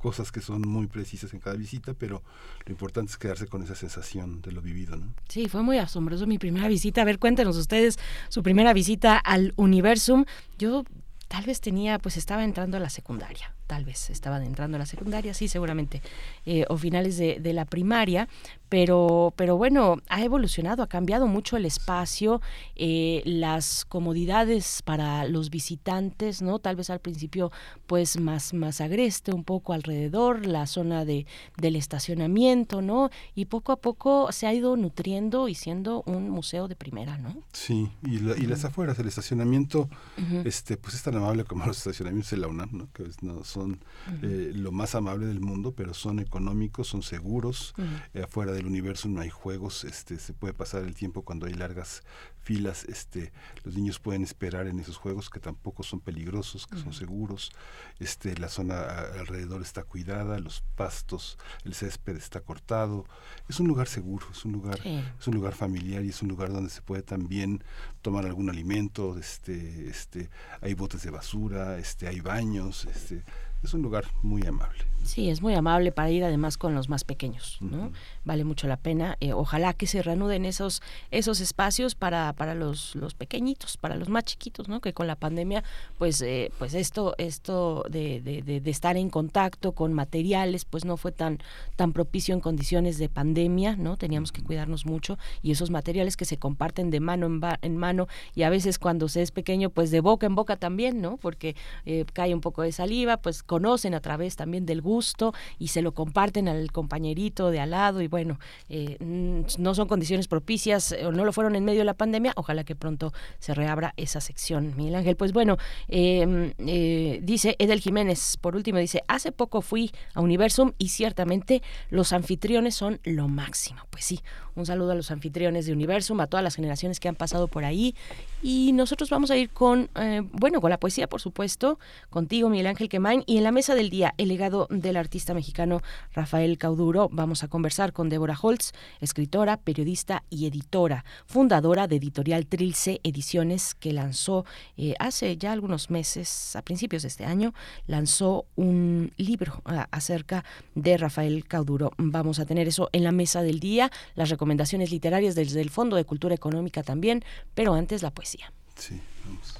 Speaker 2: cosas que son muy precisas en cada visita, pero lo importante es quedarse con esa sensación de lo vivido, ¿no?
Speaker 1: Sí, fue muy asombroso mi primera visita. A ver, cuéntenos ustedes su primera visita al Universum. Yo tal vez tenía, pues estaba entrando a la secundaria tal vez estaban entrando a la secundaria, sí, seguramente, eh, o finales de, de, la primaria, pero, pero bueno, ha evolucionado, ha cambiado mucho el espacio, eh, las comodidades para los visitantes, ¿no? Tal vez al principio, pues más, más agreste, un poco alrededor, la zona de, del estacionamiento, ¿no? Y poco a poco se ha ido nutriendo y siendo un museo de primera, ¿no?
Speaker 2: Sí, y, y las afueras, el estacionamiento, este, pues es tan amable como los estacionamientos de la UNAM, ¿no? Que no, son eh, lo más amable del mundo, pero son económicos, son seguros, afuera de el universo no hay juegos, este, se puede pasar el tiempo cuando hay largas filas, este, los niños pueden esperar en esos juegos que tampoco son peligrosos, que son seguros, este, la zona alrededor está cuidada, los pastos, el césped está cortado, es un lugar seguro, es un lugar, es un lugar familiar y es un lugar donde se puede también tomar algún alimento, este, este, hay botes de basura, este, hay baños, este, es un lugar muy amable.
Speaker 1: Sí, es muy amable para ir además con los más pequeños, ¿no? Vale mucho la pena. Eh, ojalá que se reanuden esos esos espacios para, para los, los pequeñitos, para los más chiquitos, ¿no? Que con la pandemia, pues eh, pues esto esto de, de, de, estar en contacto con materiales, pues no fue tan tan propicio en condiciones de pandemia, ¿no? Teníamos que cuidarnos mucho y esos materiales que se comparten de mano en, en mano y a veces cuando se es pequeño, pues de boca en boca también, ¿no? Porque eh, cae un poco de saliva, pues conocen a través también del gusto y se lo comparten al compañerito de al lado y bueno, eh, no son condiciones propicias o no lo fueron en medio de la pandemia, ojalá que pronto se reabra esa sección. Miguel Ángel, pues bueno, em, eh, dice Edel Jiménez, por último dice, hace poco fui a Universum y ciertamente los anfitriones son lo máximo. Pues sí, un saludo a los anfitriones de Universum, a todas las generaciones que han pasado por ahí. Y nosotros vamos a ir con, eh, bueno, con la poesía, por supuesto, contigo, Miguel Ángel Quemain. En la mesa del día, el legado del artista mexicano Rafael Cauduro. Vamos a conversar con Débora Holtz, escritora, periodista y editora, fundadora de Editorial Trilce Ediciones, que lanzó eh, hace ya algunos meses, a principios de este año, lanzó un libro ah, acerca de Rafael Cauduro. Vamos a tener eso en la mesa del día, las recomendaciones literarias desde el Fondo de Cultura Económica también, pero antes la poesía.
Speaker 2: Sí, vamos.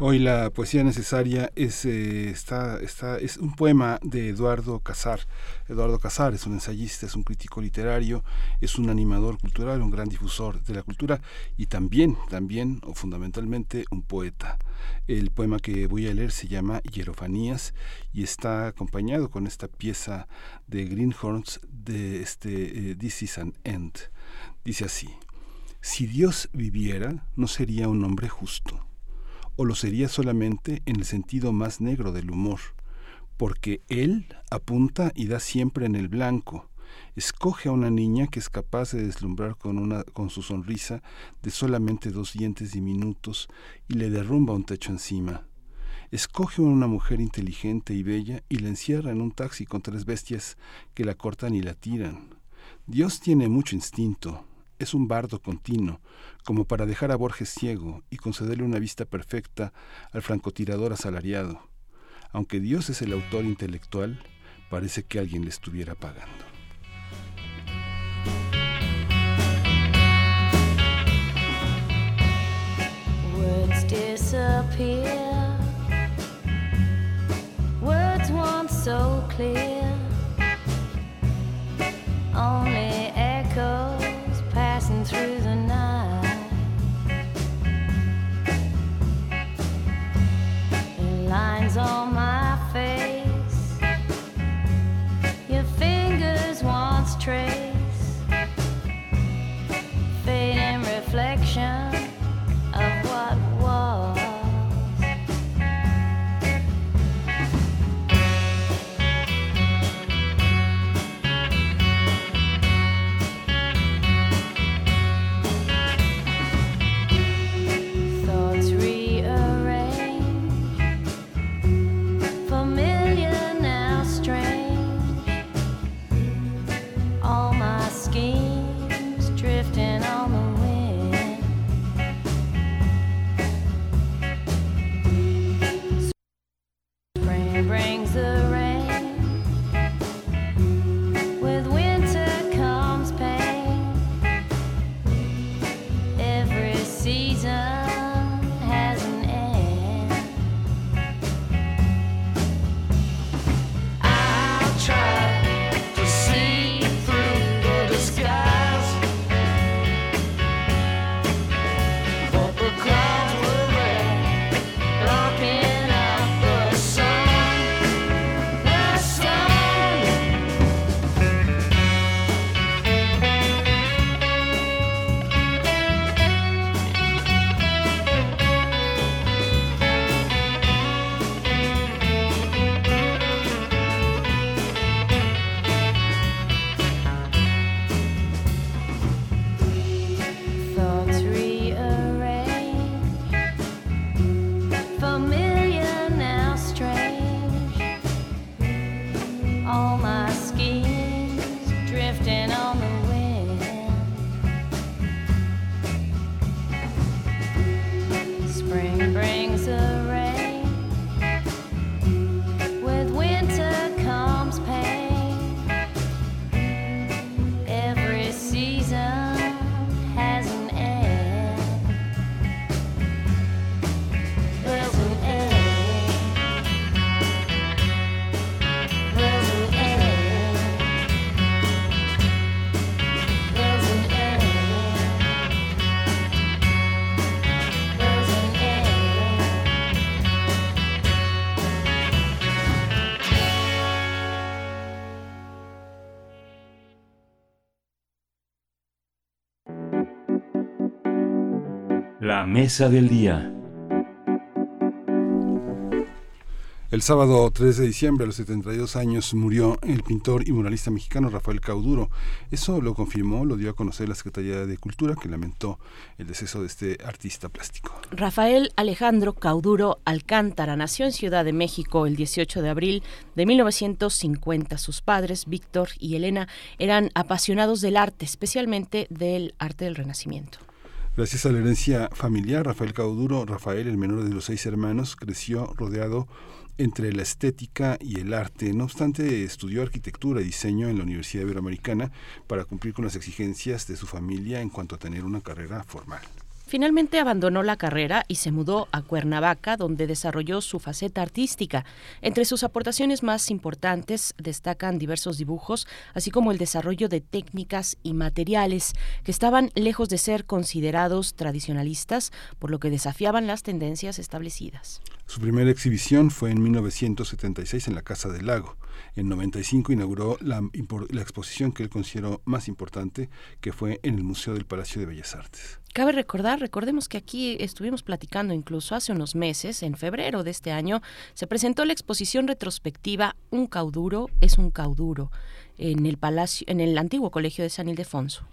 Speaker 2: Hoy la poesía necesaria es, eh, está, es un poema de Eduardo Casar. Eduardo Casar es un ensayista, es un crítico literario, es un animador cultural, un gran difusor de la cultura y también, también o fundamentalmente un poeta. El poema que voy a leer se llama Hierofanías y está acompañado con esta pieza de Greenhorns de este, eh, This is an End. Dice así. Si Dios viviera, no sería un hombre justo, o lo sería solamente en el sentido más negro del humor, porque Él apunta y da siempre en el blanco, escoge a una niña que es capaz de deslumbrar con, una, con su sonrisa de solamente dos dientes diminutos y le derrumba un techo encima. Escoge a una mujer inteligente y bella y la encierra en un taxi con tres bestias que la cortan y la tiran. Dios tiene mucho instinto, es un bardo continuo, como para dejar a Borges ciego y concederle una vista perfecta al francotirador asalariado. Aunque Dios es el autor intelectual, parece que alguien le estuviera pagando.
Speaker 27: Words disappear. Words once so clear. Only hands on
Speaker 5: La mesa del día.
Speaker 2: El sábado 3 de diciembre, a los 72 años, murió el pintor y muralista mexicano Rafael Cauduro. Eso lo confirmó, lo dio a conocer la Secretaría de Cultura, que lamentó el deceso de este artista plástico.
Speaker 1: Rafael Alejandro Cauduro Alcántara nació en Ciudad de México el 18 de abril de 1950. Sus padres, Víctor y Elena, eran apasionados del arte, especialmente del arte del Renacimiento.
Speaker 2: Gracias a la herencia familiar, Rafael Cauduro, Rafael, el menor de los seis hermanos, creció rodeado entre la estética y el arte. No obstante, estudió arquitectura y diseño en la Universidad Iberoamericana para cumplir con las exigencias de su familia en cuanto a tener una carrera formal.
Speaker 1: Finalmente abandonó la carrera y se mudó a Cuernavaca, donde desarrolló su faceta artística. Entre sus aportaciones más importantes destacan diversos dibujos, así como el desarrollo de técnicas y materiales que estaban lejos de ser considerados tradicionalistas, por lo que desafiaban las tendencias establecidas.
Speaker 2: Su primera exhibición fue en 1976 en la Casa del Lago. En 95 inauguró la, la exposición que él consideró más importante, que fue en el Museo del Palacio de Bellas Artes.
Speaker 1: Cabe recordar, recordemos que aquí estuvimos platicando incluso hace unos meses, en febrero de este año, se presentó la exposición retrospectiva Un cauduro es un cauduro en el palacio, en el antiguo colegio de San Ildefonso.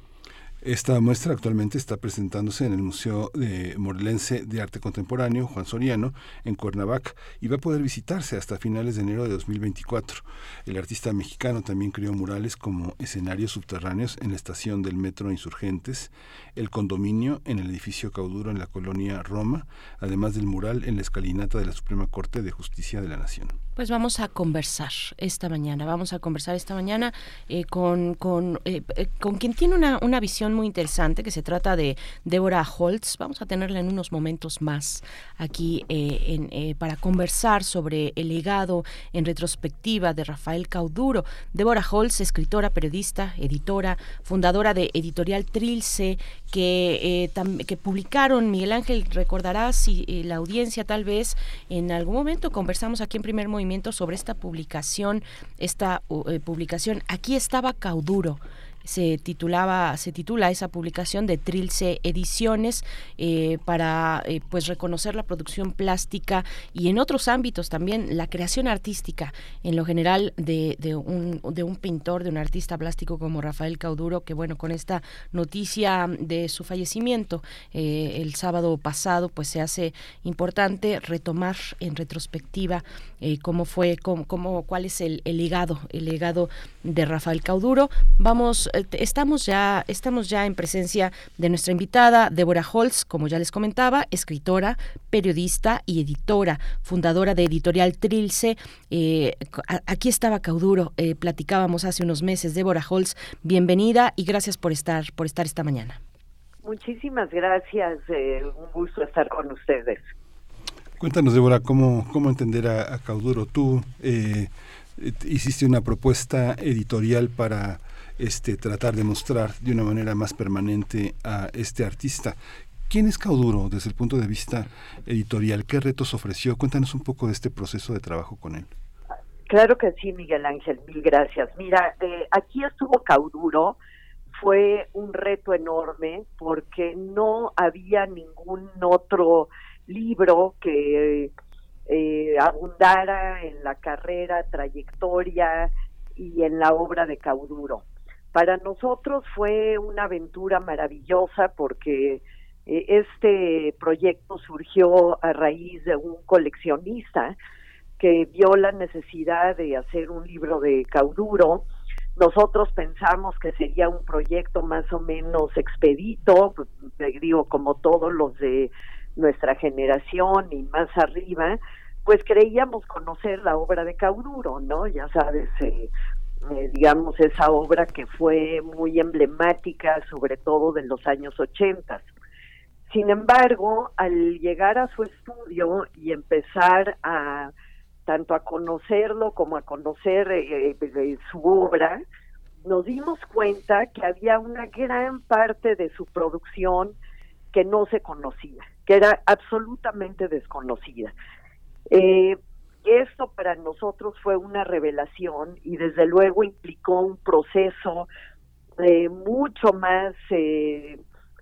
Speaker 2: Esta muestra actualmente está presentándose en el Museo de Morelense de Arte Contemporáneo Juan Soriano en Cuernavaca y va a poder visitarse hasta finales de enero de 2024. El artista mexicano también creó murales como escenarios subterráneos en la estación del Metro Insurgentes, el condominio en el edificio Cauduro en la colonia Roma, además del mural en la escalinata de la Suprema Corte de Justicia de la Nación.
Speaker 1: Pues vamos a conversar esta mañana, vamos a conversar esta mañana eh, con, con, eh, eh, con quien tiene una, una visión muy interesante, que se trata de Débora Holtz. Vamos a tenerla en unos momentos más aquí en, para conversar sobre el legado en retrospectiva de Rafael Cauduro. Débora Holtz, escritora, periodista, editora, fundadora de Editorial Trilce, que, que publicaron, Miguel Ángel, recordarás, y, la audiencia tal vez, en algún momento conversamos aquí en Primer Movimiento sobre esta publicación, esta publicación. Aquí estaba Cauduro se titulaba se titula esa publicación de Trilce Ediciones eh, para eh, pues reconocer la producción plástica y en otros ámbitos también la creación artística en lo general de, de, un, de un pintor de un artista plástico como Rafael Cauduro que bueno con esta noticia de su fallecimiento eh, el sábado pasado pues se hace importante retomar en retrospectiva cómo fue cómo, cómo, cuál es el, el legado el legado de Rafael Cauduro. Vamos estamos ya, estamos ya en presencia de nuestra invitada, Débora Holtz, como ya les comentaba, escritora, periodista y editora, fundadora de Editorial Trilce. Eh, aquí estaba Cauduro, eh, platicábamos hace unos meses. Débora Holtz, bienvenida y gracias por estar, por estar esta mañana.
Speaker 28: Muchísimas gracias, un gusto estar con ustedes.
Speaker 2: Cuéntanos, Débora, cómo, cómo entender a, Cauduro. Tú hiciste una propuesta editorial para este, tratar de mostrar de una manera más permanente a este artista. ¿Quién es Cauduro desde el punto de vista editorial? ¿Qué retos ofreció? Cuéntanos un poco de este proceso de trabajo con él.
Speaker 28: Claro que sí, Miguel Ángel, mil gracias. Mira, eh, aquí estuvo Cauduro, fue un reto enorme porque no había ningún otro libro que eh, abundara en la carrera, trayectoria y en la obra de Cauduro. Para nosotros fue una aventura maravillosa porque eh, este proyecto surgió a raíz de un coleccionista que vio la necesidad de hacer un libro de cauduro. Nosotros pensamos que sería un proyecto más o menos expedito, digo, como todos los de nuestra generación y más arriba, pues creíamos conocer la obra de Cauduro, ¿no? Ya sabes, eh, eh, digamos, esa obra que fue muy emblemática, sobre todo de los años 80. Sin embargo, al llegar a su estudio y empezar a tanto a conocerlo como a conocer eh, eh, su obra, nos dimos cuenta que había una gran parte de su producción que no se conocía, que era absolutamente desconocida. Esto para nosotros fue una revelación y desde luego implicó un proceso eh, mucho más eh,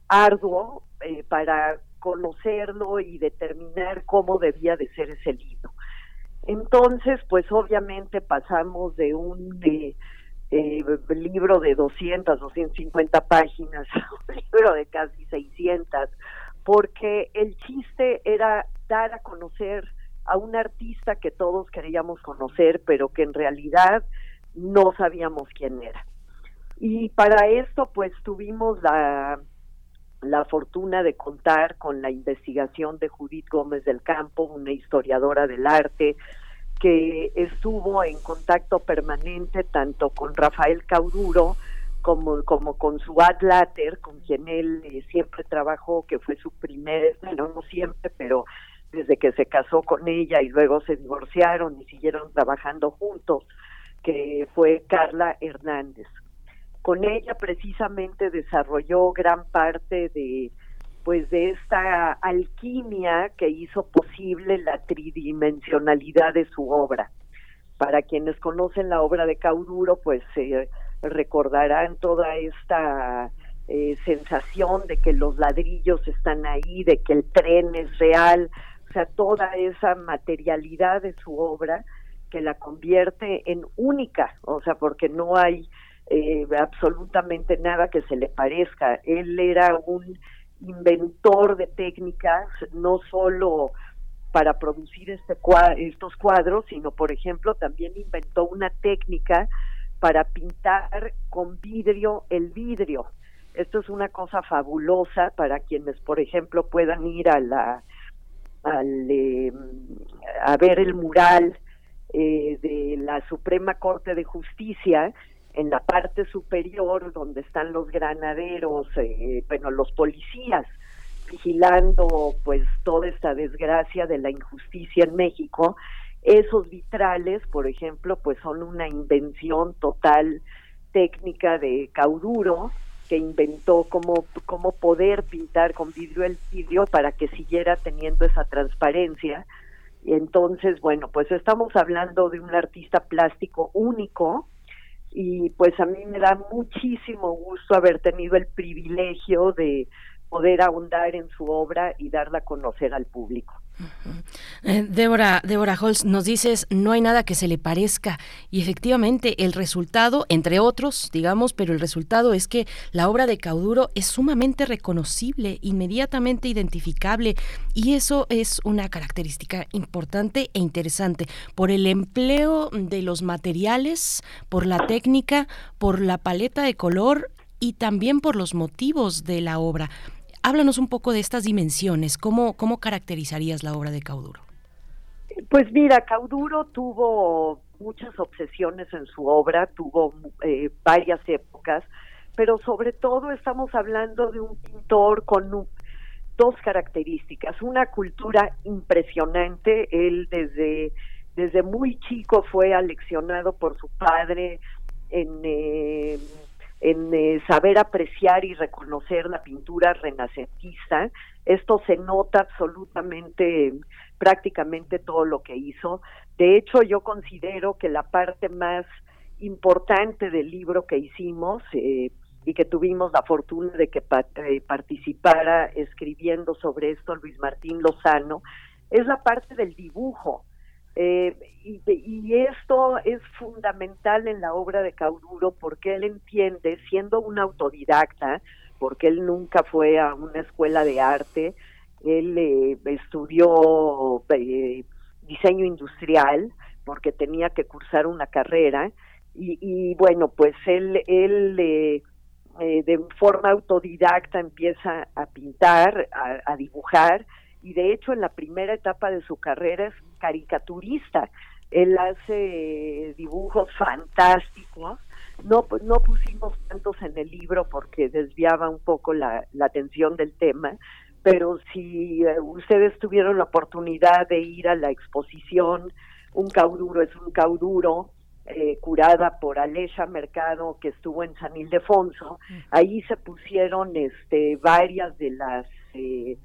Speaker 28: arduo eh, para conocerlo y determinar cómo debía de ser ese libro. Entonces, pues obviamente pasamos de un libro de 200, 250 páginas a un libro de casi 600, porque el chiste era dar a conocer a un artista que todos queríamos conocer, pero que en realidad no sabíamos quién era. Y para esto, pues tuvimos la, la fortuna de contar con la investigación de Judith Gómez del Campo, una historiadora del arte, que estuvo en contacto permanente tanto con Rafael Cauduro como, como con su Latter, con quien él eh, siempre trabajó, que fue su primer, bueno, no siempre, pero desde que se casó con ella y luego se divorciaron y siguieron trabajando juntos, que fue Carla Hernández. Con ella precisamente desarrolló gran parte de pues de esta alquimia que hizo posible la tridimensionalidad de su obra. Para quienes conocen la obra de Cauduro, pues se recordarán toda esta eh, sensación de que los ladrillos están ahí, de que el tren es real, o sea, toda esa materialidad de su obra que la convierte en única, o sea, porque no hay eh, absolutamente nada que se le parezca. Él era un inventor de técnicas, no solo para producir este estos cuadros, sino, por ejemplo, también inventó una técnica para pintar con vidrio el vidrio. Esto es una cosa fabulosa para quienes, por ejemplo, puedan ir a la al, eh, a ver el mural eh, de la Suprema Corte de Justicia en la parte superior donde están los granaderos, eh, bueno, los policías vigilando pues toda esta desgracia de la injusticia en México, esos vitrales, por ejemplo, pues son una invención total técnica de Cauduro, que inventó cómo, cómo poder pintar con vidrio el vidrio para que siguiera teniendo esa transparencia. Y entonces, bueno, pues estamos hablando de un artista plástico único, y pues a mí me da muchísimo gusto haber tenido el privilegio de poder ahondar en su obra y darla a conocer al público.
Speaker 1: Eh, Débora, Débora Holz, nos dices, no hay nada que se le parezca. Y efectivamente, el resultado, entre otros, digamos, pero el resultado es que la obra de Cauduro es sumamente reconocible, inmediatamente identificable. Y eso es una característica importante e interesante por el empleo de los materiales, por la técnica, por la paleta de color y también por los motivos de la obra. Háblanos un poco de estas dimensiones. ¿Cómo, cómo caracterizarías la obra de Cauduro?
Speaker 28: Pues mira, Cauduro tuvo muchas obsesiones en su obra, tuvo eh, varias épocas, pero sobre todo estamos hablando de un pintor con dos características. Una cultura impresionante, él desde, desde muy chico fue aleccionado por su padre en... Eh, en eh, saber apreciar y reconocer la pintura renacentista. Esto se nota absolutamente, prácticamente todo lo que hizo. De hecho, yo considero que la parte más importante del libro que hicimos eh, y que tuvimos la fortuna de que eh, participara escribiendo sobre esto Luis Martín Lozano, es la parte del dibujo eh, y, esto es fundamental en la obra de Cauduro porque él entiende, siendo un autodidacta, porque él nunca fue a una escuela de arte, él eh, estudió eh, diseño industrial porque tenía que cursar una carrera y, bueno, pues él, él de forma autodidacta empieza a pintar, a dibujar y de hecho en la primera etapa de su carrera es caricaturista. Él hace dibujos fantásticos. No, no pusimos tantos en el libro porque desviaba un poco la, atención del tema, pero si eh, ustedes tuvieron la oportunidad de ir a la exposición Un cauduro es un cauduro, eh, curada por Alesha Mercado, que estuvo en San Ildefonso, ahí se pusieron este, varias de las... Eh,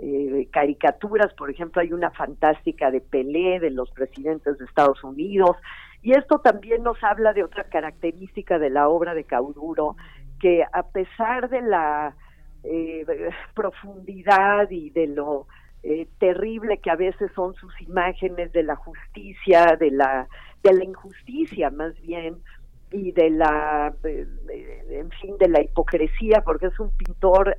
Speaker 28: eh, caricaturas, por ejemplo, hay una fantástica de Pelé, de los presidentes de Estados Unidos, y esto también nos habla de otra característica de la obra de Cauduro, que a pesar de la eh, profundidad y de lo eh, terrible que a veces son sus imágenes de la justicia, de la, de la injusticia más bien, y de la, en fin, de la hipocresía, porque es un pintor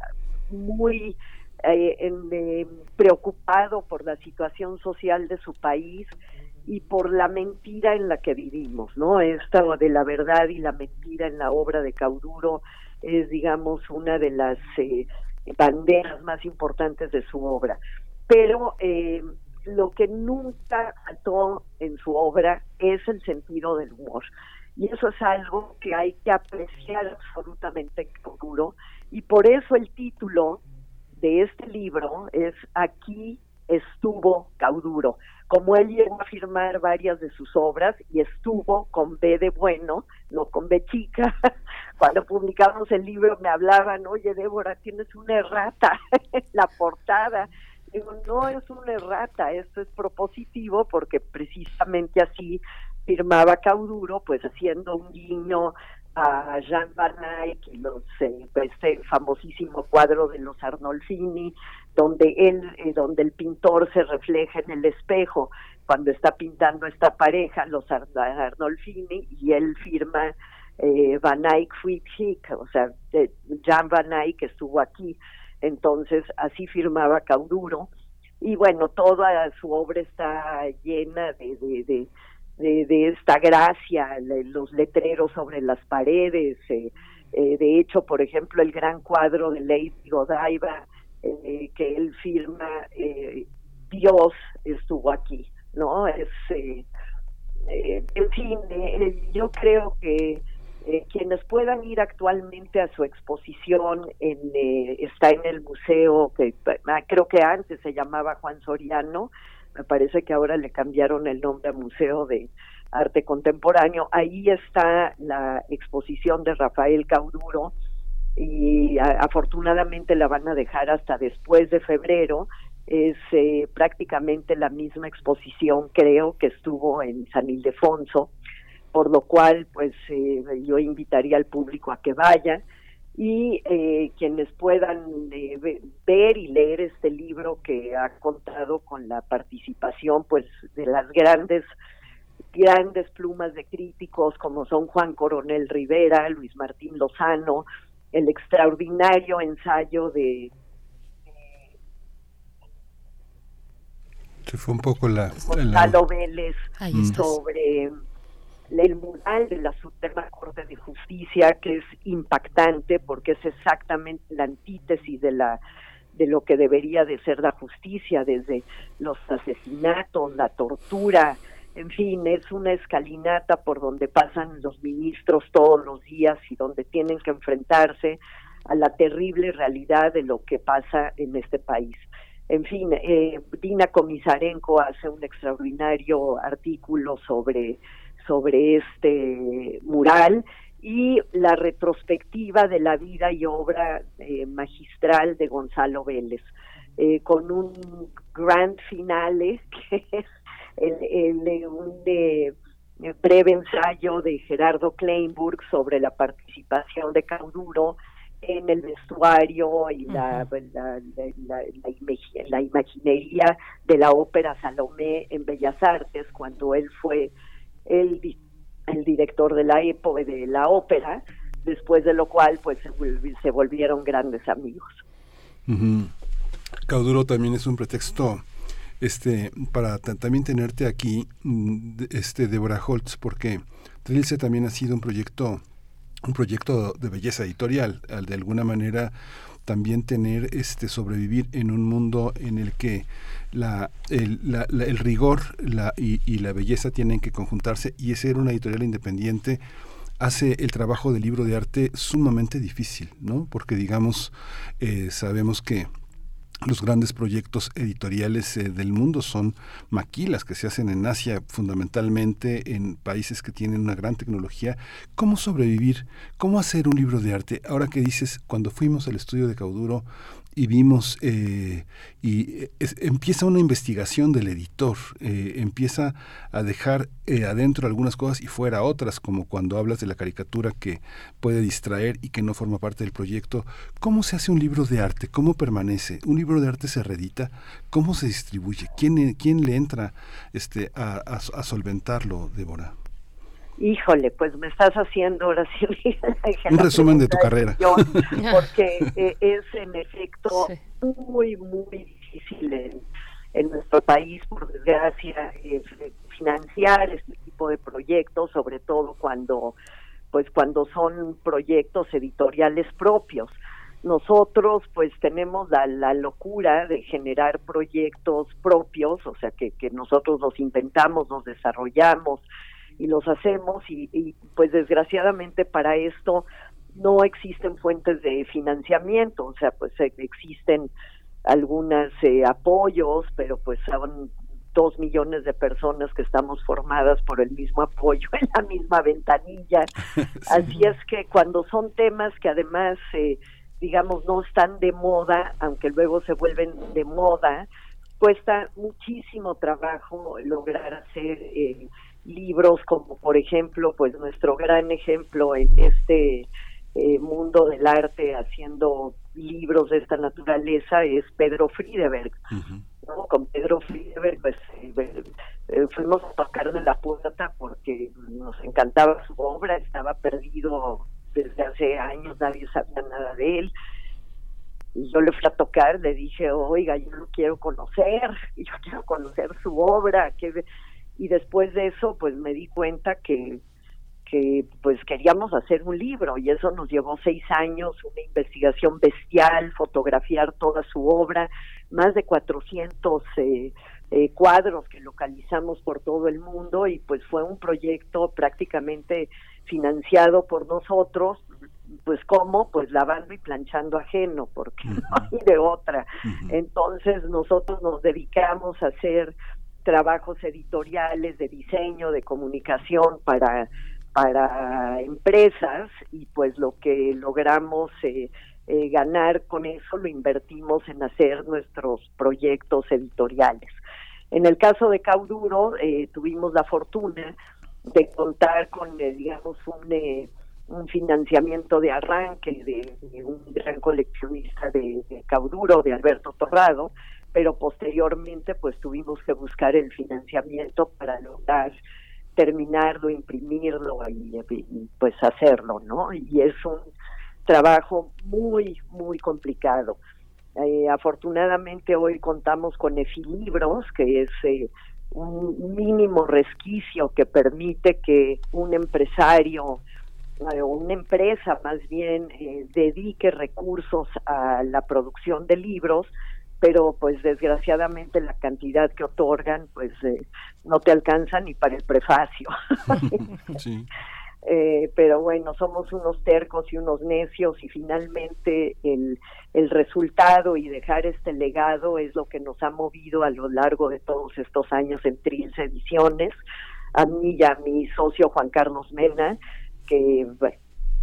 Speaker 28: muy eh, eh, preocupado por la situación social de su país y por la mentira en la que vivimos, ¿no? Esta de la verdad y la mentira en la obra de Cauduro es, digamos, una de las eh, banderas más importantes de su obra. Pero lo que nunca faltó en su obra es el sentido del humor. Y eso es algo que hay que apreciar absolutamente en Cauduro. Y por eso el título de este libro es Aquí estuvo Cauduro, como él llegó a firmar varias de sus obras y estuvo con B de bueno, no con B chica, cuando publicamos el libro me hablaban, oye Débora, tienes una errata en la portada. Digo, no es una errata, esto es propositivo porque precisamente así firmaba Cauduro, pues haciendo un guiño a Jean Van Eyck y los, eh, este famosísimo cuadro de los Arnolfini, donde él, eh, donde el pintor se refleja en el espejo cuando está pintando esta pareja, los Arnolfini, y él firma eh, Van Eyck Friedrich, o sea, Jean Van Eyck estuvo aquí, entonces así firmaba Cauduro, y bueno, toda su obra está llena de, de de, esta gracia, los letreros sobre las paredes. Eh, eh, de hecho, por ejemplo, el gran cuadro de Lady Godiva eh, que él firma, Dios estuvo aquí, ¿no? Es, en fin, yo creo que quienes puedan ir actualmente a su exposición en, está en el museo que ah, creo que antes se llamaba Juan Soriano me parece que ahora le cambiaron el nombre a Museo de Arte Contemporáneo. Ahí está la exposición de Rafael Cauduro y afortunadamente la van a dejar hasta después de febrero. Es eh, prácticamente la misma exposición, creo, que estuvo en San Ildefonso, por lo cual, pues eh, yo invitaría al público a que vaya y eh, quienes puedan eh, ver y leer este libro que ha contado con la participación pues de las grandes grandes plumas de críticos como son Juan Coronel Rivera, Luis Martín Lozano, el extraordinario ensayo de
Speaker 2: se fue un poco la,
Speaker 28: Gonzalo Vélez sobre el mural de la Suprema Corte de Justicia, que es impactante porque es exactamente la antítesis de la de lo que debería de ser la justicia, desde los asesinatos, la tortura, en fin, es una escalinata por donde pasan los ministros todos los días y donde tienen que enfrentarse a la terrible realidad de lo que pasa en este país. En fin, eh, Dina Comisarenko hace un extraordinario artículo sobre sobre este mural y la retrospectiva de la vida y obra eh, magistral de Gonzalo Vélez, eh, con un gran finale que es el, un de, breve ensayo de Gerardo Kleinburg sobre la participación de Cauduro en el vestuario y la, la, la, la, imaginería de la ópera Salomé en Bellas Artes cuando él fue el, el director de la época de la ópera, después de lo cual pues se, volvieron grandes amigos.
Speaker 2: Cauduro también es un pretexto este para también tenerte aquí este Deborah Holtz porque Trilce también ha sido un proyecto un proyecto de belleza editorial de alguna manera también tener este sobrevivir en un mundo en el que la, el, el rigor la, y, la belleza tienen que conjuntarse y ser una editorial independiente hace el trabajo del libro de arte sumamente difícil, ¿no? Porque digamos, eh, sabemos que los grandes proyectos editoriales eh, del mundo son maquilas que se hacen en Asia fundamentalmente en países que tienen una gran tecnología. ¿Cómo sobrevivir? ¿Cómo hacer un libro de arte? Ahora que dices, cuando fuimos al estudio de Cauduro, y vimos eh, y empieza una investigación del editor, eh, empieza a dejar eh, adentro algunas cosas y fuera otras, como cuando hablas de la caricatura que puede distraer y que no forma parte del proyecto. ¿Cómo se hace un libro de arte? ¿Cómo permanece? ¿Un libro de arte se redita? ¿Cómo se distribuye? ¿Quién, quién le entra este, a, a solventarlo, Débora?
Speaker 28: Híjole, pues me estás haciendo ahora sí
Speaker 2: un resumen de tu carrera.
Speaker 28: Porque eh, es en efecto muy, muy difícil en, nuestro país, por desgracia, eh, financiar este tipo de proyectos, sobre todo cuando, pues cuando son proyectos editoriales propios. Nosotros pues tenemos la, la locura de generar proyectos propios, o sea que, que nosotros los inventamos, nos desarrollamos, y los hacemos y, pues desgraciadamente para esto no existen fuentes de financiamiento, o sea, pues existen algunos eh, apoyos, pero pues son dos millones de personas que estamos formadas por el mismo apoyo en la misma ventanilla. Así es que cuando son temas que además, eh, digamos, no están de moda, aunque luego se vuelven de moda, cuesta muchísimo trabajo lograr hacer eh, libros como por ejemplo pues nuestro gran ejemplo en este eh, mundo del arte haciendo libros de esta naturaleza es Pedro Friedeberg ¿no? con Pedro Friedeberg pues eh, eh, fuimos a tocar de la puerta porque nos encantaba su obra estaba perdido desde hace años nadie sabía nada de él. Y yo le fui a tocar, le dije, oiga, yo lo quiero conocer, yo quiero conocer su obra, que y después de eso, pues me di cuenta que, que pues queríamos hacer un libro y eso nos llevó seis años, una investigación bestial, fotografiar toda su obra, más de 400 eh, eh, cuadros que localizamos por todo el mundo y pues fue un proyecto prácticamente financiado por nosotros, pues cómo, pues lavando y planchando ajeno, porque no hay de otra. Entonces nosotros nos dedicamos a hacer trabajos editoriales de diseño, de comunicación para para empresas y pues lo que logramos eh, eh, ganar con eso lo invertimos en hacer nuestros proyectos editoriales. En el caso de Cauduro eh, tuvimos la fortuna de contar con, digamos, un un financiamiento de arranque de, un gran coleccionista de, cauduro, de Alberto Torrado, pero posteriormente pues tuvimos que buscar el financiamiento para lograr terminarlo, imprimirlo y, pues hacerlo, ¿no? Y es un trabajo muy, muy complicado. Eh, afortunadamente hoy contamos con Efilibros, que es eh, un mínimo resquicio que permite que un empresario eh, una empresa más bien dedique recursos a la producción de libros, pero pues desgraciadamente la cantidad que otorgan pues eh, no te alcanza ni para el prefacio. pero bueno, somos unos tercos y unos necios y finalmente el, el resultado y dejar este legado es lo que nos ha movido a lo largo de todos estos años en Trilce Ediciones. A mí y a mi socio Juan Carlos Mena, que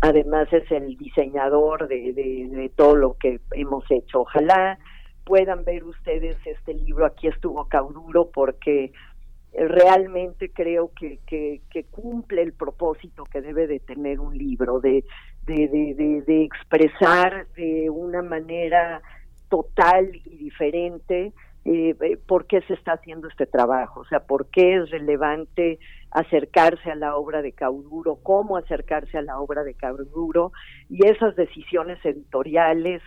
Speaker 28: además es el diseñador de, de, todo lo que hemos hecho. Ojalá puedan ver ustedes este libro, aquí estuvo Cauduro, porque realmente creo que, cumple el propósito que debe de tener un libro, de, expresar de una manera total y diferente eh, eh, por qué se está haciendo este trabajo, o sea, por qué es relevante acercarse a la obra de Cauduro, cómo acercarse a la obra de Cauduro, y esas decisiones editoriales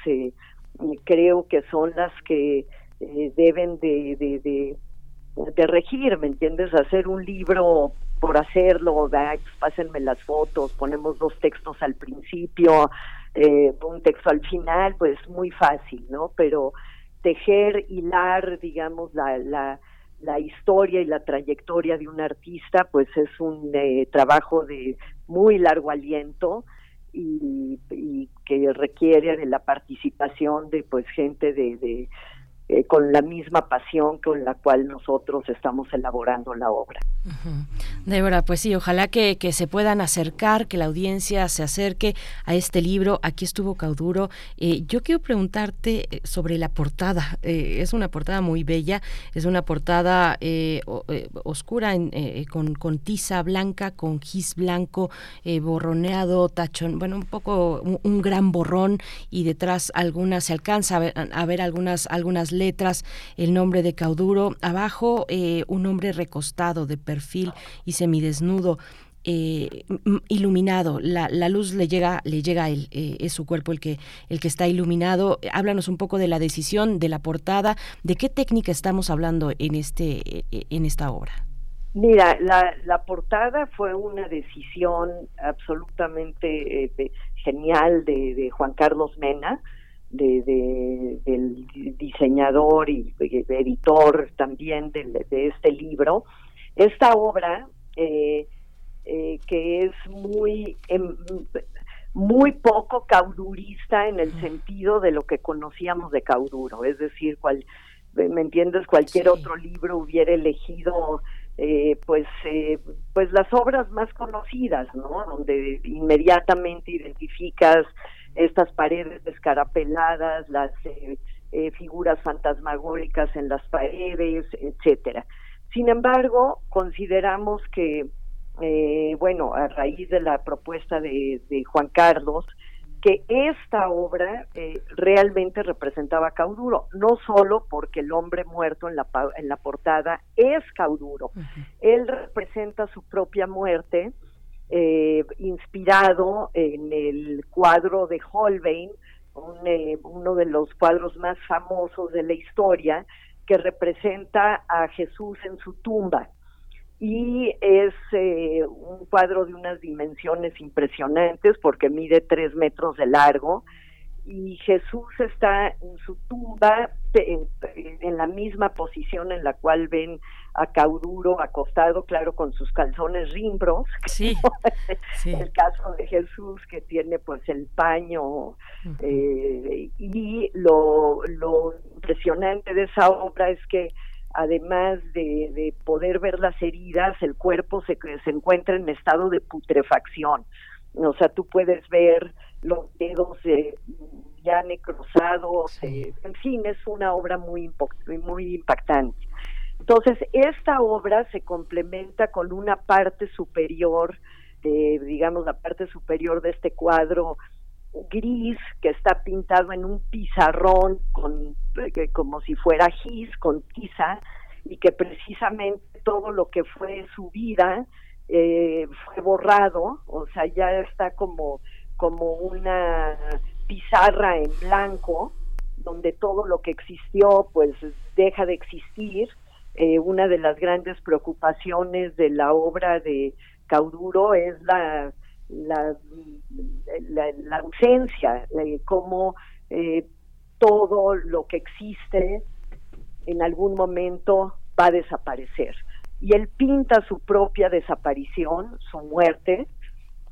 Speaker 28: creo que son las que eh, deben de, de, regir, ¿me entiendes? Hacer un libro por hacerlo, pues, pásenme las fotos, ponemos dos textos al principio, un texto al final, pues muy fácil, ¿no? Pero tejer, hilar, digamos, la, la, la historia y la trayectoria de un artista, pues es un eh, trabajo de muy largo aliento y, y, que requiere de la participación de pues gente de, de eh, con la misma pasión con la cual nosotros estamos elaborando la obra.
Speaker 1: Débora, pues sí, ojalá que, que, se puedan acercar, que la audiencia se acerque a este libro. Aquí estuvo Cauduro. Eh, yo quiero preguntarte eh, sobre la portada. es una portada muy bella, es una portada oscura con, con, tiza blanca, con gis blanco, borroneado, tachón, bueno, un poco un, gran borrón y detrás algunas, se alcanza a ver, a ver algunas, algunas letras el nombre de Cauduro, abajo eh, un hombre recostado de perfil y semidesnudo. Eh, iluminado, la, la, luz le llega, le llega a él, eh, es su cuerpo el que, el que está iluminado. Háblanos un poco de la decisión, de la portada, de qué técnica estamos hablando en este, en esta obra.
Speaker 28: Mira, la, la portada fue una decisión absolutamente genial de, de Juan Carlos Mena, de, del diseñador y editor también de, de este libro. Esta obra, eh, eh, que es muy, em, muy poco caudurista en el sentido de lo que conocíamos de cauduro, es decir, cual, ¿me entiendes? Cualquier otro libro hubiera elegido eh, pues eh, pues las obras más conocidas no donde inmediatamente identificas estas paredes descarapeladas las eh, eh, figuras fantasmagóricas en las paredes etcétera. Sin embargo consideramos que eh, bueno a raíz de la propuesta de, de Juan Carlos que esta obra eh, realmente representaba a Cauduro, no solo porque el hombre muerto en la, en la portada es Cauduro, él representa su propia muerte, eh, inspirado en el cuadro de Holbein, eh, uno de los cuadros más famosos de la historia, que representa a Jesús en su tumba. Y es eh, un cuadro de unas dimensiones impresionantes porque mide tres metros de largo y Jesús está en su tumba en, en la misma posición en la cual ven a Cauduro acostado, claro, con sus calzones rimbros.
Speaker 1: Sí,
Speaker 28: El caso de Jesús que tiene pues el paño eh, y lo, lo impresionante de esa obra es que además de, de poder ver las heridas, el cuerpo se, se encuentra en estado de putrefacción. O sea, tú puedes ver los dedos eh, ya necrosados, eh, en fin, es una obra muy, muy impactante. Entonces, esta obra se complementa con una parte superior, eh, digamos, la parte superior de este cuadro gris que está pintado en un pizarrón con eh, como si fuera gis con tiza y que precisamente todo lo que fue su vida eh, fue borrado. O sea ya está como como una pizarra en blanco donde todo lo que existió pues deja de existir Eh, una de las grandes preocupaciones de la obra de Cauduro es la ausencia, eh, cómo eh, todo lo que existe en algún momento va a desaparecer. Y él pinta su propia desaparición, su muerte,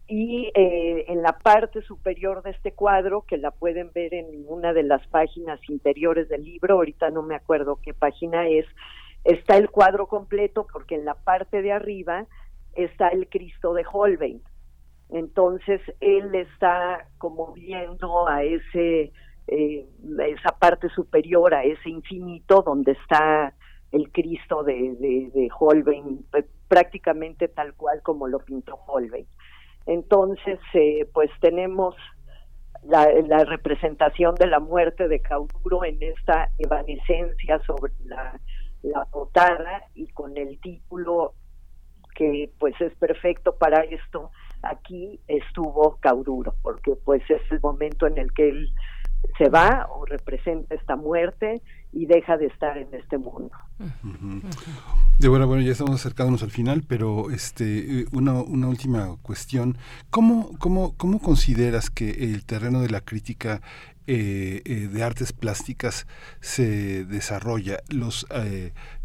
Speaker 28: y eh, en la parte superior de este cuadro, que la pueden ver en una de las páginas interiores del libro, ahorita no me acuerdo qué página es, está el cuadro completo porque en la parte de arriba está el Cristo de Holbein. Entonces él está como viendo a ese eh, esa parte superior, a ese infinito donde está el Cristo de, Holbein, pues, prácticamente tal cual como lo pintó Holbein. Entonces, eh, pues tenemos la, la representación de la muerte de Cauduro en esta evanescencia sobre la, la portada y con el título que pues es perfecto para esto, aquí estuvo Cauduro, porque pues es el momento en el que él se va o representa esta muerte y deja de estar en este mundo.
Speaker 2: Débora, bueno, ya estamos acercándonos al final, pero este, eh, una, una última cuestión. ¿Cómo, cómo, ¿Cómo consideras que el terreno de la crítica eh, eh, de artes plásticas se desarrolla? Los,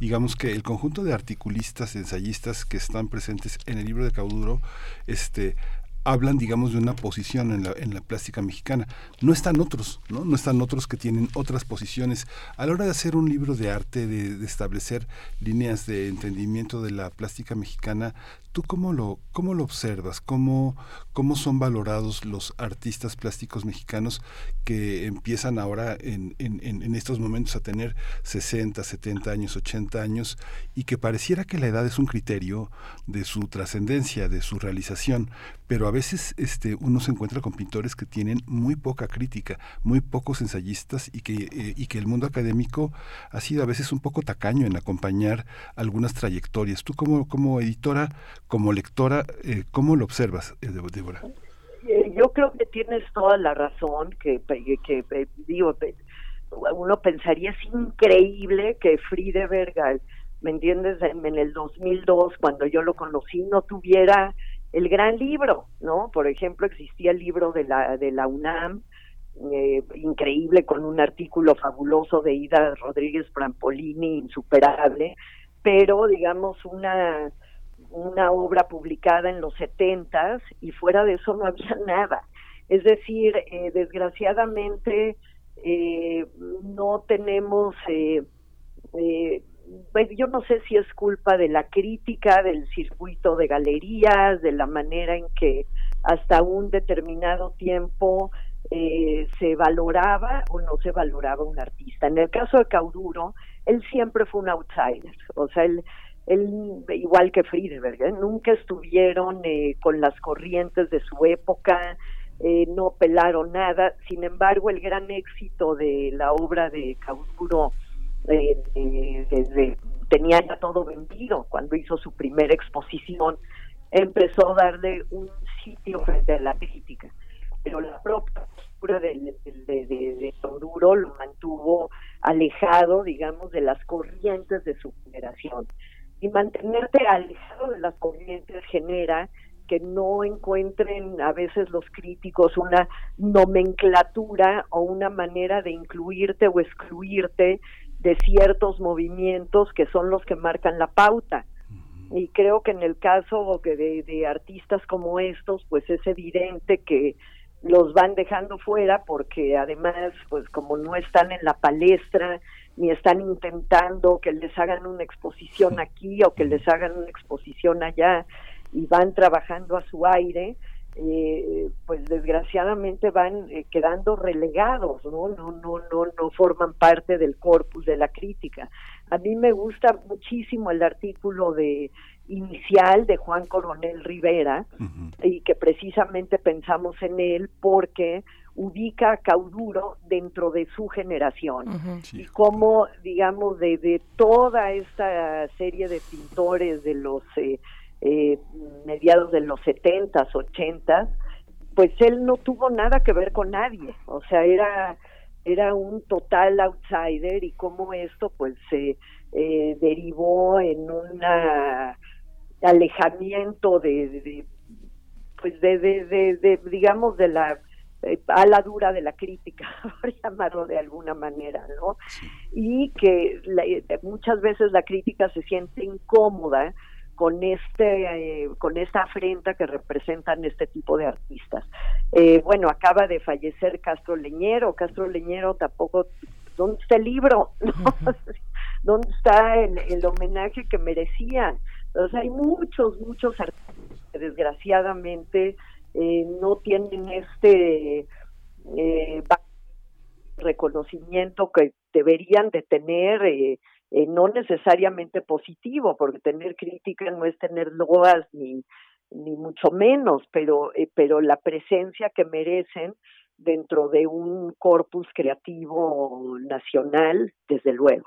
Speaker 2: digamos que el conjunto de articulistas, ensayistas que están presentes en el libro de Cauduro, este, hablan, digamos, de una posición en la, en la plástica mexicana. No están otros, ¿no? No están otros que tienen otras posiciones. A la hora de hacer un libro de arte, de, de establecer líneas de entendimiento de la plástica mexicana, ¿tú cómo lo, cómo lo observas? ¿Cómo, ¿Cómo son valorados los artistas plásticos mexicanos que empiezan ahora en, en, estos momentos a tener 60, 70 años, 80 años y que pareciera que la edad es un criterio de su trascendencia, de su realización, pero a veces este, uno se encuentra con pintores que tienen muy poca crítica, muy pocos ensayistas y que, eh, y que el mundo académico ha sido a veces un poco tacaño en acompañar algunas trayectorias. Tú como, como editora, como lectora, eh, ¿cómo lo observas, eh, Débora?
Speaker 28: Eh, Yo creo que tienes toda la razón, que, que, que, eh, digo, uno pensaría es increíble que Friedeberg, ¿me entiendes? En, el 2002, cuando yo lo conocí, no tuviera el gran libro, ¿no? Por ejemplo, existía el libro de la, de la UNAM, increíble, con un artículo fabuloso de Ida Rodríguez Prampolini, insuperable, pero digamos una una obra publicada en los setentas y fuera de eso no había nada. Es decir, eh, desgraciadamente eh, no tenemos eh, eh, pues yo no sé si es culpa de la crítica, del circuito de galerías, de la manera en que hasta un determinado tiempo eh, se valoraba o no se valoraba un artista. En el caso de Cauduro, él siempre fue un outsider, o sea, él, él igual que Friedberg, ¿eh? nunca estuvieron eh, con las corrientes de su época, eh, no pelaron nada, sin embargo, el gran éxito de la obra de Cauduro desde tenía ya todo vendido cuando hizo su primera exposición, empezó a darle un sitio frente a la crítica, pero la propia postura de, de, de, lo mantuvo alejado, digamos, de las corrientes de su generación. Y mantenerte alejado de las corrientes genera que no encuentren a veces los críticos una nomenclatura o una manera de incluirte o excluirte de ciertos movimientos que son los que marcan la pauta. Y creo que en el caso de, de artistas como estos, pues es evidente que los van dejando fuera porque además, pues como no están en la palestra, ni están intentando que les hagan una exposición aquí o que les hagan una exposición allá y van trabajando a su aire, eh, pues desgraciadamente van eh, quedando relegados, ¿no? No, no, no, no forman parte del corpus de la crítica. A mí me gusta muchísimo el artículo de inicial de Juan Coronel Rivera y que precisamente pensamos en él porque ubica a Cauduro dentro de su generación. Y como digamos de, de, toda esta serie de pintores de los eh, eh, mediados de los setentas, ochentas, pues él no tuvo nada que ver con nadie, o sea, era era un total outsider y cómo esto pues se eh, derivó en un alejamiento de, pues de, de, de, digamos de la eh, ala dura de la crítica, por llamarlo de alguna manera, ¿no? Y que muchas veces la crítica se siente incómoda con este eh, con esta afrenta que representan este tipo de artistas. Eh, bueno, acaba de fallecer Castro Leñero, Castro Leñero tampoco ¿dónde está el libro? ¿Dónde está el, homenaje que merecían? Entonces hay muchos, muchos artistas que desgraciadamente eh, no tienen este reconocimiento que deberían de tener eh, eh, no necesariamente positivo, porque tener crítica no es tener loas ni, ni mucho menos, pero, eh, pero la presencia que merecen dentro de un corpus creativo nacional, desde luego.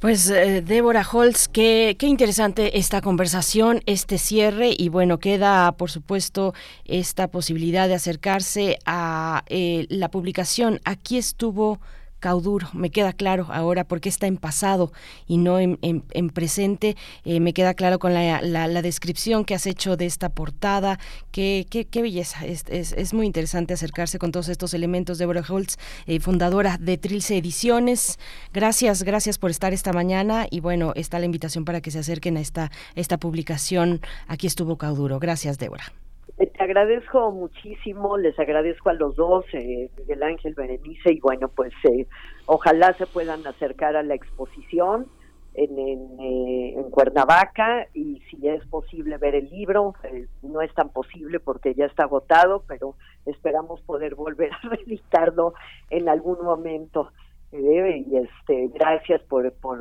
Speaker 1: Pues eh, Débora Holtz, qué, qué interesante esta conversación, este cierre y bueno, queda por supuesto esta posibilidad de acercarse a la publicación. Aquí estuvo cauduro, me queda claro ahora porque está en pasado y no en, en, presente, eh, me queda claro con la, descripción que has hecho de esta portada, qué, qué, qué belleza, es, muy interesante acercarse con todos estos elementos. Deborah Holtz, eh, fundadora de Trilce Ediciones, gracias, gracias por estar esta mañana y bueno, está la invitación para que se acerquen a esta, esta publicación. Aquí estuvo Cauduro. Gracias, Débora.
Speaker 28: Te agradezco muchísimo, les agradezco a los dos, eh, Miguel Ángel, Berenice, y bueno, pues eh, ojalá se puedan acercar a la exposición en, en, eh, en, Cuernavaca y si es posible ver el libro, eh, no es tan posible porque ya está agotado, pero esperamos poder volver a reeditarlo en algún momento. y este, gracias por, por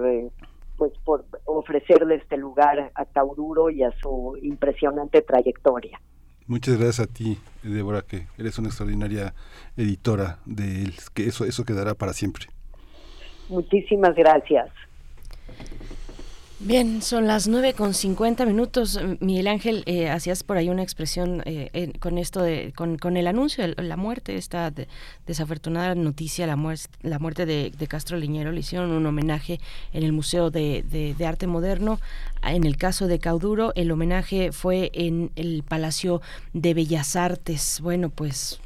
Speaker 28: pues por ofrecerle este lugar a Taururo y a su impresionante trayectoria.
Speaker 2: Muchas gracias a ti, Débora, que eres una extraordinaria editora de él, que eso, eso quedará para siempre.
Speaker 28: Muchísimas gracias.
Speaker 1: Bien, son las nueve con cincuenta minutos. Miguel Ángel, eh, hacías por ahí una expresión eh, con esto de, con, con el anuncio de la muerte, esta desafortunada noticia, la, muerte, la muerte de, Castro Liñero, le hicieron un homenaje en el Museo de, de, Arte Moderno. En el caso de Cauduro, el homenaje fue en el Palacio de Bellas Artes. Bueno, pues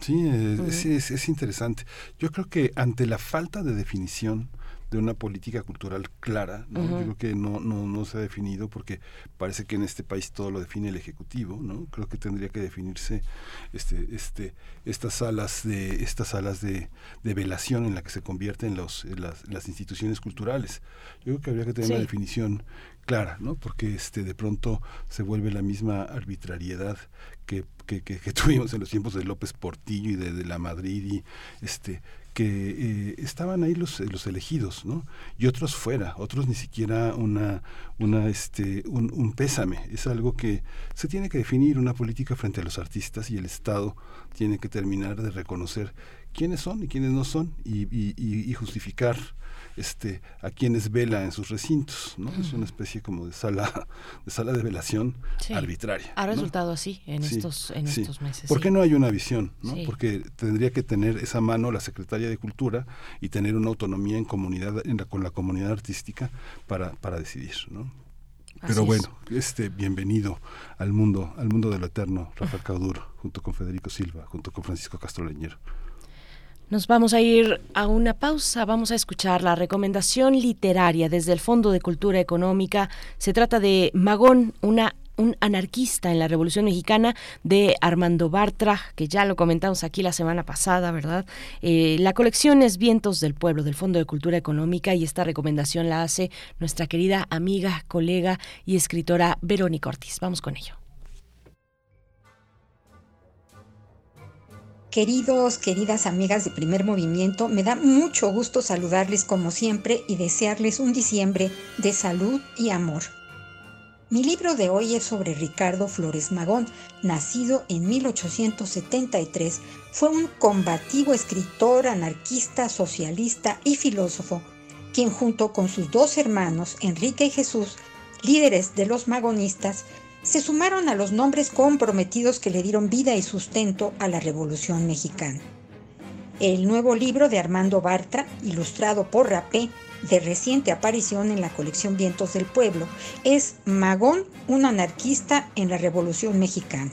Speaker 2: Sí, es, es, es, interesante. Yo creo que ante la falta de definición de una política cultural clara. ¿no? Yo creo que no, no, no se ha definido porque parece que en este país todo lo define el Ejecutivo. ¿no? Creo que tendría que definirse este, este, estas salas de estas salas de, de velación en la que se convierten los, las, las instituciones culturales. Yo creo que habría que tener una definición clara, ¿no? Porque este de pronto se vuelve la misma arbitrariedad que, que, que- que tuvimos en los tiempos de López Portillo y de, de la Madrid y este que eh, estaban ahí los, los elegidos, ¿no? Y otros fuera, otros ni siquiera una, una este, un, pésame. Es algo que se tiene que definir una política frente a los artistas y el Estado tiene que terminar de reconocer quiénes son y quiénes no son y, y- y- y justificar este a quienes vela en sus recintos, ¿no? Es una especie como de sala de sala de velación
Speaker 1: Sí.
Speaker 2: arbitraria.
Speaker 1: Ha
Speaker 2: ¿no?
Speaker 1: resultado así en
Speaker 2: Sí,
Speaker 1: estos en
Speaker 2: sí.
Speaker 1: estos meses.
Speaker 2: ¿Por qué no hay una visión? ¿no? Porque tendría que tener esa mano la Secretaría de Cultura y tener una autonomía en comunidad en la, con la comunidad artística para, para decidir, ¿no? Pero
Speaker 1: Así es.
Speaker 2: bueno, este bienvenido al mundo, al mundo de lo eterno, Rafael Cauduro, junto con Federico Silva, junto con Francisco Castro Leñero.
Speaker 1: Nos vamos a ir a una pausa, vamos a escuchar la recomendación literaria desde el Fondo de Cultura Económica. Se trata de Magón, una un anarquista en la Revolución Mexicana de Armando Bartra, que ya lo comentamos aquí la semana pasada, ¿verdad? Eh, la colección es Vientos del Pueblo del Fondo de Cultura Económica y esta recomendación la hace nuestra querida amiga, colega y escritora Verónica Ortiz. Vamos con ello.
Speaker 29: Queridos, queridas amigas de primer movimiento, me da mucho gusto saludarles como siempre y desearles un diciembre de salud y amor. Mi libro de hoy es sobre Ricardo Flores Magón, nacido en 1873. Fue un combativo escritor, anarquista, socialista y filósofo, quien junto con sus dos hermanos, Enrique y Jesús, líderes de los magonistas, se sumaron a los nombres comprometidos que le dieron vida y sustento a la Revolución Mexicana. El nuevo libro de Armando Bartra, ilustrado por Rapé, de reciente aparición en la colección Vientos del Pueblo, es Magón, un anarquista en la Revolución Mexicana.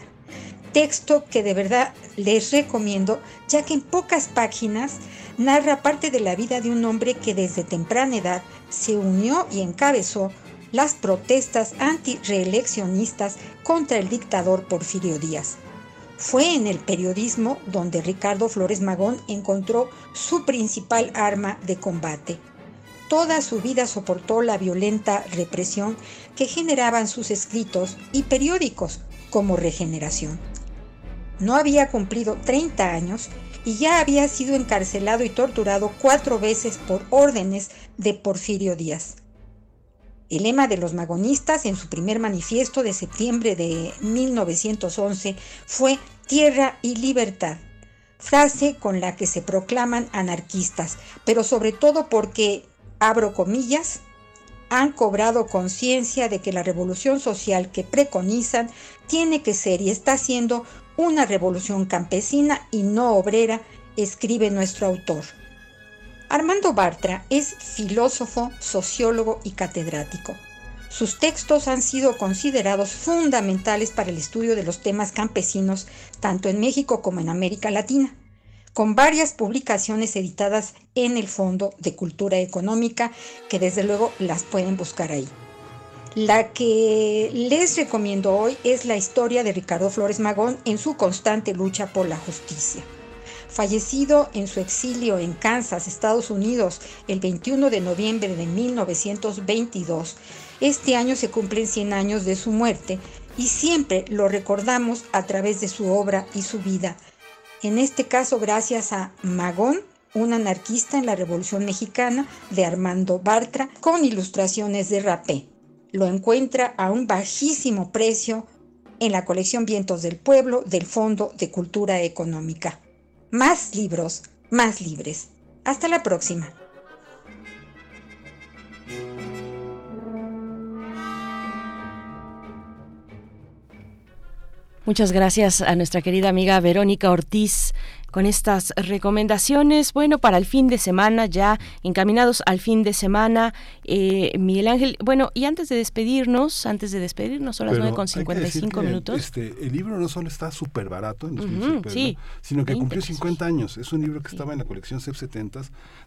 Speaker 29: Texto que de verdad les recomiendo, ya que en pocas páginas narra parte de la vida de un hombre que desde temprana edad se unió y encabezó las protestas antireeleccionistas contra el dictador Porfirio Díaz. Fue en el periodismo donde Ricardo Flores Magón encontró su principal arma de combate. Toda su vida soportó la violenta represión que generaban sus escritos y periódicos como Regeneración. No había cumplido 30 años y ya había sido encarcelado y torturado cuatro veces por órdenes de Porfirio Díaz. El lema de los magonistas en su primer manifiesto de septiembre de 1911 fue Tierra y Libertad, frase con la que se proclaman anarquistas, pero sobre todo porque, abro comillas, han cobrado conciencia de que la revolución social que preconizan tiene que ser y está siendo una revolución campesina y no obrera, escribe nuestro autor. Armando Bartra es filósofo, sociólogo y catedrático. Sus textos han sido considerados fundamentales para el estudio de los temas campesinos tanto en México como en América Latina, con varias publicaciones editadas en el Fondo de Cultura Económica, que desde luego las pueden buscar ahí. La que les recomiendo hoy es la historia de Ricardo Flores Magón en su constante lucha por la justicia. Fallecido en su exilio en Kansas, Estados Unidos, el 21 de noviembre de 1922, este año se cumplen 100 años de su muerte y siempre lo recordamos a través de su obra y su vida. En este caso, gracias a Magón, un anarquista en la Revolución Mexicana de Armando Bartra, con ilustraciones de Rapé. Lo encuentra a un bajísimo precio en la colección Vientos del Pueblo del Fondo de Cultura Económica. Más libros, más libres. Hasta la próxima.
Speaker 1: Muchas gracias a nuestra querida amiga Verónica Ortiz con estas recomendaciones. Bueno, para el fin de semana, ya encaminados al fin de semana, eh, Miguel Ángel. Bueno, y antes de despedirnos, antes de despedirnos, son las
Speaker 2: Pero
Speaker 1: nueve con
Speaker 2: hay que
Speaker 1: cincuenta y
Speaker 2: decir
Speaker 1: cinco
Speaker 2: que,
Speaker 1: minutos.
Speaker 2: Este, el libro no solo está súper barato en los libros de
Speaker 1: sí,
Speaker 2: sino que
Speaker 1: 20
Speaker 2: cumplió
Speaker 1: pesos.
Speaker 2: 50 años. Es un libro que estaba en la colección CEP 70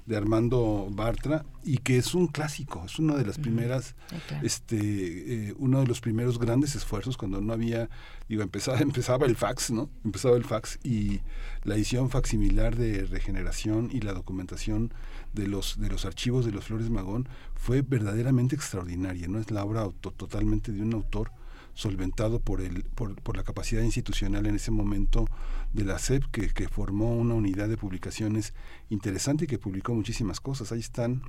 Speaker 2: de Armando Bartra y que es un clásico, es una de las primeras, este, eh, uno de los primeros grandes esfuerzos cuando no había, digo, empezaba, empezaba el fax, ¿no? Empezaba el fax y la edición facsimilar de regeneración y la documentación de los de los archivos de los Flores Magón fue verdaderamente extraordinaria, ¿no? Es la obra auto- totalmente de un autor solventado por, el, por, por la capacidad institucional en ese momento de la SEP, que, que formó una unidad de publicaciones interesante y que publicó muchísimas cosas. Ahí están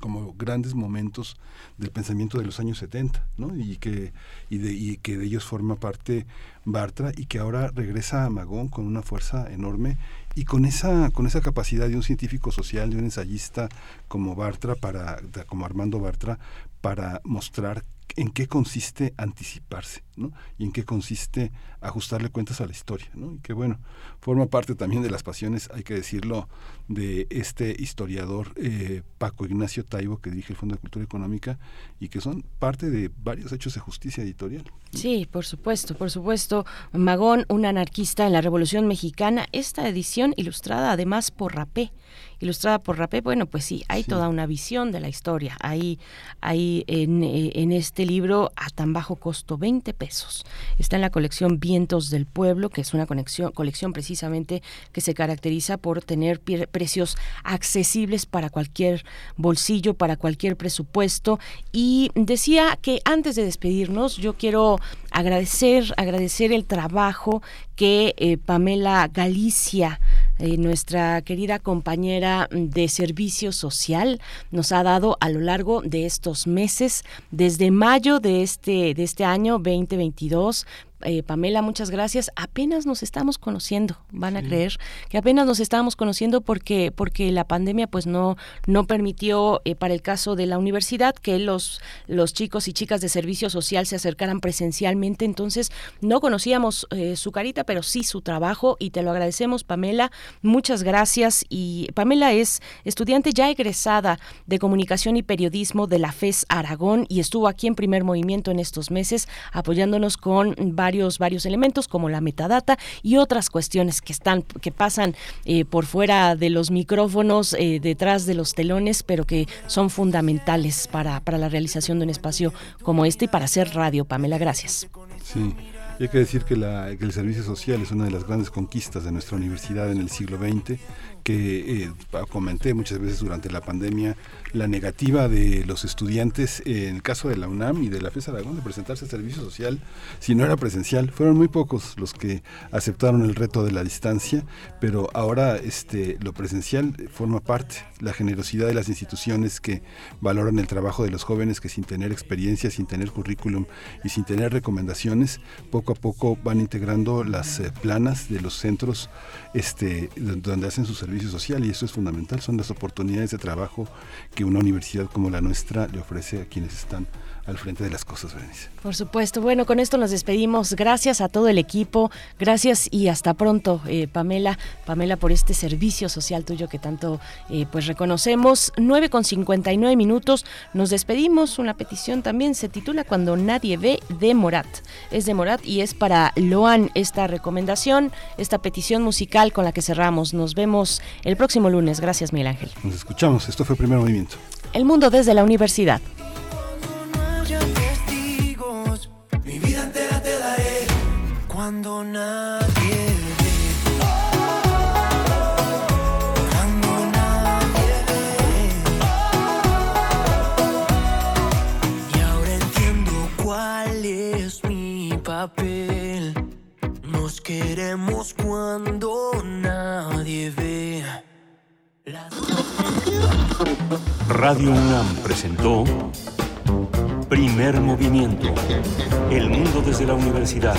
Speaker 2: como grandes momentos del pensamiento de los años 70, ¿no? Y que, y de, y que de ellos forma parte Bartra y que ahora regresa a Magón con una fuerza enorme y con esa, con esa capacidad de un científico social, de un ensayista como Bartra, para, como Armando Bartra, para mostrar en qué consiste anticiparse, ¿no? Y en qué consiste ajustarle cuentas a la historia, ¿no? Y que bueno, forma parte también de las pasiones, hay que decirlo, de este historiador eh, Paco Ignacio Taibo, que dirige el Fondo de Cultura Económica, y que son parte de varios hechos de justicia editorial.
Speaker 1: Sí, por supuesto, por supuesto. Magón, un anarquista en la Revolución Mexicana. Esta edición ilustrada además por Rapé. Ilustrada por Rapé, bueno, pues sí, hay toda una visión de la historia. Ahí, ahí en, eh, en este libro a tan bajo costo, 20 pesos. Está en la colección Vientos del Pueblo, que es una conexión, colección precisamente que se caracteriza por tener precios accesibles para cualquier bolsillo, para cualquier presupuesto. Y decía que antes de despedirnos, yo quiero agradecer, agradecer el trabajo que eh, Pamela Galicia eh, nuestra querida compañera de servicio social nos ha dado a lo largo de estos meses, desde mayo de este, de este año 2022. Eh, Pamela, muchas gracias. Apenas nos estamos conociendo, van a creer que apenas nos estábamos conociendo porque porque la pandemia pues no no permitió eh, para el caso de la universidad que los los chicos y chicas de servicio social se acercaran presencialmente. Entonces no conocíamos eh, su carita, pero sí su trabajo y te lo agradecemos, Pamela. Muchas gracias. Y Pamela es estudiante ya egresada de comunicación y periodismo de la FES Aragón y estuvo aquí en primer movimiento en estos meses apoyándonos con varios, varios elementos como la metadata y otras cuestiones que están, que pasan eh, por fuera de los micrófonos, eh, detrás de los telones, pero que son fundamentales para, para la realización de un espacio como este y para hacer radio. Pamela, gracias.
Speaker 2: Sí, y hay que decir que, la- que el servicio social es una de las grandes conquistas de nuestra universidad en el siglo XX, que eh, comenté muchas veces durante la pandemia, la negativa de los estudiantes, en el caso de la UNAM y de la FES Aragón, de presentarse al servicio social si no era presencial. Fueron muy pocos los que aceptaron el reto de la distancia, pero ahora este, lo presencial forma parte, la generosidad de las instituciones que valoran el trabajo de los jóvenes que sin tener experiencia, sin tener currículum y sin tener recomendaciones, poco a poco van integrando las eh, planas de los centros este, don- donde hacen su servicio social y eso es fundamental, son las oportunidades de trabajo que una universidad como la nuestra le ofrece a quienes están al frente de las cosas, Berenice.
Speaker 1: Por supuesto. Bueno, con esto nos despedimos. Gracias a todo el equipo. Gracias y hasta pronto, eh, Pamela. Pamela, por este servicio social tuyo que tanto eh, pues reconocemos. 9 con 59 minutos. Nos despedimos. Una petición también se titula Cuando nadie ve de Morat. Es de Morat y es para Loan esta recomendación, esta petición musical con la que cerramos. Nos vemos el próximo lunes. Gracias, Miguel Ángel.
Speaker 2: Nos escuchamos, esto fue Primer Movimiento.
Speaker 1: El mundo desde la universidad.
Speaker 27: Cuando nadie ve. Cuando nadie ve. Y ahora entiendo cuál es mi papel. Nos queremos cuando nadie ve.
Speaker 5: Radio UNAM presentó Primer Movimiento. El mundo desde la universidad.